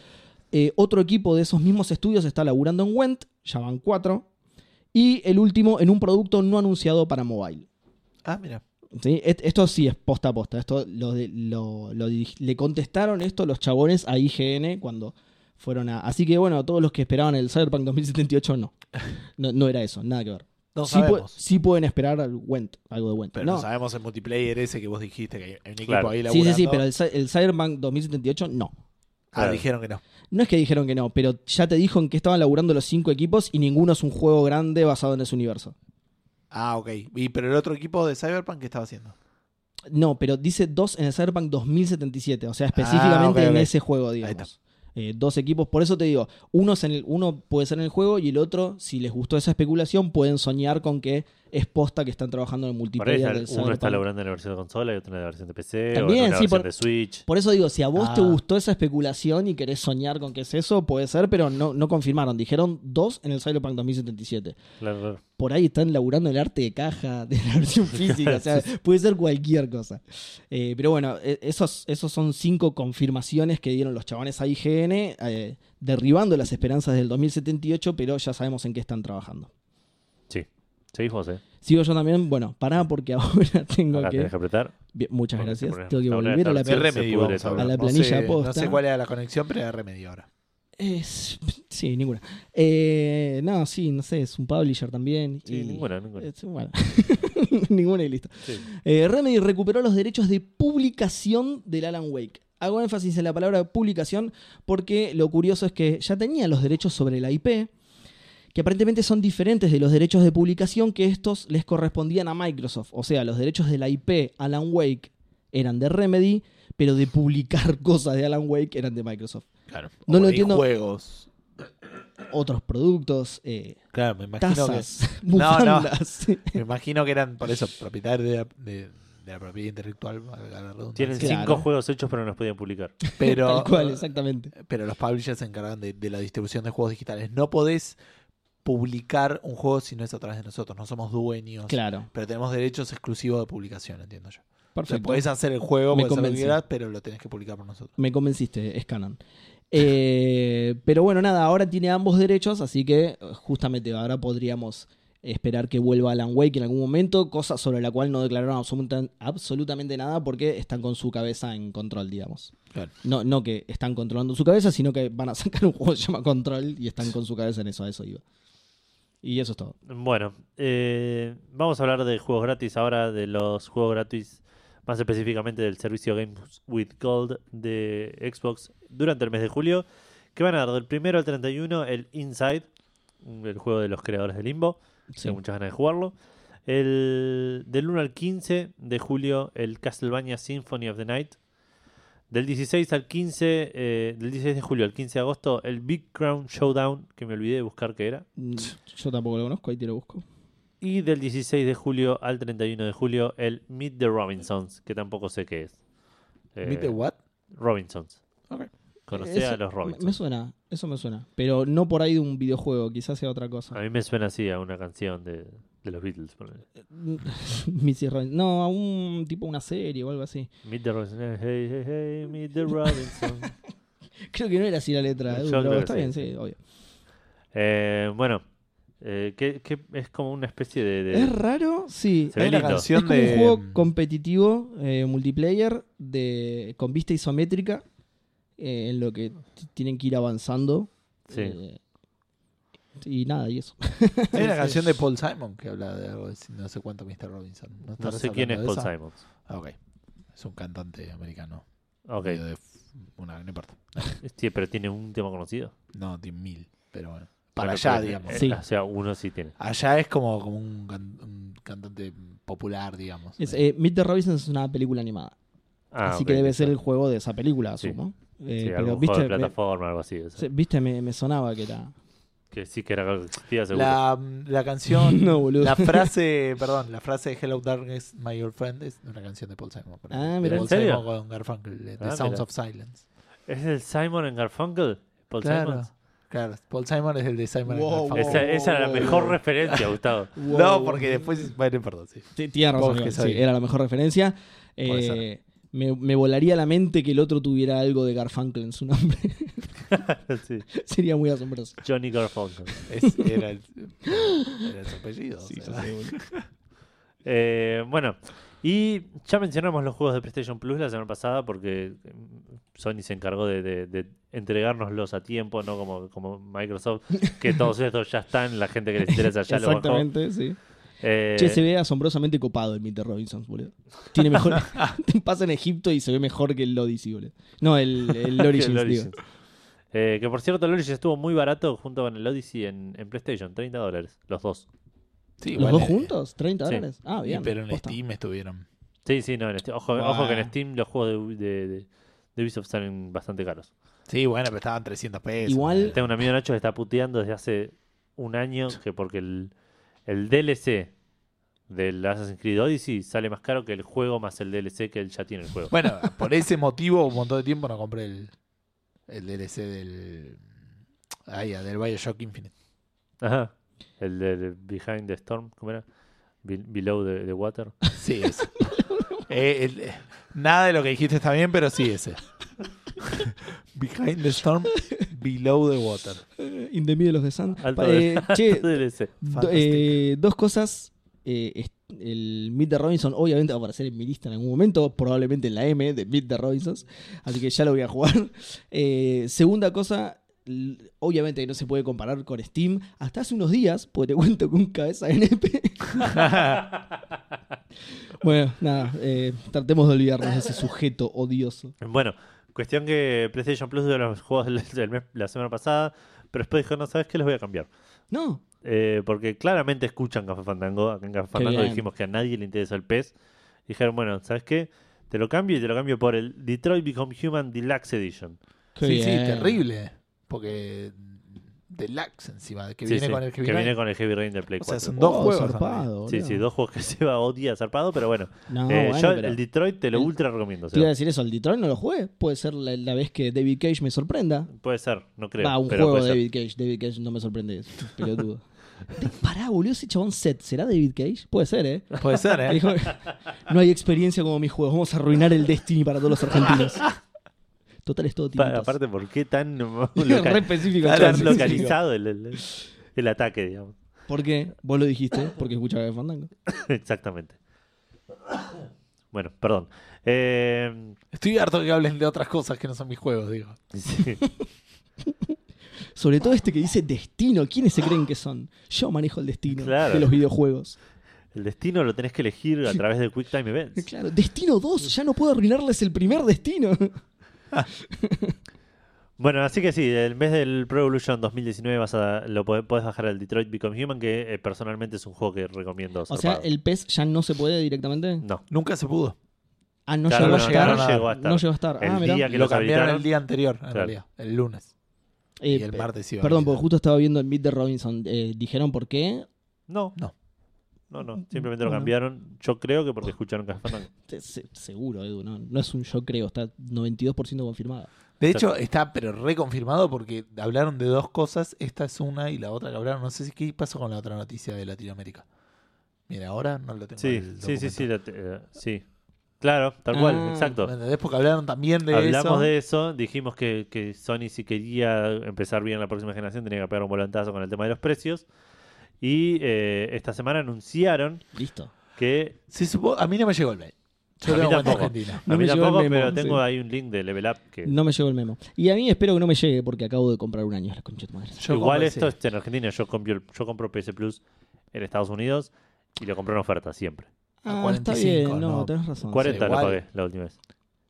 Eh, otro equipo de esos mismos estudios está laburando en Went, ya van cuatro. Y el último en un producto no anunciado para mobile. Ah, mira. ¿Sí? Esto sí es posta a posta. Esto lo de- lo- lo dirig- le contestaron esto los chabones a IGN cuando fueron a. Así que bueno, todos los que esperaban el Cyberpunk 2078 no. No, no era eso, nada que ver. No sí, pu- sí pueden esperar al Went, algo de Went. Pero no. no sabemos el multiplayer ese que vos dijiste que hay un equipo Claro. ahí Sí, laburando. sí, sí, pero el, Cy- el Cyberpunk 2078 no. Ah, Claro. dijeron que no. No es que dijeron que no, pero ya te dijo en qué estaban laburando los cinco equipos y ninguno es un juego grande basado en ese universo. Ah, ok. Y, pero el otro equipo de Cyberpunk, ¿qué estaba haciendo? No, pero dice dos en el Cyberpunk 2077, o sea, específicamente Ah, ok, en ese juego, digamos. Eh, dos equipos, por eso te digo, uno, es en el, uno puede ser en el juego y el otro, si les gustó esa especulación, pueden soñar con que es posta que están trabajando en Por multiplayer está- del uno está laburando en la versión de consola y otro en la versión de PC También, o en la sí, versión por- de Switch. Por eso digo, si a vos te Ah. gustó esa especulación y querés soñar con que es eso, puede ser, pero no, no confirmaron. Dijeron dos en el Cyberpunk 2077. Claro, claro. Por ahí están laburando el arte de caja de la versión física. o sea, puede ser cualquier cosa. Eh, pero bueno, e- esos, esos son cinco confirmaciones que dieron los chabones a IGN, eh, derribando las esperanzas del 2078, pero ya sabemos en qué están trabajando. Sí. Eh. Sigo yo también, bueno, pará porque ahora tengo Acá que... tenés que apretar. Bien, muchas Porque gracias. Tengo que volver a la, remedio. A la No planilla sé- posta. No sé cuál era la conexión, pero era remedio ahora. Es- sí, ninguna. Eh, no, sí, no sé, es un publisher también. Sí, y- ninguna, ninguna. es- bueno, ninguna y listo. Sí. Eh, Remedy recuperó los derechos de publicación del Alan Wake. Hago énfasis en la palabra publicación porque lo curioso es que ya tenía los derechos sobre la IP, que aparentemente son diferentes de los derechos de publicación que estos les correspondían a Microsoft. O sea, los derechos de la IP Alan Wake eran de Remedy, pero de publicar cosas de Alan Wake eran de Microsoft. Claro. No lo entiendo. juegos. Otros productos, eh, Claro, me imagino tazas, No, no. que me imagino que eran por eso propietarios de la, de, de la propiedad intelectual, la. Tienen Claro. cinco juegos hechos, pero no los podían publicar. pero Tal cual, exactamente. pero los publishers se encargan de, de la distribución de juegos digitales. No podés publicar un juego si no es a través de nosotros. No somos dueños. Claro. Pero tenemos derechos exclusivos de publicación, entiendo yo. O sea, Perfecto. podés hacer el juego, Me podés hacer lo que convencí. quieras, pero lo tenés que publicar por nosotros. Me convenciste, es canon. Eh, pero bueno, nada, ahora tiene ambos derechos, así que eh, justamente ahora podríamos esperar que vuelva Alan Wake en algún momento, cosa sobre la cual no declararon absoluta- absolutamente nada porque están con su cabeza en control, digamos. Claro. No, no que están controlando su cabeza, sino que van a sacar un juego que se llama Control y están con su cabeza en eso, a eso iba. Y eso es todo. Bueno, eh, vamos a hablar de juegos gratis ahora, de los juegos gratis, más específicamente del servicio Games with Gold de Xbox durante el mes de julio, que van a dar del primero al 31 el Inside, el juego de los creadores de Limbo, Sí. tengo muchas ganas de jugarlo. El, del 1 al 15 de julio el Castlevania Symphony of the Night. Del 16 al 15, eh, del 16 de julio al 15 de agosto, el Big Crown Showdown, que me olvidé de buscar qué era. Mm, Yo tampoco lo conozco, ahí te lo busco. Y del 16 de julio al 31 de julio, el Meet the Robinsons, que tampoco sé qué es. Eh, ¿Viste what? Robinsons. Ok. Conocé Eso- a los Me Robinsons. suena, eso me suena. Pero no por ahí de un videojuego, quizás sea otra cosa. A mí me suena así a una canción de, de los Beatles. ponele. Missy Robinson. No, a un tipo una serie o algo así. Meet the Robinsons. Hey, hey, hey, meet the Robinsons. Creo que no era así la letra, Yo pero creo está bien, sí. sí, obvio. Eh, bueno, eh, que, que es como una especie de... de- Es raro, sí. Se una. Es canción como de. un juego competitivo, eh, multiplayer, de, con vista isométrica, eh, en lo que tienen que ir avanzando. Sí. Eh, y nada, y eso. Hay una sí. canción de Paul Simon que habla de algo de no sé cuánto Mr. Robinson. ¿No, sé quién es Paul? Simons. Ah, ok. Es un cantante americano. Ok, de una, no importa. sí, pero tiene un tema conocido. No, tiene mil, pero bueno. Para Bueno, allá, digamos. eh, Sí. O sea, uno sí tiene. Allá es como, como un, can- un cantante popular, digamos. Es, eh, Meet the Robinson es una película animada. Ah, así que debe ser el juego de esa película, Sí. asumo. Sí, Eh, pero juego viste, de me- plataforma, algo así. o sea, se- viste me, me sonaba que era. Que sí que era existía, seguro. La, la canción, No, boludo. la frase, perdón, la frase de Hello Darkness, My Old Friend es una canción de Paul Simon. Ah, mira. de Paul ¿En serio? Simon con Garfunkel, de The Ah, Sounds mira. of Silence. ¿Es el Simon en Garfunkel? ¿Paul Claro, Simons? claro. Paul Simon es el de Simon Wow, and Garfunkel. Esa, esa era la mejor referencia, Gustavo. No, porque después, bueno, perdón, sí. Sí, igual, soy. sí, era la mejor referencia. Eh, me, me volaría la mente que el otro tuviera algo de Garfunkel en su nombre. Sí. Sería muy asombroso. Johnny Garfunkel. Es- era, el, era su apellido. o sea. Eh, bueno, y ya mencionamos los juegos de PlayStation Plus la semana pasada porque mm, Sony se encargó de, de- de entregárnoslos a tiempo, no como, como Microsoft, que todos estos ya están, la gente que les interesa ya lo bajó. Exactamente, sí. Eh, Che, se ve asombrosamente copado el Meet the Robinsons, boludo. Tiene mejor. pasa en Egipto y se ve mejor que el Odyssey, boludo. No, el, el Origins, el digo. Eh, que por cierto, el Origins estuvo muy barato junto con el Odyssey en, en PlayStation, 30 dólares, los dos. Sí, ¿Los dos juntos? ¿30 sí. dólares? Ah, y- bien. pero en posta. Steam estuvieron. Sí, sí, no, en Steam. Ojo, ojo que en Steam los juegos de, de, de- de Ubisoft salen bastante caros. Sí, bueno, pero estaban 300 pesos. Igual- Tengo un amigo Nacho que está puteando desde hace un año que porque el, el DLC del Assassin's Creed Odyssey sale más caro que el juego más el DLC que él ya tiene el juego. Bueno, por ese motivo, un montón de tiempo no compré el, el DLC del. Ahí, del Bioshock Infinite. Ajá. El de Behind the Storm, ¿cómo era? Be- Below the, the Water. Sí, ese. Eh, el- eh, nada de lo que dijiste está bien, pero sí ese. Behind the Storm, Below the Water. Eh, In the middle of the sun. Alto, eh, che, alto DLC. do- eh, dos cosas. Eh, el Meet the Robinson obviamente va a aparecer en mi lista en algún momento, probablemente en la M de Meet the Robinsons, así que ya lo voy a jugar. Eh, segunda cosa, obviamente que no se puede comparar con Steam. Hasta hace unos días, porque te cuento con un cabeza de NP. bueno, nada, eh, tratemos de olvidarnos de ese sujeto odioso. Bueno, cuestión que PlayStation Plus dio los juegos del, del mes- la semana pasada, pero después dijo, no, ¿sabes qué? Los voy a cambiar. No, Eh, porque claramente escuchan Café Fandango. Acá en Café Fandango bien. dijimos que a nadie le interesa el pez. Dijeron, bueno, ¿sabes qué? Te lo cambio y te lo cambio por el Detroit Become Human Deluxe Edition. qué sí, sí, terrible. Porque. Deluxe encima, que Sí, viene sí, con el que que viene con el Heavy Rain del Play O sea, 4. son dos Oh, juegos. zarpado, Sí, sí, dos juegos que se va odia zarpado, pero bueno. No, Eh, bueno, yo pero- el Detroit te lo el- ultra recomiendo. Te iba a decir eso, el Detroit no lo jugué. Puede ser la, la vez que David Cage me sorprenda. puede ser, no creo. Va, un pero juego de ser. David Cage. David Cage no me sorprende, es un pelotudo. Pará, boludo, ese chabón set. ¿Será David Cage? Puede ser, ¿eh? Puede ser, ¿eh? Dijo, no hay experiencia como mis juegos. Vamos a arruinar el Destiny para todos los argentinos. Total, es todo tiritos. aparte, ¿por qué tan, específico. Tan sí, localizado el, el- el ataque, digamos? ¿Por qué? Vos lo dijiste, porque escuchaba de Fandango. Exactamente. Bueno, perdón. Eh, Estoy harto de que hablen de otras cosas que no son mis juegos, digo. sí. Sobre todo este que dice destino. ¿Quiénes se creen que son? Yo manejo el destino Claro. de los videojuegos. El destino lo tenés que elegir a través de Quick Time Events. Claro, Destino 2, ya no puedo arruinarles el primer destino. Bueno, así que sí, el mes del Pro Evolution 2019 vas a, lo podés, podés bajar al Detroit Become Human, que eh, personalmente es un juego que recomiendo. O sea, el PES ya no se puede directamente. No. Nunca se pudo. Ah, no Claro, llegó, no a llegó estar. No llegó a estar. El ah, mirá. día que lo los cambiaron habilitaron. el día anterior, en Claro. realidad. El lunes. Eh, y el martes iba a Perdón, porque justo estaba viendo el Meet de Robinson. Eh, ¿Dijeron por qué? No. No. No, no. Simplemente lo Bueno. cambiaron. Yo creo que porque escucharon Café Fandango. Se- se- seguro, Edu. No, no es un yo creo, está 92% confirmado. De hecho, está pero reconfirmado porque hablaron de dos cosas. Esta es una y la otra que hablaron. No sé si qué pasó con la otra noticia de Latinoamérica. Mira, ahora no lo tengo. Sí, el sí, sí, sí, documento. la te- eh, sí. Claro, tal cual, Ah, exacto. ¿Me entendés? Porque hablaron también de Hablamos eso. de eso, dijimos que, que Sony si quería empezar bien la próxima generación tenía que pegar un volantazo con el tema de los precios. Y eh, esta semana anunciaron Listo. que... Supo- a mí no me llegó el mail. Yo A mí tengo cuenta tampoco. argentina. No a mí me llegó el tampoco, memo, pero tengo sí. ahí un link de Level Up que... No me llegó el memo. Y a mí espero que no me llegue porque acabo de comprar un año. La concha de tu madre. Yo Igual compré, esto sí. es en Argentina, yo compro, yo compro PS Plus en Estados Unidos y lo compré en oferta siempre. Ah, está 45, bien. No, no. tenés razón. 40 lo igual. pagué la última vez.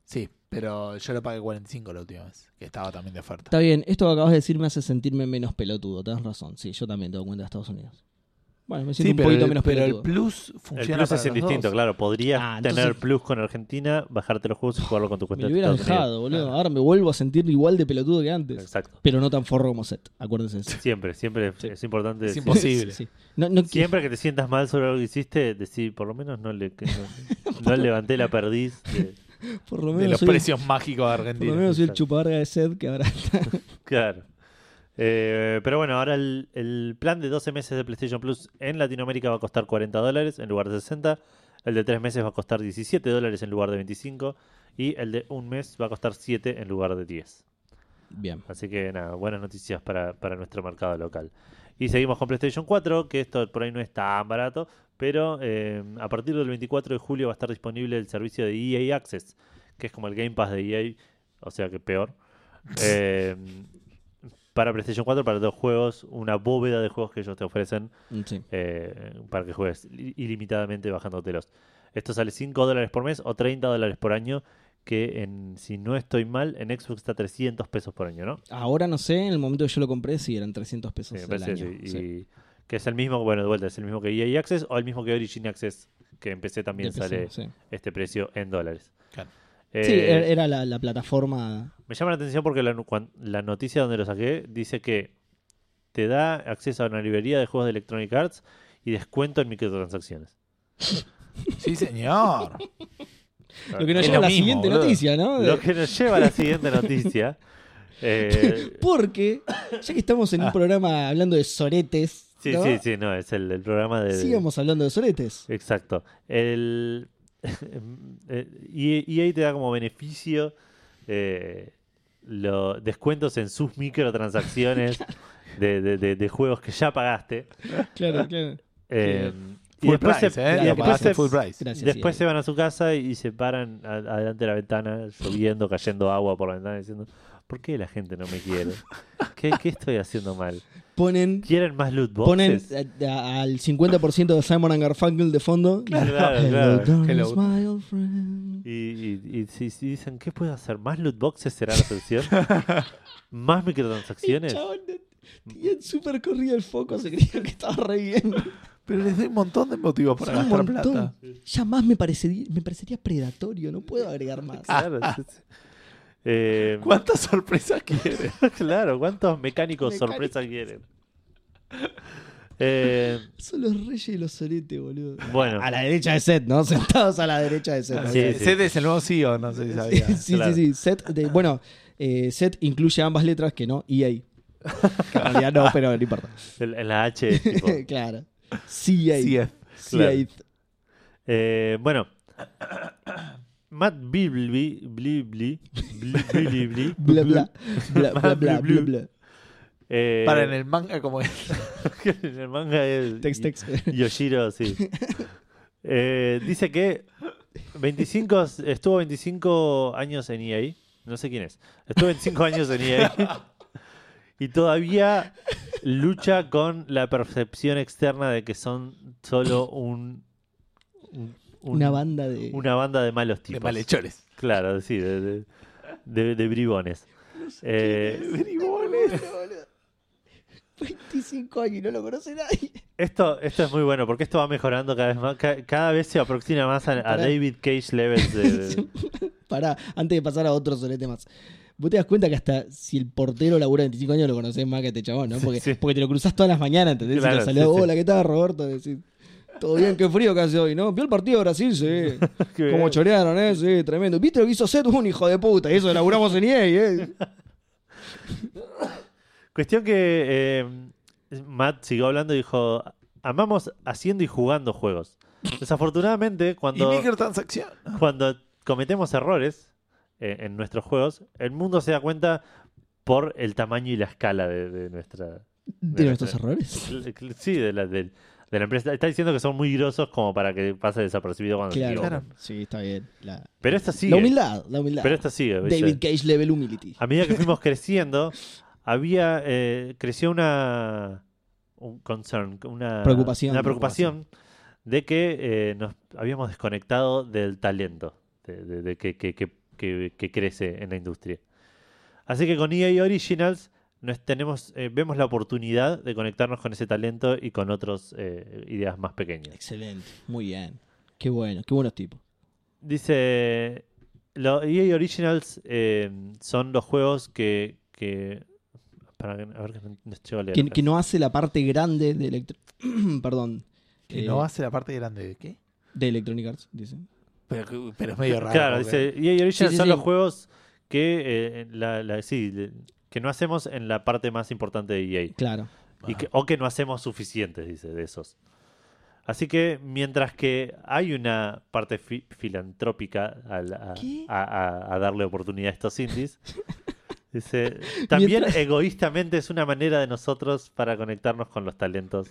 Sí, pero yo lo pagué 45 la última vez. Que estaba también de oferta. Está bien, esto que acabas de decir me hace sentirme menos pelotudo, tenés razón. Sí, yo también tengo cuenta de Estados Unidos. Bueno, me siento Sí, un poquito el, menos pero el pelotudo. Plus El funciona Plus para es los indistinto, dos. claro. Podrías Ah, entonces- tener Plus con Argentina, bajarte los juegos y jugarlo con tu me cuenta lo de Estados Unidos. dejado, boludo. Ahora me vuelvo a sentir igual de pelotudo que antes. Exacto. Pero no tan forro como Seth, acuérdense de eso. Siempre, siempre Sí. es importante Es decir- imposible. Sí, sí. No, no, Siempre que te sientas mal sobre algo que hiciste, decir, por lo menos no le que no, no levanté la perdiz. de- por lo De menos los soy, precios mágicos de por lo Argentina. menos soy el chupabarga de Seth que ahora Claro. Eh, pero bueno, ahora el, el plan de 12 meses de PlayStation Plus en Latinoamérica va a costar 40 dólares en lugar de 60. El de 3 meses va a costar 17 dólares en lugar de 25. Y el de un mes va a costar 7 en lugar de 10. Bien. Así que nada, buenas noticias para, para nuestro mercado local. Y seguimos con PlayStation 4, que esto por ahí no es tan barato, pero eh, a partir del 24 de julio va a estar disponible el servicio de EA Access, que es como el Game Pass de EA, o sea que peor. Eh, para PlayStation 4, para dos juegos, una bóveda de juegos que ellos te ofrecen Sí. eh, para que juegues ilimitadamente bajándotelos. Esto sale 5 dólares por mes o 30 dólares por año, que en, si no estoy mal, en Xbox está 300 pesos por año, ¿no? Ahora no sé, en el momento que yo lo compré, sí, eran 300 pesos Sí, al año. que sí. sí. Que es el mismo, bueno, de vuelta, es el mismo que EA Access o el mismo que Origin Access, que empecé también De PC, sale sí. este precio en dólares. Claro. Eh, Sí, er- era la, la plataforma. me llama la atención porque la, la noticia donde lo saqué dice que te da acceso a una librería de juegos de Electronic Arts y descuento en microtransacciones. Sí, señor. Lo que nos Es lleva a la mismo, siguiente boludo. noticia, ¿no? Lo que nos lleva a la siguiente noticia. Eh, Porque, ya que estamos en un Ah. programa hablando de soretes, sí, ¿no? sí, sí, no, es el, el programa de... sigamos hablando de soretes. Exacto. El eh, EA te da como beneficio eh, lo- descuentos en sus microtransacciones de, de- de- de juegos que ya pagaste. Claro, claro. Eh, y Full después, price, se, ¿eh? y después se- full price. Gracias. después EA. se van a su casa y se paran a- adelante de la ventana, lloviendo, cayendo agua por la ventana, diciendo, ¿por qué la gente no me quiere? ¿Qué, qué estoy haciendo mal? Ponen, ¿Quieren más loot ponen boxes? a- a- al 50% de Simon and Garfunkel de fondo. Claro, Hello, claro. darkness, Hello. my old friend. Y, y- y dicen, ¿qué puedo hacer? ¿Más loot boxes será la solución? ¿Más microtransacciones? chabón tenía súper corrido el foco, se creía que estaba re bien. Pero les doy un montón de motivos para un gastar montón. plata. Ya más me parecería, me parecería predatorio, no puedo agregar más. Claro, sí, sí. Eh, ¿Cuántas sorpresas quieren? claro, ¿cuántos mecánicos Mecánicos. sorpresa quieren? Eh, Son los reyes de los soretes, boludo. bueno, A la derecha de Seth, ¿no? Sentados a la derecha de Seth. Sí, Sí. Seth es el nuevo CEO, no sé si sabía. sí, Claro. sí, sí. Set de- bueno, eh, Set incluye ambas letras que no, EA. Que en realidad no, pero no importa. En, en la H es tipo. claro. C8. CF. C8. Eh, bueno. Matt Bibley. Blibli. Blibli. Bla, bla. Bla, bla, bla, bla. Eh, Para en el manga como es. en el manga es. Text, text. Yoshiro, sí. Eh, dice que 25, estuvo 25 años en EA. No sé quién es. Estuvo 25 años en EA. Y todavía lucha con la percepción externa de que son solo un. un- un- Una banda de. una banda de malos De tipos. malhechores. Claro, sí, de, de, de- de bribones. Eh, Bribones. 25 años y no lo conoce nadie. esto, esto es muy bueno porque esto va mejorando cada vez más. Ca- Cada, vez se aproxima más a. David Cage levels de, de- Pará, antes de pasar a otro solete más. Vos te das cuenta que hasta si el portero labura 25 años lo conocés más que este chabón, ¿no? Porque, sí. porque te lo cruzás todas las mañanas, ¿entendés? Claro, y saludás, hola, ¿qué tal, Roberto? Decís, todo bien, qué frío que hace hoy, ¿no? ¿Vio el partido de Brasil? Sí. Como chorearon, ¿eh? Sí, tremendo. ¿Viste lo que hizo Seth? Un hijo de puta. Y eso laburamos en EA, ¿eh? Cuestión que eh, Matt siguió hablando y dijo: Amamos haciendo y jugando juegos. Desafortunadamente, Y cuando, microtransacción. cuando cometemos errores eh, en nuestros juegos, el mundo se da cuenta por el tamaño y la escala de, de nuestra. De de nuestros errores. Sí, de la, del- de la empresa. Está diciendo que son muy grosos como para que pase desapercibido cuando Claro. Claro. Sí, está bien. La, Pero esto sigue. la humildad, la humildad. Pero esto sigue. ¿viste? David Cage level humility. A medida que fuimos creciendo, había eh, creció una un concern, una Preocupación. una preocupación de que eh, nos habíamos desconectado del talento de, de- de que, que- que- que- que crece en la industria. Así que con EA Originals nos tenemos, eh, vemos la oportunidad de conectarnos con ese talento y con otras ideas más pequeñas. Excelente. Muy bien. Qué bueno, qué buenos tipos. Dice, los EA Originals eh, son los juegos que... que para, a ver que no, no llego a leer Que, la que no hace la parte grande de Electro... Perdón. Que Eh, no hace la parte grande de qué. De Electronic Arts, dice. Pero, pero es medio raro. Claro, porque- dice, EA Originals Sí, sí, son sí. los juegos que, eh, la, la- sí, le- que no hacemos en la parte más importante de EA. Claro. Y que- o que no hacemos suficientes, dice, de esos. Así que mientras que hay una parte fi- filantrópica al- a, ¿Qué? a- a- a darle oportunidad a estos indies, dice, también Mientras- egoístamente es una manera de nosotros para conectarnos con los talentos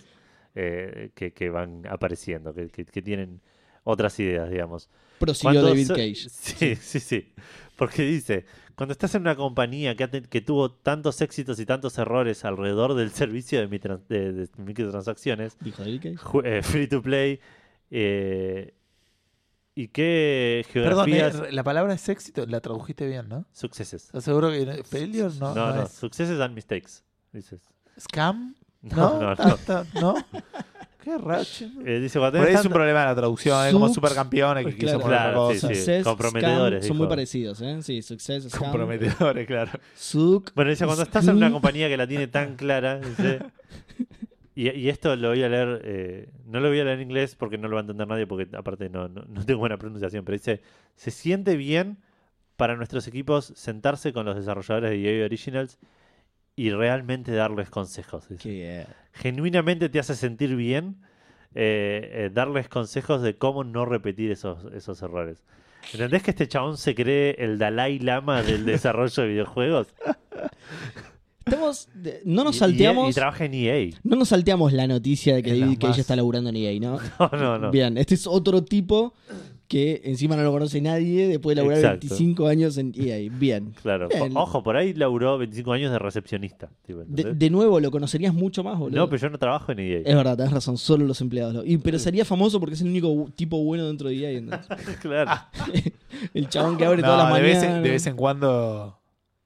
eh, que, que van apareciendo, que, que- que tienen otras ideas, digamos. Prosiguió Cuando David so- Cage. Sí, sí, sí. Porque dice, cuando estás en una compañía que, que tuvo tantos éxitos y tantos errores alrededor del servicio de, mitran- de- de microtransacciones, Dijo David Cage. ju- eh, free to play, eh, y qué Perdón, geografías... eh, la palabra es éxito, la tradujiste bien, ¿no? successes. ¿Estás seguro que no- failure no, No, no, no es? successes and mistakes, dices. ¿Scam? No, no, ¿No? no. Qué racho. Eh, dice, cuando Por ahí tenés es un tanto- problema de la traducción, es como Suc- supercampeones que Pues quiso claro. poner otra Claro, sí, cosa. sí. Success, comprometedores, Scam, son muy parecidos, ¿eh? Sí, Success, Scam, Comprometedores, claro. Suc. Bueno, dice, cuando estás en una Scam. compañía que la tiene tan clara, dice, y, y esto lo voy a leer, eh, no lo voy a leer en inglés porque no lo va a entender nadie, porque aparte no, no, no tengo buena pronunciación, pero dice, se siente bien para nuestros equipos sentarse con los desarrolladores de EA Originals y realmente darles consejos. Genuinamente te hace sentir bien eh, eh, darles consejos de cómo no repetir esos, esos errores. ¿Entendés que este chabón se cree el Dalai Lama del desarrollo de videojuegos? Estamos. no nos Y- y- salteamos. Y, trabaja en EA. no nos salteamos la noticia de que David Cage más- está laburando en EA, ¿no? No, no, no. Bien, este es otro tipo que encima no lo conoce nadie después de laburar Exacto. 25 años en EA. Bien. Claro. Bien. Ojo, por ahí laburó 25 años de recepcionista. tipo, De, nuevo, lo conocerías mucho más, boludo. no, pero yo no trabajo en EA. Es verdad, tenés razón, solo los empleados. lo- Y, pero sería famoso porque es el único tipo bueno dentro de EA. claro. el chabón que abre No, todas las de, vez mañanas. en, de vez en cuando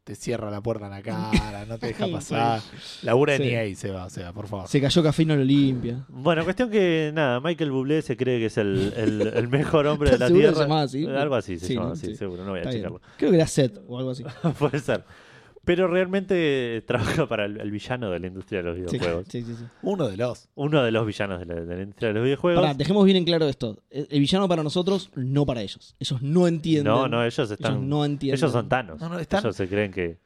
te cierra la puerta en la cara, no te deja pasar. Labura en Sí. EA, se va, o sea, por favor. Se cayó café y no lo limpia. Bueno, cuestión que nada, Michael Bublé se cree que es el, el- el mejor hombre de la ¿Estás seguro que se Tierra. llamaba así? Algo así se Sí, llama, ¿no? sí, Sí. seguro, no voy a checarlo. Creo que era Seth o algo así. Puede ser. Pero realmente trabaja para el, el villano de la industria de los videojuegos. sí, sí. sí. Uno de los. Uno de los villanos de la, de la industria de los videojuegos. Pará, dejemos bien en claro esto. El el villano para nosotros, no para ellos. Ellos no entienden. no, no, ellos están. Ellos no entienden. ellos son Thanos. No, no, están- Ellos se creen que.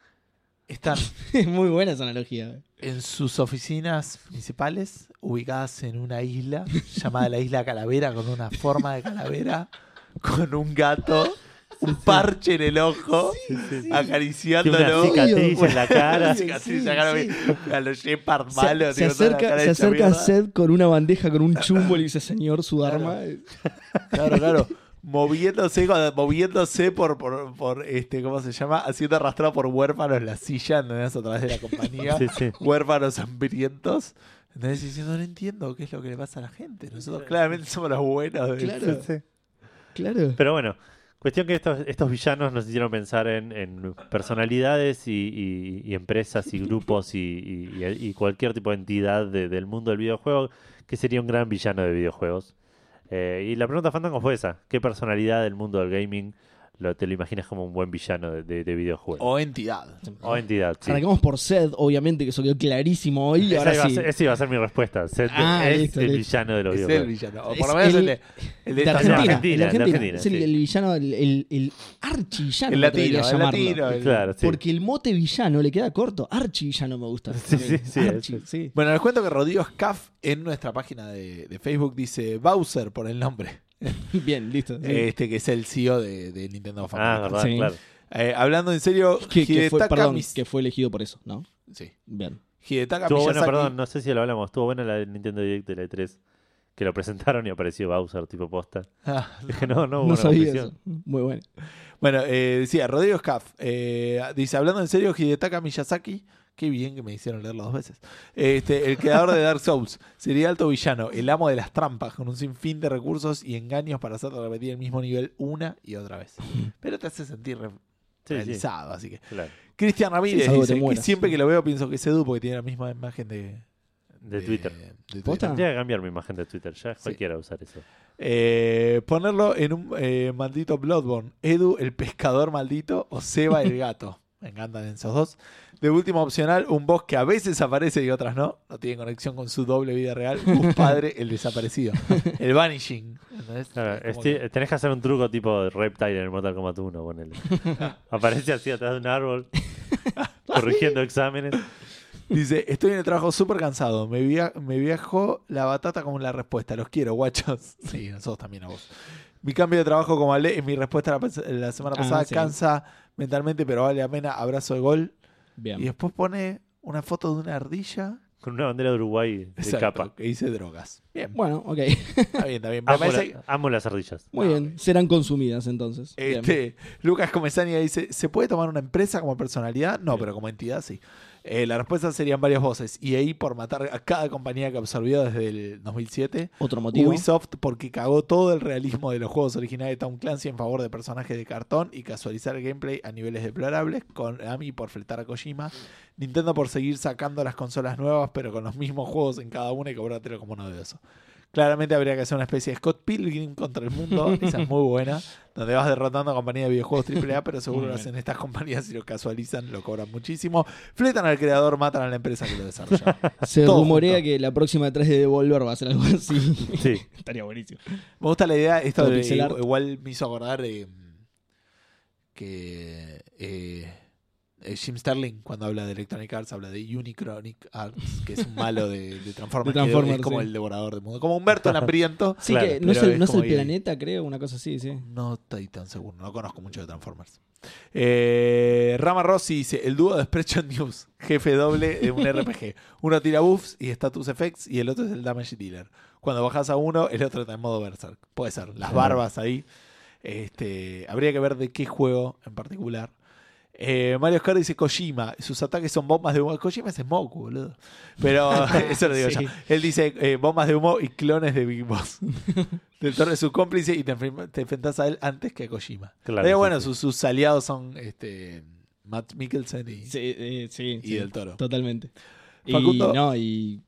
están Es muy buena esa analogía. en sus oficinas principales, ubicadas en una isla llamada la Isla Calavera, con una forma de calavera, con un gato, un parche en el ojo, una acariciándolo. cicatriz en la cara. Una cicatriz en la cara, Sí, A los Shepard Se, malos. se la acerca, se acerca mierda. Seth con una bandeja con un chumbo y le dice, señor, su arma. Claro, claro. Moviéndose, moviéndose por, por, por, este, ¿cómo se llama? Haciendo arrastrado por huérfanos la silla, ¿entendés? A través de la compañía. Sí, sí. Huérfanos hambrientos. Entonces diciendo, no entiendo qué es lo que le pasa a la gente. Nosotros claramente somos los buenos. de- Claro. Sí. Claro. Pero bueno, cuestión que estos, estos villanos nos hicieron pensar en, en personalidades y, y- y empresas y grupos y, y- cualquier tipo de entidad de- del mundo del videojuego que sería un gran villano de videojuegos. Eh, y la pregunta Fandango fue esa. ¿Qué personalidad del mundo del gaming lo, te lo imaginas como un buen villano de, de- de videojuegos? O entidad. O entidad, sí. Arrancamos por Seth, obviamente, que eso quedó clarísimo hoy. Y Esa ahora iba a sí. ser- esa iba a ser mi respuesta. Seth Ah, es listo, el listo. villano de los Es el videojuegos. villano. O por lo menos el- el, de, el de de Argentina, semana. Argentina, el de de Argentina. Argentina, es el, sí. el villano, el, el, el archivillano. El latino, a el llamarlo. latino. el- Claro, sí. Porque el mote villano le queda corto. Archivillano me gusta. Sí, sí, sí, Archi, eso. sí. Bueno, les cuento que Rodrigo Scaff en nuestra página de, de Facebook dice Bowser por el nombre. Bien, listo. sí. Este que es el CEO de, de Nintendo of Ah, America. verdad, Sí. claro. Eh, hablando en serio, que, que fue, Hidetaka perdón, Mis- que fue elegido por eso, ¿no? sí. Bien. Hidetaka Estuvo bueno, Miyazaki- perdón, no sé si lo hablamos. Estuvo buena la de Nintendo Direct de la E3. Que lo presentaron y apareció Bowser tipo posta. Ah, Dije, no, no, No, una sabía eso. Muy bueno. Bueno, eh, decía Rodrigo Scaff. eh, dice, hablando en serio, Hidetaka Miyazaki. Qué bien que me hicieron leerlo dos veces. Este, el creador de Dark Souls. Sería alto villano, el amo de las trampas, con un sinfín de recursos y engaños para hacerte repetir el mismo nivel una y otra vez. Pero te hace sentir re- Sí, sí, realizado, así que. claro. Cristian Ramírez que dice que siempre que lo veo pienso que es Edu porque tiene la misma imagen de, De Twitter. de ¿Posta? Tendría que cambiar mi imagen de Twitter. Ya Sí. cualquiera usar eso. Eh, ponerlo en un eh, maldito Bloodborne. Edu, el pescador maldito, o Seba, el gato. Me encantan esos dos. De último opcional, un boss que a veces aparece y otras no. No tiene conexión con su doble vida real. Un padre, el desaparecido. El vanishing. Tenés que hacer un truco tipo Reptile en el Mortal Kombat 1. Ponele. Aparece así atrás de un árbol. corrigiendo exámenes. Dice, estoy en el trabajo súper cansado. Me, via- me viajó la batata como la respuesta. Los quiero, guachos. Sí, nosotros también a vos. Mi cambio de trabajo, como hablé en mi respuesta la, semana Ah, pasada, sí. cansa mentalmente, pero vale la pena. Abrazo de gol. Bien. Y después pone una foto de una ardilla Con una bandera de Uruguay de Exacto, capa. que dice drogas. Bien, Bueno, ok. está bien, está bien. Amo, parece- la- amo las ardillas. Muy bien. Serán consumidas entonces. Bien. Este, Lucas Comesania dice, ¿se puede tomar una empresa como personalidad? No, pero como entidad sí. Eh, la respuesta serían varias voces. EA por matar a cada compañía que absorbió desde el 2007. Otro motivo. Ubisoft porque cagó todo el realismo de los juegos originales de Tom Clancy en favor de personajes de cartón y casualizar el gameplay a niveles deplorables. Konami por fletar a Kojima. Nintendo por seguir sacando las consolas nuevas pero con los mismos juegos en cada una y cobrártelo como novedoso. Claramente habría que hacer una especie de Scott Pilgrim contra el mundo, esa es muy buena, donde vas derrotando a compañías de videojuegos AAA, pero seguro lo hacen estas compañías y lo casualizan, lo cobran muchísimo. Fletan al creador, matan a la empresa que lo desarrolla. Se todo rumorea junto. que la próxima 3 de Devolver va a ser algo así. Sí. Estaría buenísimo. Me gusta la idea, esto de- igual me hizo acordar de mm, que eh, eh, Jim Sterling cuando habla de Electronic Arts habla de Unicronic Arts, que es un malo de, de Transformers, De que Transformers, es como sí. el devorador del mundo, como Humberto el hambriento. Sí, Claro, que no es el, es no es como el EA. planeta, creo, una cosa así, sí. No estoy tan seguro, no conozco mucho de Transformers. Eh, Rama Rossi dice: El dúo de Spreadshot News, jefe doble de un RPG. Uno tira buffs y status effects, y el otro es el damage dealer. Cuando bajas a uno, el otro está en modo berserk. Puede ser, las barbas ahí. Este, habría que ver de qué juego en particular. Eh, Mario Oscar dice Kojima, sus ataques son bombas de humo. Kojima es Smoke, boludo. Pero eso lo digo Sí. yo. Él dice eh, bombas de humo y clones de Big Boss. Del Toro es su cómplice y te, te enfrentas a él antes que a Kojima. Claro, Pero bueno, sí. Sus, sus aliados son este, Matt Mikkelsen y, Sí, eh, sí, y sí, Del Toro. Totalmente. Facundo- Y no, y.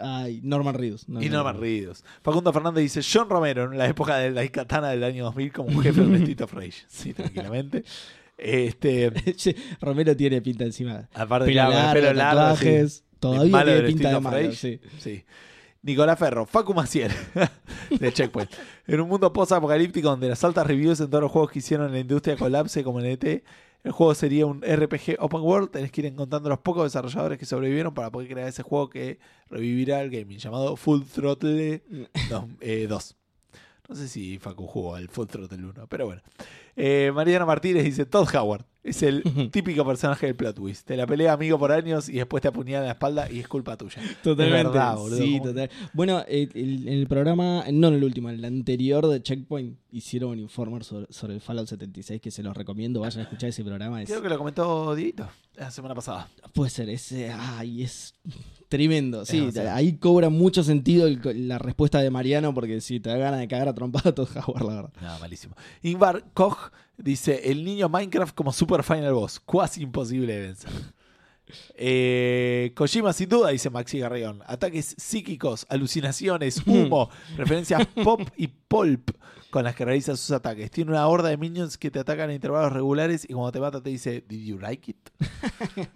Ay, Norman Reedus. No, y no, Norman no. Reedus. Facundo Fernández dice John Romero en la época de la katana del año 2000 como un jefe de Street of Rage. Sí, tranquilamente. Este, Romero tiene pinta encima. aparte, Pelo claro, largo, pelo largo, tatuajes. sí. Todavía malo tiene pinta de malo, sí. Sí. Nicolás Ferro, Facu Maciel, de Checkpoint. En un mundo post-apocalíptico donde las altas reviews en todos los juegos que hicieron en la industria colapse como en ET, El juego sería un RPG open world. Tenés que ir encontrando los pocos desarrolladores que sobrevivieron para poder crear ese juego que revivirá el gaming, llamado Full Throttle 2. eh, 2. No sé si Facu jugó al Full Throttle 1, pero bueno. Eh, Mariana Martínez dice: Todd Howard es el típico personaje del plot twist. Te la pelea amigo por años y después te apuñala en la espalda y es culpa tuya. Totalmente. Verdad, boludo. Sí, total. Bueno, el- en el programa, no en el último, en el anterior de Checkpoint, hicieron un informe sobre, sobre el Fallout 76 que se los recomiendo. Vayan a escuchar ese programa. Es, Creo que lo comentó Dieguito la semana pasada. Puede ser, ese. Ay, es tremendo. Sí, ahí cobra mucho sentido el- la respuesta de Mariano porque si te da ganas de cagar a trompada, todo Howard, la verdad. No, malísimo. Ingvar Koch dice: El niño Minecraft como Super Final Boss. Cuasi imposible de vencer. Eh, Kojima sin duda, dice Maxi Garreón. Ataques psíquicos, alucinaciones, humo, referencias pop y pulp con las que realiza sus ataques. Tiene una horda de minions que te atacan a intervalos regulares y cuando te mata te dice, ¿Did you like it?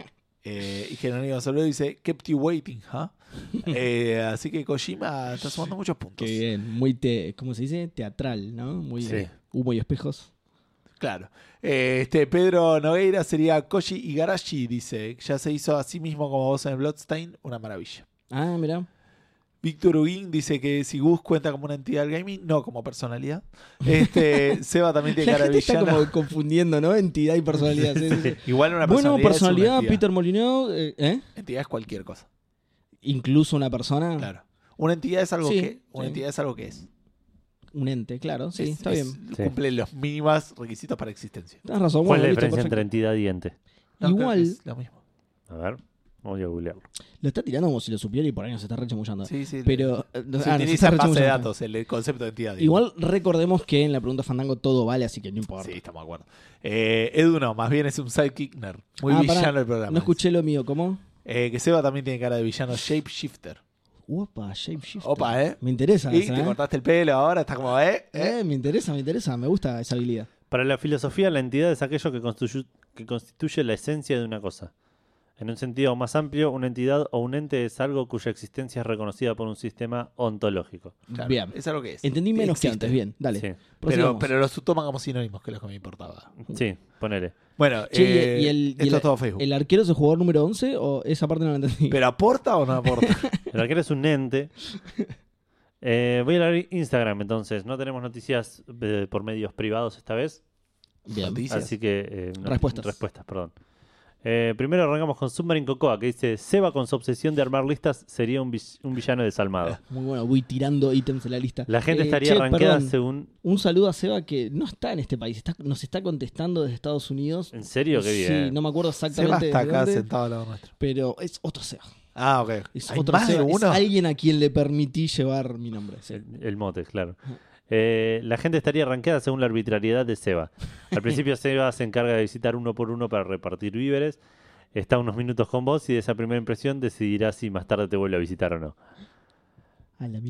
Eh, y Jerónimo Soler dice, Kept you waiting, huh? Eh, así que Kojima está sumando muchos puntos. Qué bien, muy, te, ¿cómo se dice? Teatral, ¿no? Muy Sí. humo y espejos. Claro. Eh, este Pedro Nogueira sería Koji Igarashi, dice. Ya se hizo a sí mismo como voz en Bloodstain, una maravilla. Ah, mira. Víctor Huguín dice que si Gus cuenta como una entidad del gaming, no como personalidad. Este, Seba también tiene La cara gente está como confundiendo, ¿no? Entidad y personalidad. sí, sí, sí. Igual una Bueno, personalidad. es una personalidad. Peter Molyneux, eh, ¿eh? Entidad es cualquier cosa. Incluso una persona, Claro. Una entidad es algo Sí, que. Una entidad es algo que es. Un ente, claro, sí, Es- está es- bien. Sí. Cumple los mínimos requisitos para existencia. Tienes razón, ¿Cuál es la diferencia entre entidad y ente? No, Igual- es lo mismo. A ver, voy a googlearlo. Lo está tirando como si lo supiera y por ahí nos está rechamullando. Sí, sí. Pero, eh, Se ah, utiliza base de datos el, concepto de entidad. digo. Igual recordemos que en la pregunta Fandango todo vale, así que no importa. Sí, estamos de acuerdo. Eh, Edu no, más bien es un sidekick nerd. Muy Ah, villano pará, el programa. No escuché lo mío, ¿cómo? Eh, que Seba también tiene cara de villano shapeshifter. Opa, shapeshifter. Opa, ¿eh? Me interesa Y esa, te ¿eh? cortaste el pelo ahora, está como, ¿eh? ¿eh? Eh, me interesa, me interesa, me gusta esa habilidad. Para la filosofía, la entidad es aquello que constituye, que constituye la esencia de una cosa. En un sentido más amplio, una entidad o un ente es algo cuya existencia es reconocida por un sistema ontológico. Claro, Bien. Es algo que es. Entendí menos que antes, bien, dale. Sí, Pero, pero los toman como sinónimos, que es lo que me importaba. sí, ponele. Bueno, Che, y- eh, y el- y esto el- es todo Facebook. ¿El arquero es el jugador número 11 o esa parte no la entendí? ¿Pero aporta o no aporta? El arquero es un ente. Eh, voy a abrir Instagram entonces. No tenemos noticias eh, por medios privados esta vez. Bien. Noticias. Así que. eh, no- Respuestas. Respuestas, perdón. Eh, primero arrancamos con Submarine Cocoa, que dice: Seba con su obsesión de armar listas sería un, vi- un villano desalmado. Muy bueno, voy tirando ítems de la lista. La gente Eh, estaría che, arranqueada perdón, según. Un saludo a Seba que no está en este país, está, nos está contestando desde Estados Unidos. ¿En serio? Qué bien. Sí, no me acuerdo Seba exactamente está de acá dónde, sentado al lado nuestro. pero es otro Seba. Ah, ok. Es ¿Hay otro más de Seba, es uno? alguien a quien le permití llevar mi nombre. sí. El, el mote, claro. Eh, la gente estaría arranqueada según la arbitrariedad de Seba. Al principio Seba se encarga de visitar uno por uno para repartir víveres. Está unos minutos con vos y de esa primera impresión decidirá si más tarde te vuelve a visitar o no.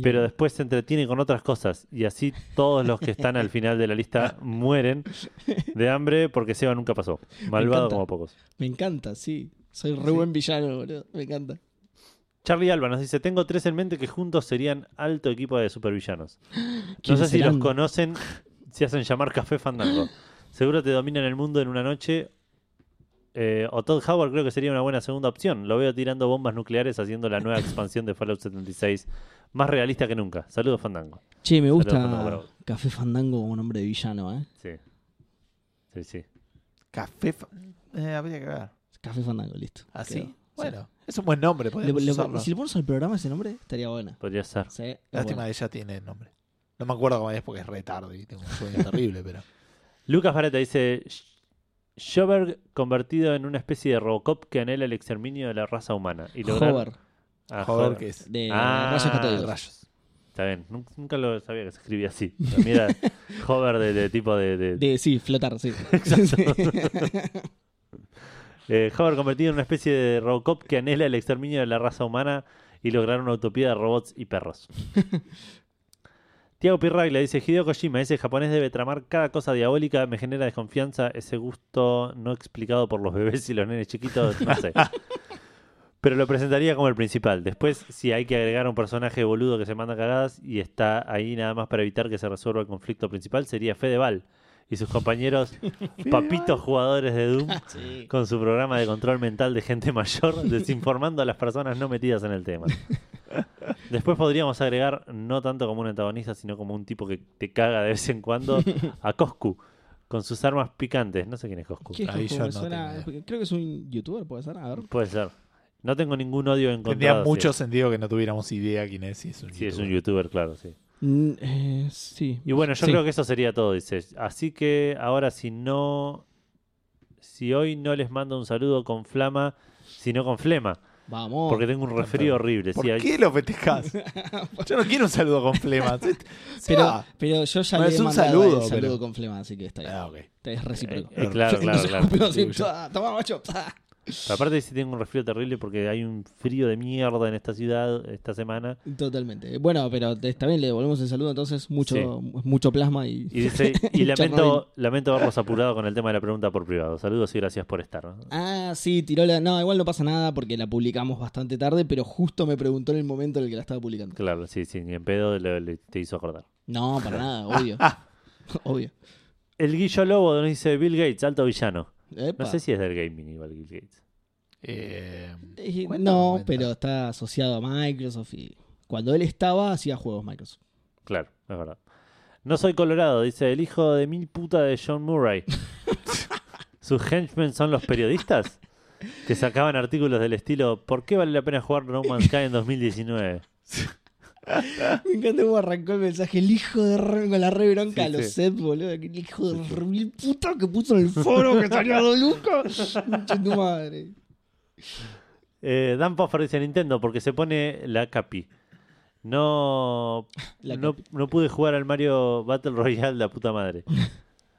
Pero después se entretiene con otras cosas y así todos los que están al final de la lista mueren de hambre porque Seba nunca pasó. Malvado como pocos. Me encanta, sí. Soy re buen villano, boludo. Me encanta. Charlie Alba nos dice, tengo tres en mente que juntos serían alto equipo de supervillanos. No ¿Quiénes sé si los conocen, se hacen llamar Café Fandango. Seguro te dominan el mundo en una noche. Eh, o Todd Howard creo que sería una buena segunda opción. Lo veo tirando bombas nucleares haciendo la nueva expansión de Fallout 76. Más realista que nunca. Saludos Fandango. Che, me Saludos, gusta. Café Fandango como nombre de villano, ¿eh? Sí. Sí, sí. Café. fa- Eh, habría que ver. Café Fandango, listo. ¿Así? Bueno, es un buen nombre. Le- podemos le- usarlo. si le pones al programa ese nombre, estaría bueno. Podría ser. Sí, es Lástima bueno. que ella tiene el nombre. No me acuerdo cómo es porque es re tarde y tengo un sueño terrible, pero. Lucas Vareta dice: Schoberg convertido en una especie de Robocop que anhela el exterminio de la raza humana. Y lograr... Hover, Ah, Joder, Hover. que es. de Ah, rayos catódicos. Rayos. Está bien, Nun- nunca lo sabía que se escribía así. Era hover de, de tipo de... de- De, sí, flotar, sí. eh, hover convertido en una especie de Robocop que anhela el exterminio de la raza humana y lograr una utopía de robots y perros. Tiago Pirrag le dice, Hideo Kojima, ese japonés debe tramar cada cosa diabólica, me genera desconfianza, ese gusto no explicado por los bebés y los nenes chiquitos, no sé. Pero lo presentaría como el principal. Después, si hay que agregar un personaje boludo que se manda cagadas y está ahí nada más para evitar que se resuelva el conflicto principal, sería Fedeval, y sus compañeros papitos jugadores de Doom Sí. con su programa de control mental de gente mayor, desinformando a las personas no metidas en el tema. Después podríamos agregar, no tanto como un antagonista, sino como un tipo que te caga de vez en cuando, a Coscu, con sus armas picantes. No sé quién es Coscu. ¿Qué es Ahí Coscu? yo no suena- tengo Creo que es un youtuber, puede ser. A ver. Puede ser. No tengo ningún odio Tendría encontrado. mucho sí. sentido que no tuviéramos idea quién es. Si es un Sí, es un youtuber, claro, sí. Mm, eh, sí. Y bueno, yo Sí. creo que eso sería todo, dice. Así que ahora si no... Si hoy no les mando un saludo con flama, sino con flema. Vamos. Porque tengo un resfrío horrible. ¿Por sí, hay- qué lo festejás? Yo no quiero un saludo con flemas. Se Pero, pero yo ya No, le es he un saludo, el saludo pero- con flema, así que está bien. Ah, ok. Es recíproco. Eh, eh, claro, claro, Nos claro. escupimos así, Sí, "Toma, Toma, macho. Ta". Pero aparte dice tengo un resfrío terrible porque hay un frío de mierda en esta ciudad esta semana. Totalmente. Bueno, pero está bien, le devolvemos el saludo entonces. Mucho, Sí. mucho plasma y. Y dice, y lamento, lamento haberlos apurado con el tema de la pregunta por privado. Saludos y gracias por estar. ¿no? Ah, sí, tiró la. No, igual no pasa nada porque la publicamos bastante tarde, pero justo me preguntó en el momento en el que la estaba publicando. Claro, sí, sí, ni en pedo le, le- te hizo acordar. No, para nada, obvio. obvio. El Guillo Lobo nos dice Bill Gates, alto villano. Epa. No sé si es del gaming igual Bill Gates. Eh, no, cuenta. pero está asociado a Microsoft y cuando él estaba hacía juegos Microsoft. Claro, es verdad. No soy colorado, dice el hijo de mil puta de John Murray. ¿Sus henchmen son los periodistas? Que sacaban artículos del estilo ¿Por qué vale la pena jugar No Man's Sky en 2019? Me encanta cómo arrancó el mensaje. El hijo de re, con la re bronca Sí, a los sí. Boludo. El hijo de re mil puta que puso en el foro que salió a. Concha tu madre. Eh, Dan Poffer dice Nintendo porque se pone la capi. No, La no, capi. no pude jugar al Mario Battle Royale, la puta madre.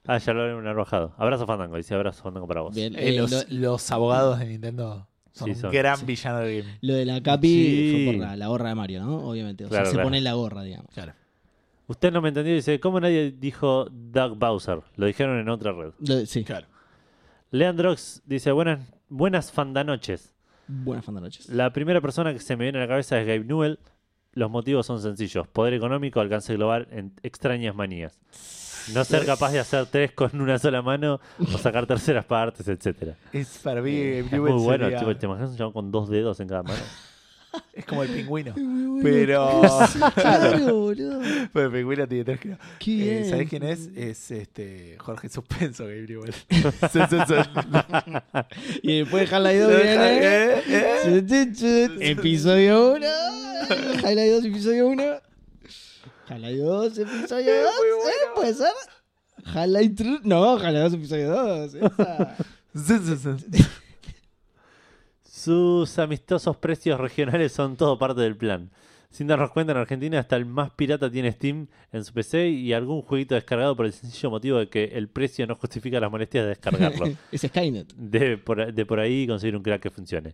Ah, ya lo han arrojado. Abrazo Fandango, dice abrazo Fandango para vos. Bien, eh, eh, los, lo, los abogados de Nintendo son Sí, un son- gran sí. villano de game. lo de la Capi Sí. fue por la, la gorra de Mario, ¿no? Obviamente. O Claro, sea, se pone la gorra, digamos. Claro. Usted no me entendió, dice, ¿cómo nadie dijo Doug Bowser? Lo dijeron en otra red. Lo- sí. Claro. Leandrox dice, buenas, buenas fandanoches. Buenas fandanoches. La primera persona que se me viene a la cabeza es Gabe Newell. Los motivos son sencillos. Poder económico, alcance global, en extrañas manías. No ser capaz de hacer tres con una sola mano o sacar terceras partes, etcétera. Es para mí, Es Newell muy bueno, sería- tipo, ¿te imaginas un chabón con dos dedos en cada mano? es como el pingüino. Bueno. Pero, Claro, boludo. pero el pingüino tiene tres que Qué Eh. ¿Sabés quién es? Es este Jorge Suspenso, sí. Y después Half-Life 2 viene. Eh, eh. Episodio 1. Half-Life 2, episodio 1. Half-Life 2, episodio 2. ¿Eh? ¿Puede ser? Half-Life 3. No, Half-Life 2, episodio 2. Esa. Sí, sí, sí. Sus amistosos precios regionales son todo parte del plan. Sin darnos cuenta, en Argentina hasta el más pirata tiene Steam en su PC y algún jueguito descargado por el sencillo motivo de que el precio no justifica las molestias de descargarlo. es Skynet. de, por, de por ahí conseguir un crack que funcione.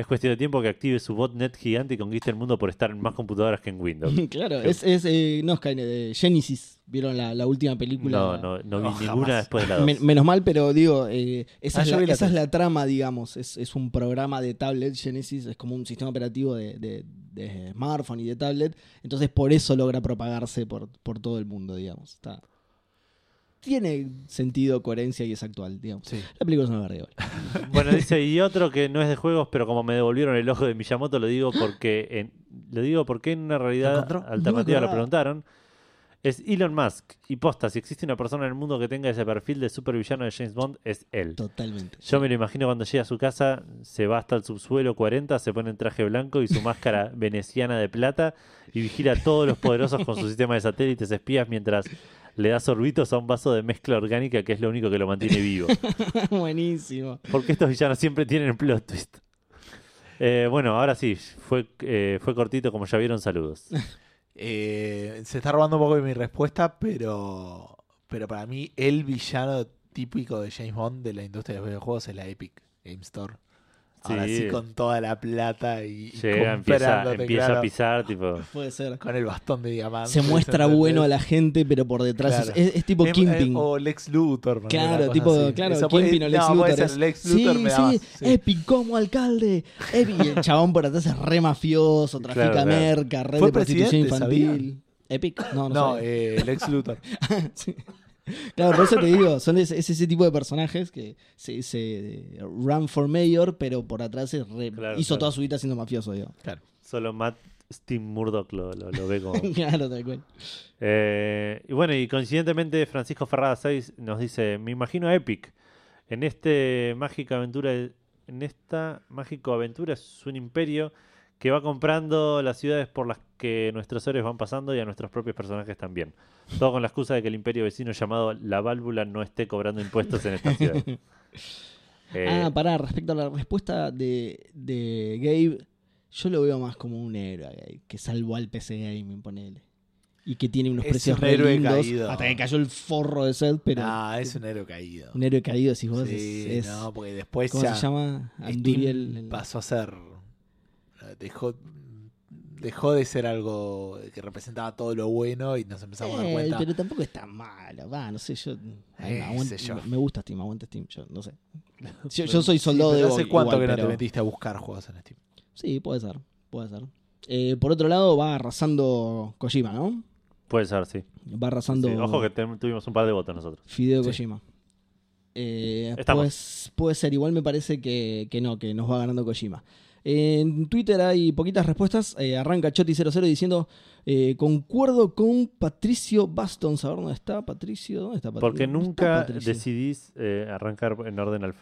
Es cuestión de tiempo que active su botnet gigante y conquiste el mundo por estar en más computadoras que en Windows. claro, es, es eh, no Skynet, de Genesis. ¿Vieron la, la última película? No, no, no vi ninguna jamás. después de la 2. Men- menos mal, pero digo, eh, esa, Ah, es, la, vi la esa es tres. la trama, digamos. Es, es un programa de tablet, Genesis, es como un sistema operativo de, de- de smartphone y de tablet. Entonces, por eso logra propagarse por, por todo el mundo, digamos. Está... Tiene sentido, coherencia y es actual, digamos. Sí. La película es una verga igual. Bueno, dice, y otro que no es de juegos, pero como me devolvieron el ojo de Miyamoto, lo digo porque en, lo digo porque en una realidad alternativa No lo preguntaron. Es Elon Musk. Y posta, si existe una persona en el mundo que tenga ese perfil de supervillano de James Bond, es él. Totalmente. Yo me lo imagino cuando llega a su casa, se va hasta el subsuelo 40, se pone en traje blanco y su máscara veneciana de plata y vigila a todos los poderosos con su sistema de satélites espías mientras le da sorbitos a un vaso de mezcla orgánica que es lo único que lo mantiene vivo. Buenísimo. Porque estos villanos siempre tienen plot twist. Eh, bueno, ahora sí, fue, eh, fue cortito, como ya vieron, saludos. Eh, se está robando un poco de mi respuesta, pero, pero para mí el villano típico de James Bond de la industria de los videojuegos es la Epic Game Store. Ahora Sí. sí, con toda la plata y, Llega, empieza, empieza claro, a pisar, tipo... Puede ser. con el bastón de diamante. Se muestra ¿entendés? bueno a la gente, pero por detrás Claro. es, es tipo Kimping. o Lex Luthor. Claro, tipo, así. claro, Eso puede- Kingpin o Lex no, Luthor. es- Lex Luthor sí, me da sí, más, sí. Epic como alcalde. Epic. Y el chabón por atrás es re mafioso, trafica Claro, claro. merca, red Fue de prostitución infantil. ¿sabían? Epic, no, no, No, eh, Lex Luthor. Sí. Claro, por eso te digo, son ese, es ese tipo de personajes que se, se run for mayor, pero por atrás es re- Claro, hizo claro. toda su vida siendo mafioso, digo. Solo Matt Steve Murdoch lo, lo, lo ve como. claro, tal cual. Eh, y bueno, y coincidentemente Francisco Ferrada 6 nos dice, me imagino a Epic. En este mágica aventura, en esta mágico aventura es un imperio que va comprando las ciudades por las que nuestros héroes van pasando y a nuestros propios personajes también. Todo con la excusa de que el imperio vecino llamado La Válvula no esté cobrando impuestos en esta ciudad. Eh, Ah, pará, respecto a la respuesta de, de Gabe, yo lo veo más como un héroe a Gabe, que salvó al PC Gaming, ponele. Y que tiene unos Es precios un héroe lindos, caído. hasta que cayó el forro de Seth, pero Ah, es un héroe caído. un héroe caído, si vos Sí, es, es- no, porque después ¿cómo ya se llama? Steam Anduriel. el- pasó a ser dejó dejó de ser algo que representaba todo lo bueno y nos empezamos a dar Eh, cuenta pero tampoco es tan malo, va, no sé, yo, a mí me, Eh, sé yo. me gusta Steam, aguanta Steam, yo no sé. Yo, yo soy soldado Sí, de ¿Hace Vogue cuánto igual, que no pero- te metiste a buscar juegos en Steam? Sí, puede ser, puede ser. Eh, por otro lado, va arrasando Kojima, ¿no? puede ser, sí. Va arrasando Sí, Ojo que ten- tuvimos un par de votos nosotros. Fideo Sí. Kojima. Eh, pues puede ser, igual me parece que, que no, que nos va ganando Kojima. En Twitter hay poquitas respuestas. Eh, arranca Choti00 diciendo: eh, Concuerdo con Patricio Baston. A ver dónde está Patricio. ¿Dónde está Patricio? Porque ¿Dónde está nunca decidís eh, arrancar en orden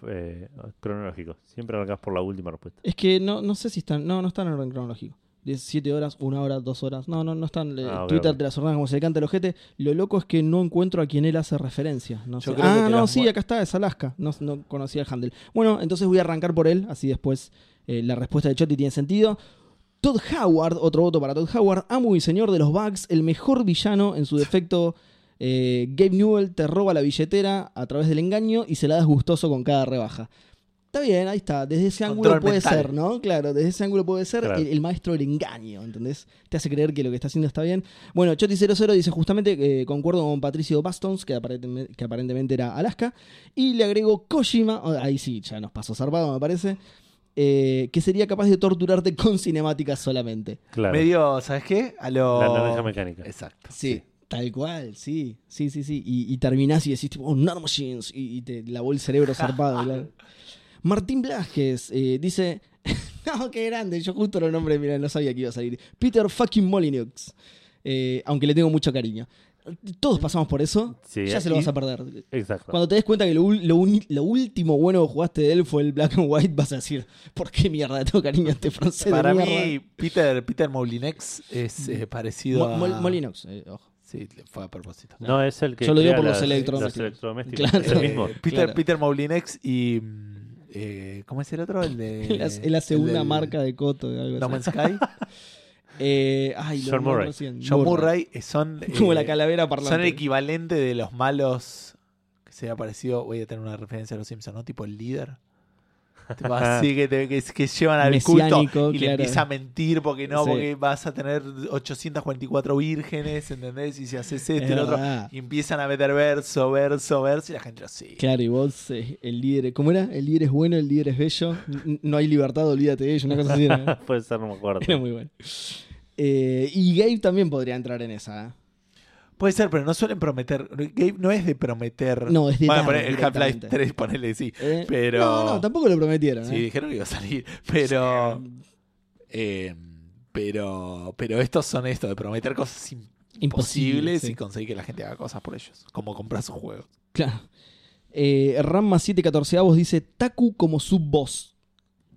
cronológico. Siempre arrancás por la última respuesta. Es que no, no sé si están. No, no están en orden cronológico. 17 horas, 1 hora, 2 horas. No, no, no están. Ah, Twitter te las ordenas como se le canta el ojete. Lo loco es que no encuentro a quien él hace referencia. No sé. Ah, no, sí, acá está, es Alaska. No, no conocía el handle. Bueno, entonces voy a arrancar por él, así después eh, la respuesta de Chotti tiene sentido. Todd Howard, otro voto para Todd Howard, amo y señor de los bugs, el mejor villano en su defecto. eh, Gabe Newell te roba la billetera a través del engaño y se la das gustoso con cada rebaja. Está bien, ahí está. Desde ese ángulo puede mental. ser, ¿no? Claro, desde ese ángulo puede ser Claro. el, el maestro del engaño, ¿entendés? Te hace creer que lo que está haciendo está bien. Bueno, Choti00 dice justamente, eh, concuerdo con Patricio Bastons, que aparentemente, que aparentemente era Alaska, y le agregó Kojima, oh, ahí sí, ya nos pasó zarpado, me parece, eh, que sería capaz de torturarte con cinemáticas solamente. Claro. Medio, ¿sabes qué? A lo... La naranja mecánica. Exacto. Sí. Tal cual, sí, sí, sí, sí. Y, y terminás y decís, tipo, oh, nanomachines, y, y te lavó el cerebro zarpado. claro. Martín Blajes eh, dice, no, qué grande, yo justo lo nombré, mira, no sabía que iba a salir. Peter fucking Molyneux, Eh, aunque le tengo mucho cariño. Todos pasamos por eso, Sí, ya se lo y- vas a perder. Exacto. Cuando te des cuenta que lo, lo uni- lo último bueno que jugaste de él fue el Black and White, vas a decir, ¿por qué mierda le tengo cariño a este francés Para de mí? Peter, Peter Moulinex es eh, parecido Mo- a... Mol- Molyneux, eh, ojo. Sí, fue a propósito. No, es el que. Yo lo digo por los las- electrodomésticos. los electrodomésticos. Claro. Es el mismo. Eh, Peter, Claro. Peter Moulinex y... mm, eh, ¿Cómo es el otro? El de... La, es la segunda del marca de Coto. De algo No así. Man's Sky. Eh, ay, lo John nombré Murray. recién. John Murray eh, son... Como eh, la calavera parlante. Son el equivalente de los malos que se ha parecido, voy a tener una referencia a los Simpsons, ¿no? Tipo el líder. Tipo así que, te- que, que llevan al Mesiánico, culto y le claro. empieza a mentir porque no, Sí. porque vas a tener 844 vírgenes, ¿entendés? Y si haces esto Es y lo otro, y empiezan a meter verso, verso, verso, y la gente lo sigue. Claro, y vos, eh, el líder. ¿Cómo era? El líder es bueno, el líder es bello. No hay libertad, olvídate de ello. Una cosa así era, Puede ser, no me acuerdo. era muy bueno. Eh, y Gabe también podría entrar en esa. ¿eh? Puede ser, pero no suelen prometer. Gabe no es de prometer. No, es de Bueno, el Half-Life directamente. 3, ponele, sí. Eh, Pero- No, no, tampoco lo prometieron. Sí, ¿eh? dijeron que iba a salir. Pero. eh, pero. Pero estos son esto, de prometer cosas im- imposibles sí. y conseguir que la gente haga cosas por ellos. Como comprar sus juegos. Claro. Eh, Ramma 714 avos dice Taku como sub-boss.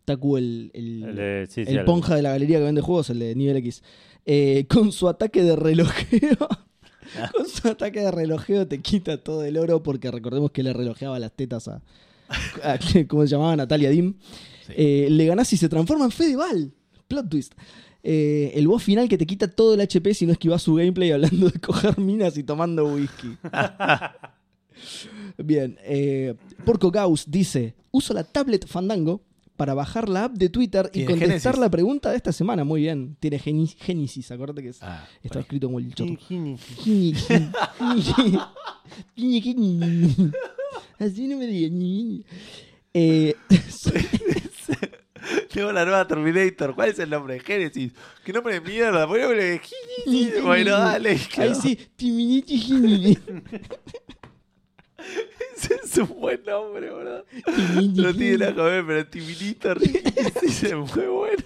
Taku, el, el, El, de- sí, sí, el el- ponja de la galería que vende juegos, el de nivel X. Eh, con su ataque de relojeo. con su ataque de relojeo te quita todo el oro porque recordemos que le relojeaba las tetas a. a ¿Cómo se llamaba? Natalia Dim. Sí. Eh, le ganás y se transforma en Fedeval. Plot twist. Eh, el boss final que te quita todo el HP si no esquivas su gameplay hablando de coger minas y tomando whisky. Bien. eh, Porco Gauss dice: Uso la tablet Fandango para bajar la app de Twitter y contestar Génesis. la pregunta de esta semana. Muy bien. Tiene Génesis, acuérdate que es- Ah, está bueno. escrito como el choto. Así no me digas. ni- Eh, Tengo la nueva Terminator. ¿Cuál es el nombre? Génesis. ¿Qué nombre de mierda? Bueno, dale. Ahí sí. Gini. es un buen nombre. Timini. No tiene que ver, pero Timinito es muy bueno.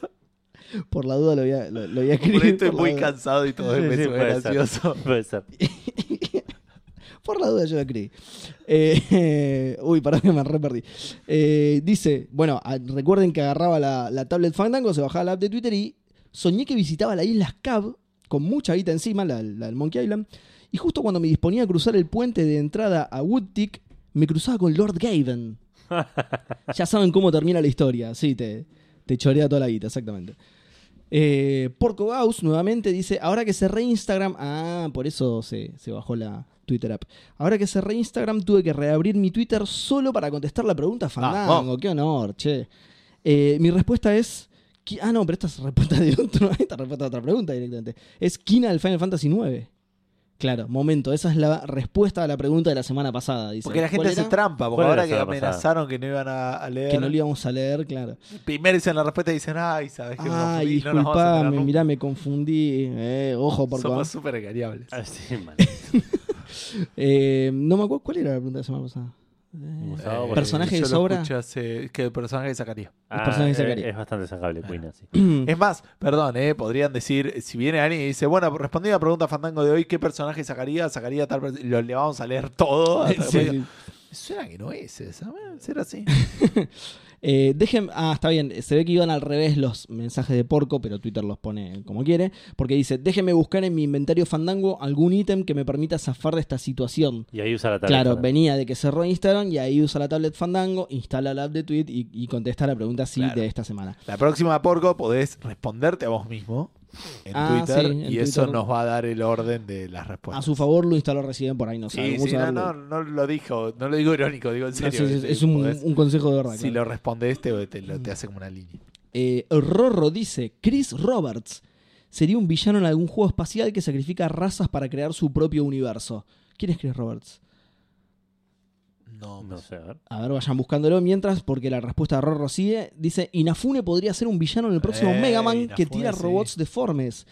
Por la duda lo voy a, lo, lo voy a Por estoy por la muy duda. cansado y todo Sí, me sí, suena puede ser. gracioso. Puede ser. Por la duda yo la creí. Eh, uy, para que me re perdí. Eh, dice, bueno, a- recuerden que agarraba la, la tablet Fandango, se bajaba la app de Twitter y soñé que visitaba la isla Scab con mucha guita encima, la, la del Monkey Island. Y justo cuando me disponía a cruzar el puente de entrada a Woodtick, me cruzaba con Lord Gaven. ya saben cómo termina la historia. Sí, te, te chorea toda la guita, exactamente. Eh, Porco Gauss nuevamente dice, ahora que cerré Instagram, ah, por eso se, se bajó la Twitter app. Ahora que cerré Instagram tuve que reabrir mi Twitter solo para contestar la pregunta Fandango. Qué honor, che. Eh, mi respuesta es... Ah, no, pero esta es respuesta de otro, esta es respuesta de otra pregunta directamente. Es Kina del Final Fantasy IX. Claro, momento, esa es la respuesta a la pregunta de la semana pasada. Dice, Porque la gente ¿cuál hace era? trampa, porque ¿Cuál ahora que pasada? amenazaron que no iban a, leer. Que no le íbamos a leer, claro. Primero dicen la respuesta y dicen, ay, sabes que Ay, no nos vamos a enterar disculpame, nunca". mirá, me confundí. Eh, ojo, por Somos súper engañables. Ah, sí, man. Eh, no me acuerdo cuál era la pregunta de la semana pasada. Eh, personaje de sobra. hace- que el personaje de Zacarías. Ah, personaje es, sacaría. es bastante sacable, Queen, así. Es más, perdón, eh, podrían decir, si viene alguien y dice, bueno, respondí a la pregunta Fandango de hoy, ¿qué personaje sacaría? Sacaría tal lo le vamos a leer todo. Sí, Suena que no es esa, eh, será así. Eh, dejen, ah, está bien, se ve que iban al revés los mensajes de porco, pero Twitter los pone como quiere, porque dice, déjenme buscar en mi inventario Fandango algún ítem que me permita zafar de esta situación. Y ahí usa la tablet. Claro, venía de que cerró Instagram y ahí usa la tablet Fandango, instala la app de Tweet y, y contesta la pregunta sí Claro. de esta semana. La próxima, Porco, podés responderte a vos mismo en Ah, Twitter sí, en y eso nos va a dar el orden de las A respuestas. su favor lo instaló recién por ahí, no Sí, sí, a no, no, no lo dijo, no lo digo irónico, digo en serio. sí, este, es un, podés- un consejo de verdad. si claro. lo respondes, te, te, lo- te hace como una línea. Eh, Rorro dice, Chris Roberts sería un villano en algún juego espacial que sacrifica razas para crear su propio universo. ¿Quién es Chris Roberts? No, No sé, a ver. A ver, vayan buscándolo mientras, porque la respuesta de Rorro sigue. Dice, Inafune podría ser un villano en el próximo Eh, Mega Man que tira sí. robots deformes.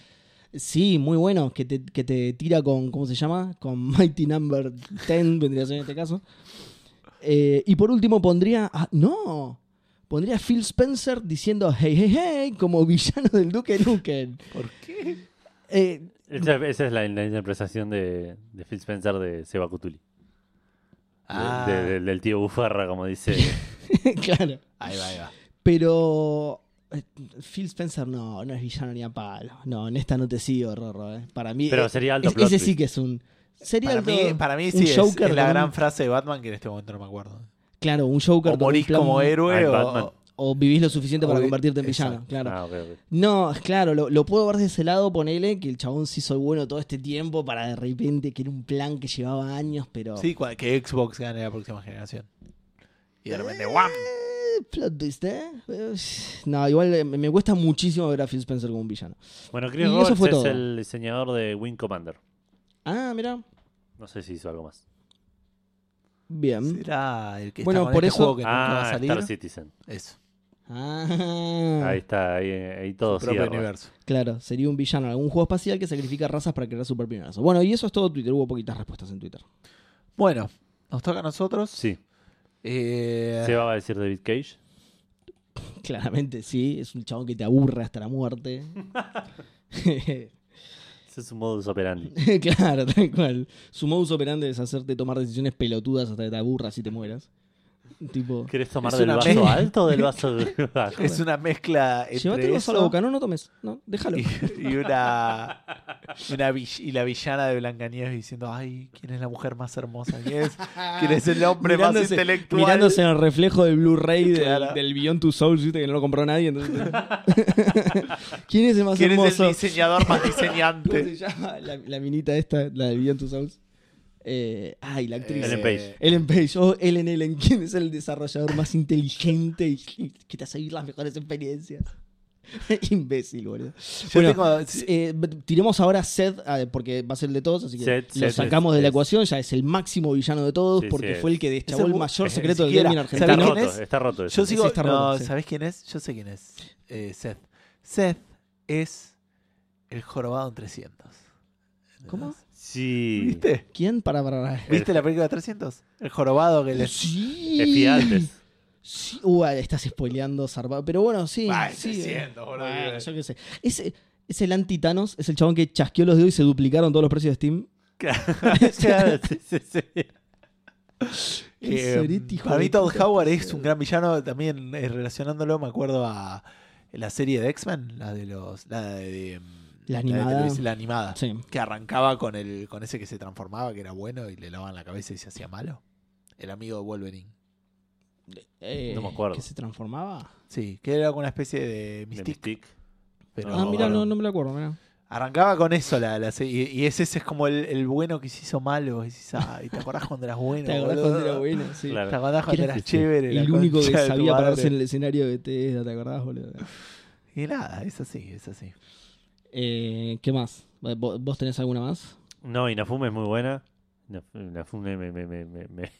Sí, muy bueno, que te, que te tira con, ¿cómo se llama? Con Mighty Number 10, vendría a ser en este caso. Eh, y por último pondría, ah, no, pondría a Phil Spencer diciendo, hey, hey, hey, como villano del Duke Nukem. ¿Por qué? Eh, Esa, esa es la, la interpretación de, de Phil Spencer de Seba Cutuli. Ah, de- de- del tío Bufarra, como dice. claro. ahí va, ahí va. Pero eh, Phil Spencer no, no es villano ni a palo. No, en esta no te sigo, Rorro. eh. Para mí, Pero sería alto es- plot ese sí que es un. Sería Para alto- mí, para mí un sí es, Joker es la gran un- frase de Batman que en este momento no me acuerdo. Claro, un Joker O morís como héroe o... O vivís lo suficiente para convertirte en villano. exacto. Claro. Ah. No, es claro, lo, lo puedo ver de ese lado, ponele que el chabón sí soy bueno todo este tiempo para de repente que era un plan que llevaba años, pero. Sí, que Xbox gane la próxima generación. Y de repente, ¡guam! Eh, plot twist, ¿eh? No, igual eh, me me cuesta muchísimo ver a Phil Spencer como un villano. Bueno, Chris Y eso Roberts es todo. el diseñador de Wing Commander. Ah, mira. No sé si hizo algo más. Bien. ¿Será el que Bueno, está con por este eso- juego que nunca va a Ah, salir? Star Citizen. Eso, Ah, Ahí está, ahí, ahí todo su propio cierra. universo. claro, sería un villano en algún juego espacial que sacrifica razas para crear su propio universo. Bueno, y eso es todo Twitter. Hubo poquitas respuestas en Twitter. Bueno, nos toca a nosotros. Sí. Eh, Se va a decir David Cage. Claramente, sí. Es un chabón que te aburre hasta la muerte. Ese es su modus operandi. claro, tal cual. Su modus operandi es hacerte tomar decisiones pelotudas hasta que te aburras y te mueras. Tipo, ¿Querés tomar del vaso mezcla. alto o del vaso bajo? es una mezcla entre llévate el vaso a la boca. No, no tomes. No, déjalo. y, y una, una vill- y la villana de Blancanieves diciendo, ay, ¿quién es la mujer más hermosa? ¿Quién es, quién es el hombre más Mirándose- intelectual? Mirándose en el reflejo del Blu-ray del, Claro. del Beyond Two Souls, ¿viste? que no lo compró nadie. entonces- ¿Quién es el más ¿Quién es hermoso? el diseñador más ¿Cómo se diseñante? llama la, la minita esta, la de Beyond Two Souls? Eh, ay, la actriz. Ellen Page. Ellen Page, oh, Ellen Ellen, ¿quién es el desarrollador más inteligente y y que te hace vivir las mejores experiencias? Imbécil, boludo. Bueno, tengo- Eh, tiremos ahora a Seth, ah, porque va a ser el de todos, así que Seth- lo Seth sacamos de la ecuación, ya es el máximo villano de todos, Sí, porque sí, fue el que es deschavó el mayor es- secreto del gaming Está ¿Sabes argentino. quién roto, es? está roto. eso. Yo sigo, está no, roto, sí. ¿sabés quién es? Yo sé quién es. Eh, Seth. Seth es el jorobado en 300. ¿Cómo? Sí. ¿Viste? ¿Quién? Para, para, para. ¿Viste la película 300? El jorobado que le... Sí. Efialtes. Sí. Uh, estás spoileando zarpado. Pero bueno, sí. Ay, sí. 300, boludo. Bueno, yo qué sé. Es, es el anti-Thanos, es el chabón que chasqueó los dedos y se duplicaron todos los precios de Steam. Claro, sí, sí, sí. Eh, para de mí Todd. Howard es un gran villano también eh, relacionándolo me acuerdo a la serie de X-Men la de los la de La animada. La animada Sí. que arrancaba con el con ese que se transformaba que era bueno y le lavaban la cabeza y se hacía malo el amigo de Wolverine Eh, No me acuerdo. ¿Que se transformaba? Sí, que era una especie de de Mystique Mystique. pero ah, mira, bueno. no, no me lo acuerdo. Mirá. arrancaba con eso la, la serie y, y ese, ese es como el, el bueno que se hizo malo y decís, "Ay, te acordás cuando eras bueno ¿Te acordás cuando era bueno? Sí. Claro. te acordás cuando eras chévere El único que sabía pararse en el escenario de Bethesda, ¿te acordás, boludo? y nada es así es así Eh, ¿Qué más? ¿Vos vos tenés alguna más? No, Inafume es muy buena. Inaf- Inafume me, me, me, me, me-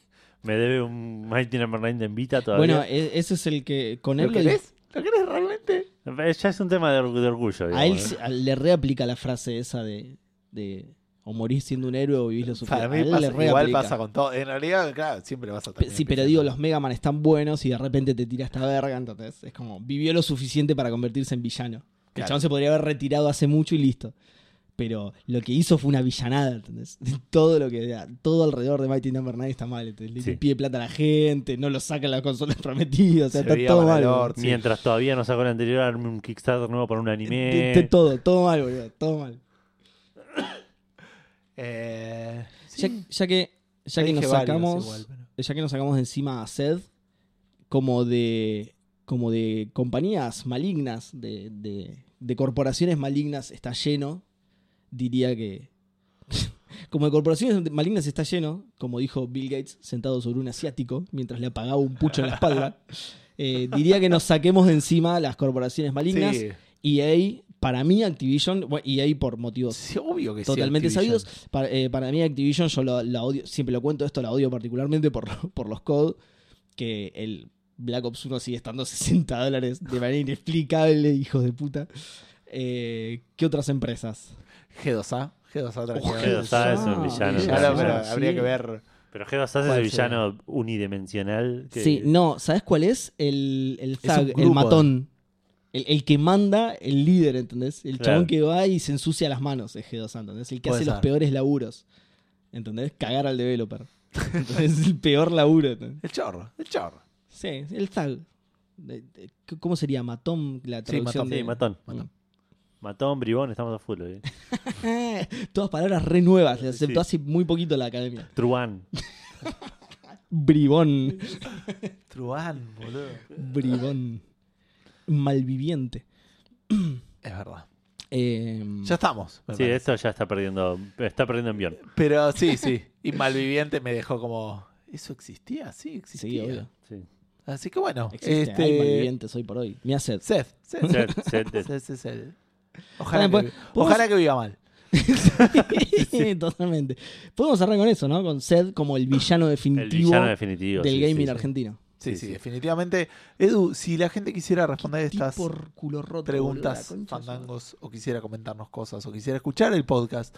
me debe un Mighty Number 9 de Invita todavía. Bueno, e- ese es el que con él ¿Lo querés? ¿Lo querés realmente? Eh, ya es un tema de, or- de orgullo. a él a- le reaplica la frase esa de, de o morís siendo un héroe o vivís lo Para suficiente. igual reaplica. pasa con todo. En realidad, claro, siempre vas a Sí, pero digo, los Mega Man están buenos y de repente te tira esta verga, entonces es como, vivió lo suficiente para convertirse en villano. El Claro. chabón se podría haber retirado hace mucho y listo. Pero lo que hizo fue una villanada, ¿entendés? Todo lo que todo alrededor de Mighty Number 9 está mal. ¿entendés? Le Sí. pide plata a la gente, no lo saca las consolas prometidas, o sea, Se está todo mal. sí. Mientras todavía no sacó el anterior, arme un Kickstarter nuevo para un De- anime. de todo, todo mal, boludo, todo mal. Eh, sí, Ya, que, ya que nos sacamos, igual, pero- ya que nos sacamos de encima a Sed, como de, como de compañías malignas, de, de, de corporaciones malignas está lleno, diría que... Como de corporaciones malignas está lleno, como dijo Bill Gates sentado sobre un asiático mientras le apagaba un pucho en la espalda, eh, diría que nos saquemos de encima las corporaciones malignas. Sí, EA, para mí Activision, bueno, EA por motivos sí, obvio que sí, totalmente Activision. sabidos. Para, eh, para mí Activision yo la, la odio, siempre lo cuento esto, la odio particularmente por, por los COD, que el Black Ops 1 sigue estando a 60 dólares de manera inexplicable, hijos de puta. Eh, ¿Qué otras empresas? G2A. G2A tranquilamente. G2A es un villano. Sí. pero sí. habría que ver. Pero G2A es el ¿Cuál villano unidimensional. Que... Sí, no, ¿sabes cuál es? El, el Zag, el matón. El, el que manda, el líder, ¿entendés? El Claro. chabón que va y se ensucia las manos es G2A, ¿entendés? El que Puede hace los peores laburos. ¿Entendés? Cagar al developer. Entonces es el peor laburo. ¿entendés? El chorro, el chorro. Sí, el Zag. ¿Cómo sería? Matón, la Sí, traducción matón, de... Sí, matón. Matón. Matón, bribón, estamos a full. ¿eh? Todas palabras re nuevas, aceptó Sí. hace muy poquito la academia. Truán. Bribón. Truán, boludo. Bribón. Malviviente. Es verdad. Eh, Ya estamos. Sí, parece. esto ya está perdiendo, está perdiendo envión. Pero sí, sí. Y Malviviente me dejó como. ¿Eso existía? Sí, sí, existía. obvio. Sí. Así que bueno. Existe, este... hay malvivientes hoy por hoy. Hace Seth. Seth. Seth, Seth es- Seth es el- Ojalá, También que, podemos- ojalá que viva mal. Totalmente. Podemos cerrar con eso, ¿no? Con Sed como el villano el definitivo villano definitivo. del sí, gaming sí, sí. argentino. Sí, sí, Sí, sí. definitivamente. Edu, si la gente quisiera responder estas por culo roto. preguntas, boludo, fandangos, o quisiera comentarnos cosas, o quisiera escuchar el podcast,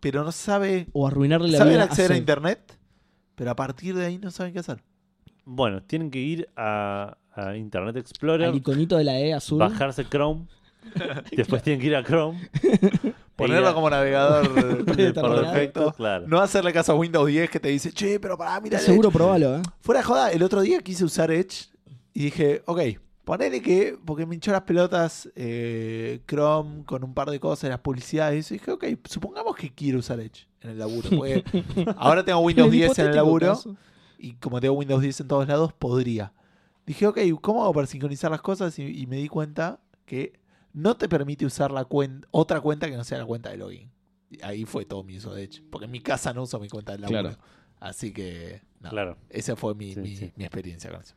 pero no sabe. O arruinarle la Saben vida acceder a Sed. internet, pero a partir de ahí no saben qué hacer. Bueno, tienen que ir a, a Internet Explorer, Al iconito de la E azul. bajarse Chrome, después tienen que ir a Chrome, Ponerlo como navegador por defecto. claro. No hacerle caso a Windows 10 que te dice, che, pero pará, mira. Seguro Edge". probalo, ¿eh? Fuera de joda, el otro día quise usar Edge y dije, ok, ponele que, porque me hinchó las pelotas eh, Chrome con un par de cosas, las publicidades. Y dije, ok, supongamos que quiero usar Edge en el laburo. Porque ahora tengo Windows 10 en el laburo caso. Y como tengo Windows 10 en todos lados, podría. Dije, ok, ¿cómo hago para sincronizar las cosas? Y, y me di cuenta que no te permite usar la cuenta, otra cuenta que no sea la cuenta de login. Y ahí fue todo mi uso de Edge. Porque en mi casa no uso mi cuenta de laburo. Claro. Así que, no, Claro. esa fue mi, Sí, mi- sí. mi experiencia con eso.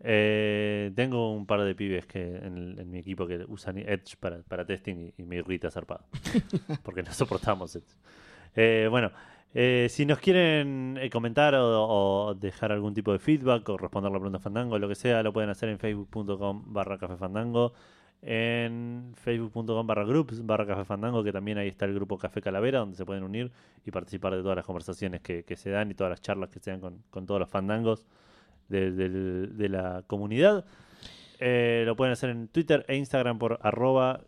Eh, tengo un par de pibes que en, el- en mi equipo que usan Edge para, para testing y, y me irrita zarpado. porque no soportamos Edge. Eh, bueno, eh, si nos quieren eh, comentar o, o dejar algún tipo de feedback o responder la pregunta Fandango, lo que sea, lo pueden hacer en facebook.com barra Café Fandango. en facebook.com barra groups barra Café Fandango, que también ahí está el grupo Café Calavera, donde se pueden unir y participar de todas las conversaciones que, que se dan y todas las charlas que se dan con, con todos los fandangos de, la comunidad. Eh, lo pueden hacer en Twitter e Instagram por arroba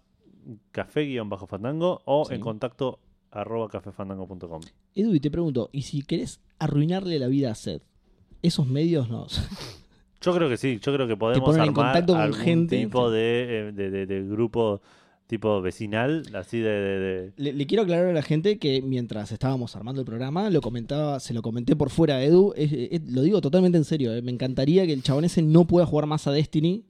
café-fandango o Sí. en contacto arroba cafefandango.com. Edu, y te pregunto, ¿y si querés arruinarle la vida a Seth? Esos medios no. Yo creo que sí, yo creo que podemos ponen en armar contacto con algún gente. tipo de, eh, de, de- de grupo tipo vecinal, así de... Le, le quiero aclarar a la gente que mientras estábamos armando el programa, lo comentaba, se lo comenté por fuera a Edu, es- es- lo digo totalmente en serio, eh, me encantaría que el chabón ese no pueda jugar más a Destiny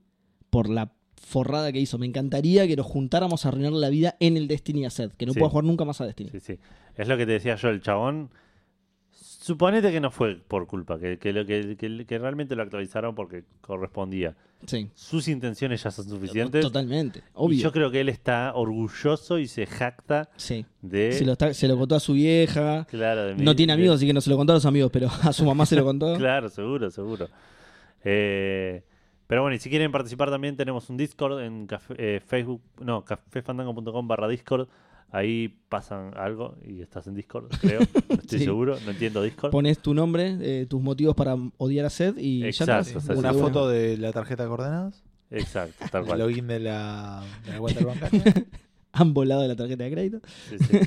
por la forrada que hizo. Me encantaría que nos juntáramos a arruinarle la vida en el Destiny a Seth, que no Sí. pueda jugar nunca más a Destiny. Sí, sí. Es lo que te decía yo, el chabón. Suponete que no fue por culpa, que, que, que, realmente lo actualizaron porque correspondía. Sí, Sus intenciones ya son suficientes. totalmente, Y obvio. yo creo que él está orgulloso y se jacta Sí. de. Se, lo está- se lo contó a su vieja. claro, de mí- No tiene de- amigos, así que no se lo contó a los amigos, pero a su mamá se lo contó. Claro, seguro, seguro. Eh, pero bueno, y si quieren participar también tenemos un Discord en café- eh, Facebook, no, cafefandango.com barra Discord. Ahí pasan algo y estás en Discord, creo. No estoy Sí. seguro, no entiendo Discord. Pones tu nombre, eh, tus motivos para odiar a Seth y ya Exacto, estás. o sea, Una sí. foto de la tarjeta de coordenadas. Exacto, tal El cual. login de la, de la cuenta bancaria. Han volado de la tarjeta de crédito. Sí, sí.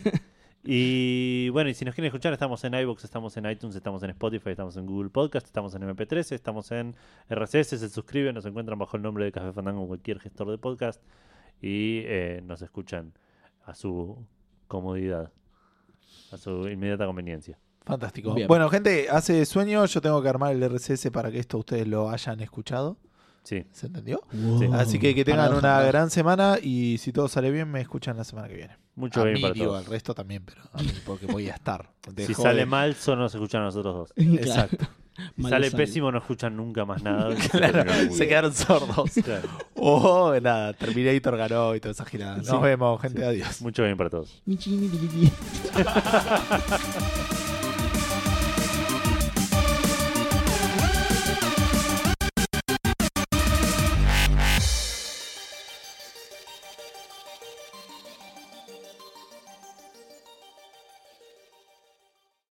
Y bueno, y si nos quieren escuchar, estamos en iVoox, estamos en iTunes, estamos en Spotify, estamos en Google Podcast, estamos en MP3, estamos en RSS, se suscriben, nos encuentran bajo el nombre de Café Fandango en cualquier gestor de podcast y eh, nos escuchan a su comodidad, a su inmediata conveniencia. Fantástico. Bien. Bueno, gente, hace sueño. Yo tengo que armar el RCS para que esto ustedes lo hayan escuchado. Sí, ¿Se entendió? Wow. Así que que tengan una gran semana y si todo sale bien, me escuchan la semana que viene. Mucho a bien mí, para digo, todos. al resto también, pero a mí porque voy a estar. Si sale mal, solo nos escuchan a nosotros dos. Claro. Exacto. Si sale sale. pésimo, no escuchan nunca más nada. Claro, se quedaron sordos. Claro. Oh, nada, Terminator ganó y toda esa girada. Nos Sí. vemos, gente. Adiós. Mucho bien para todos. Michi, michi, michi.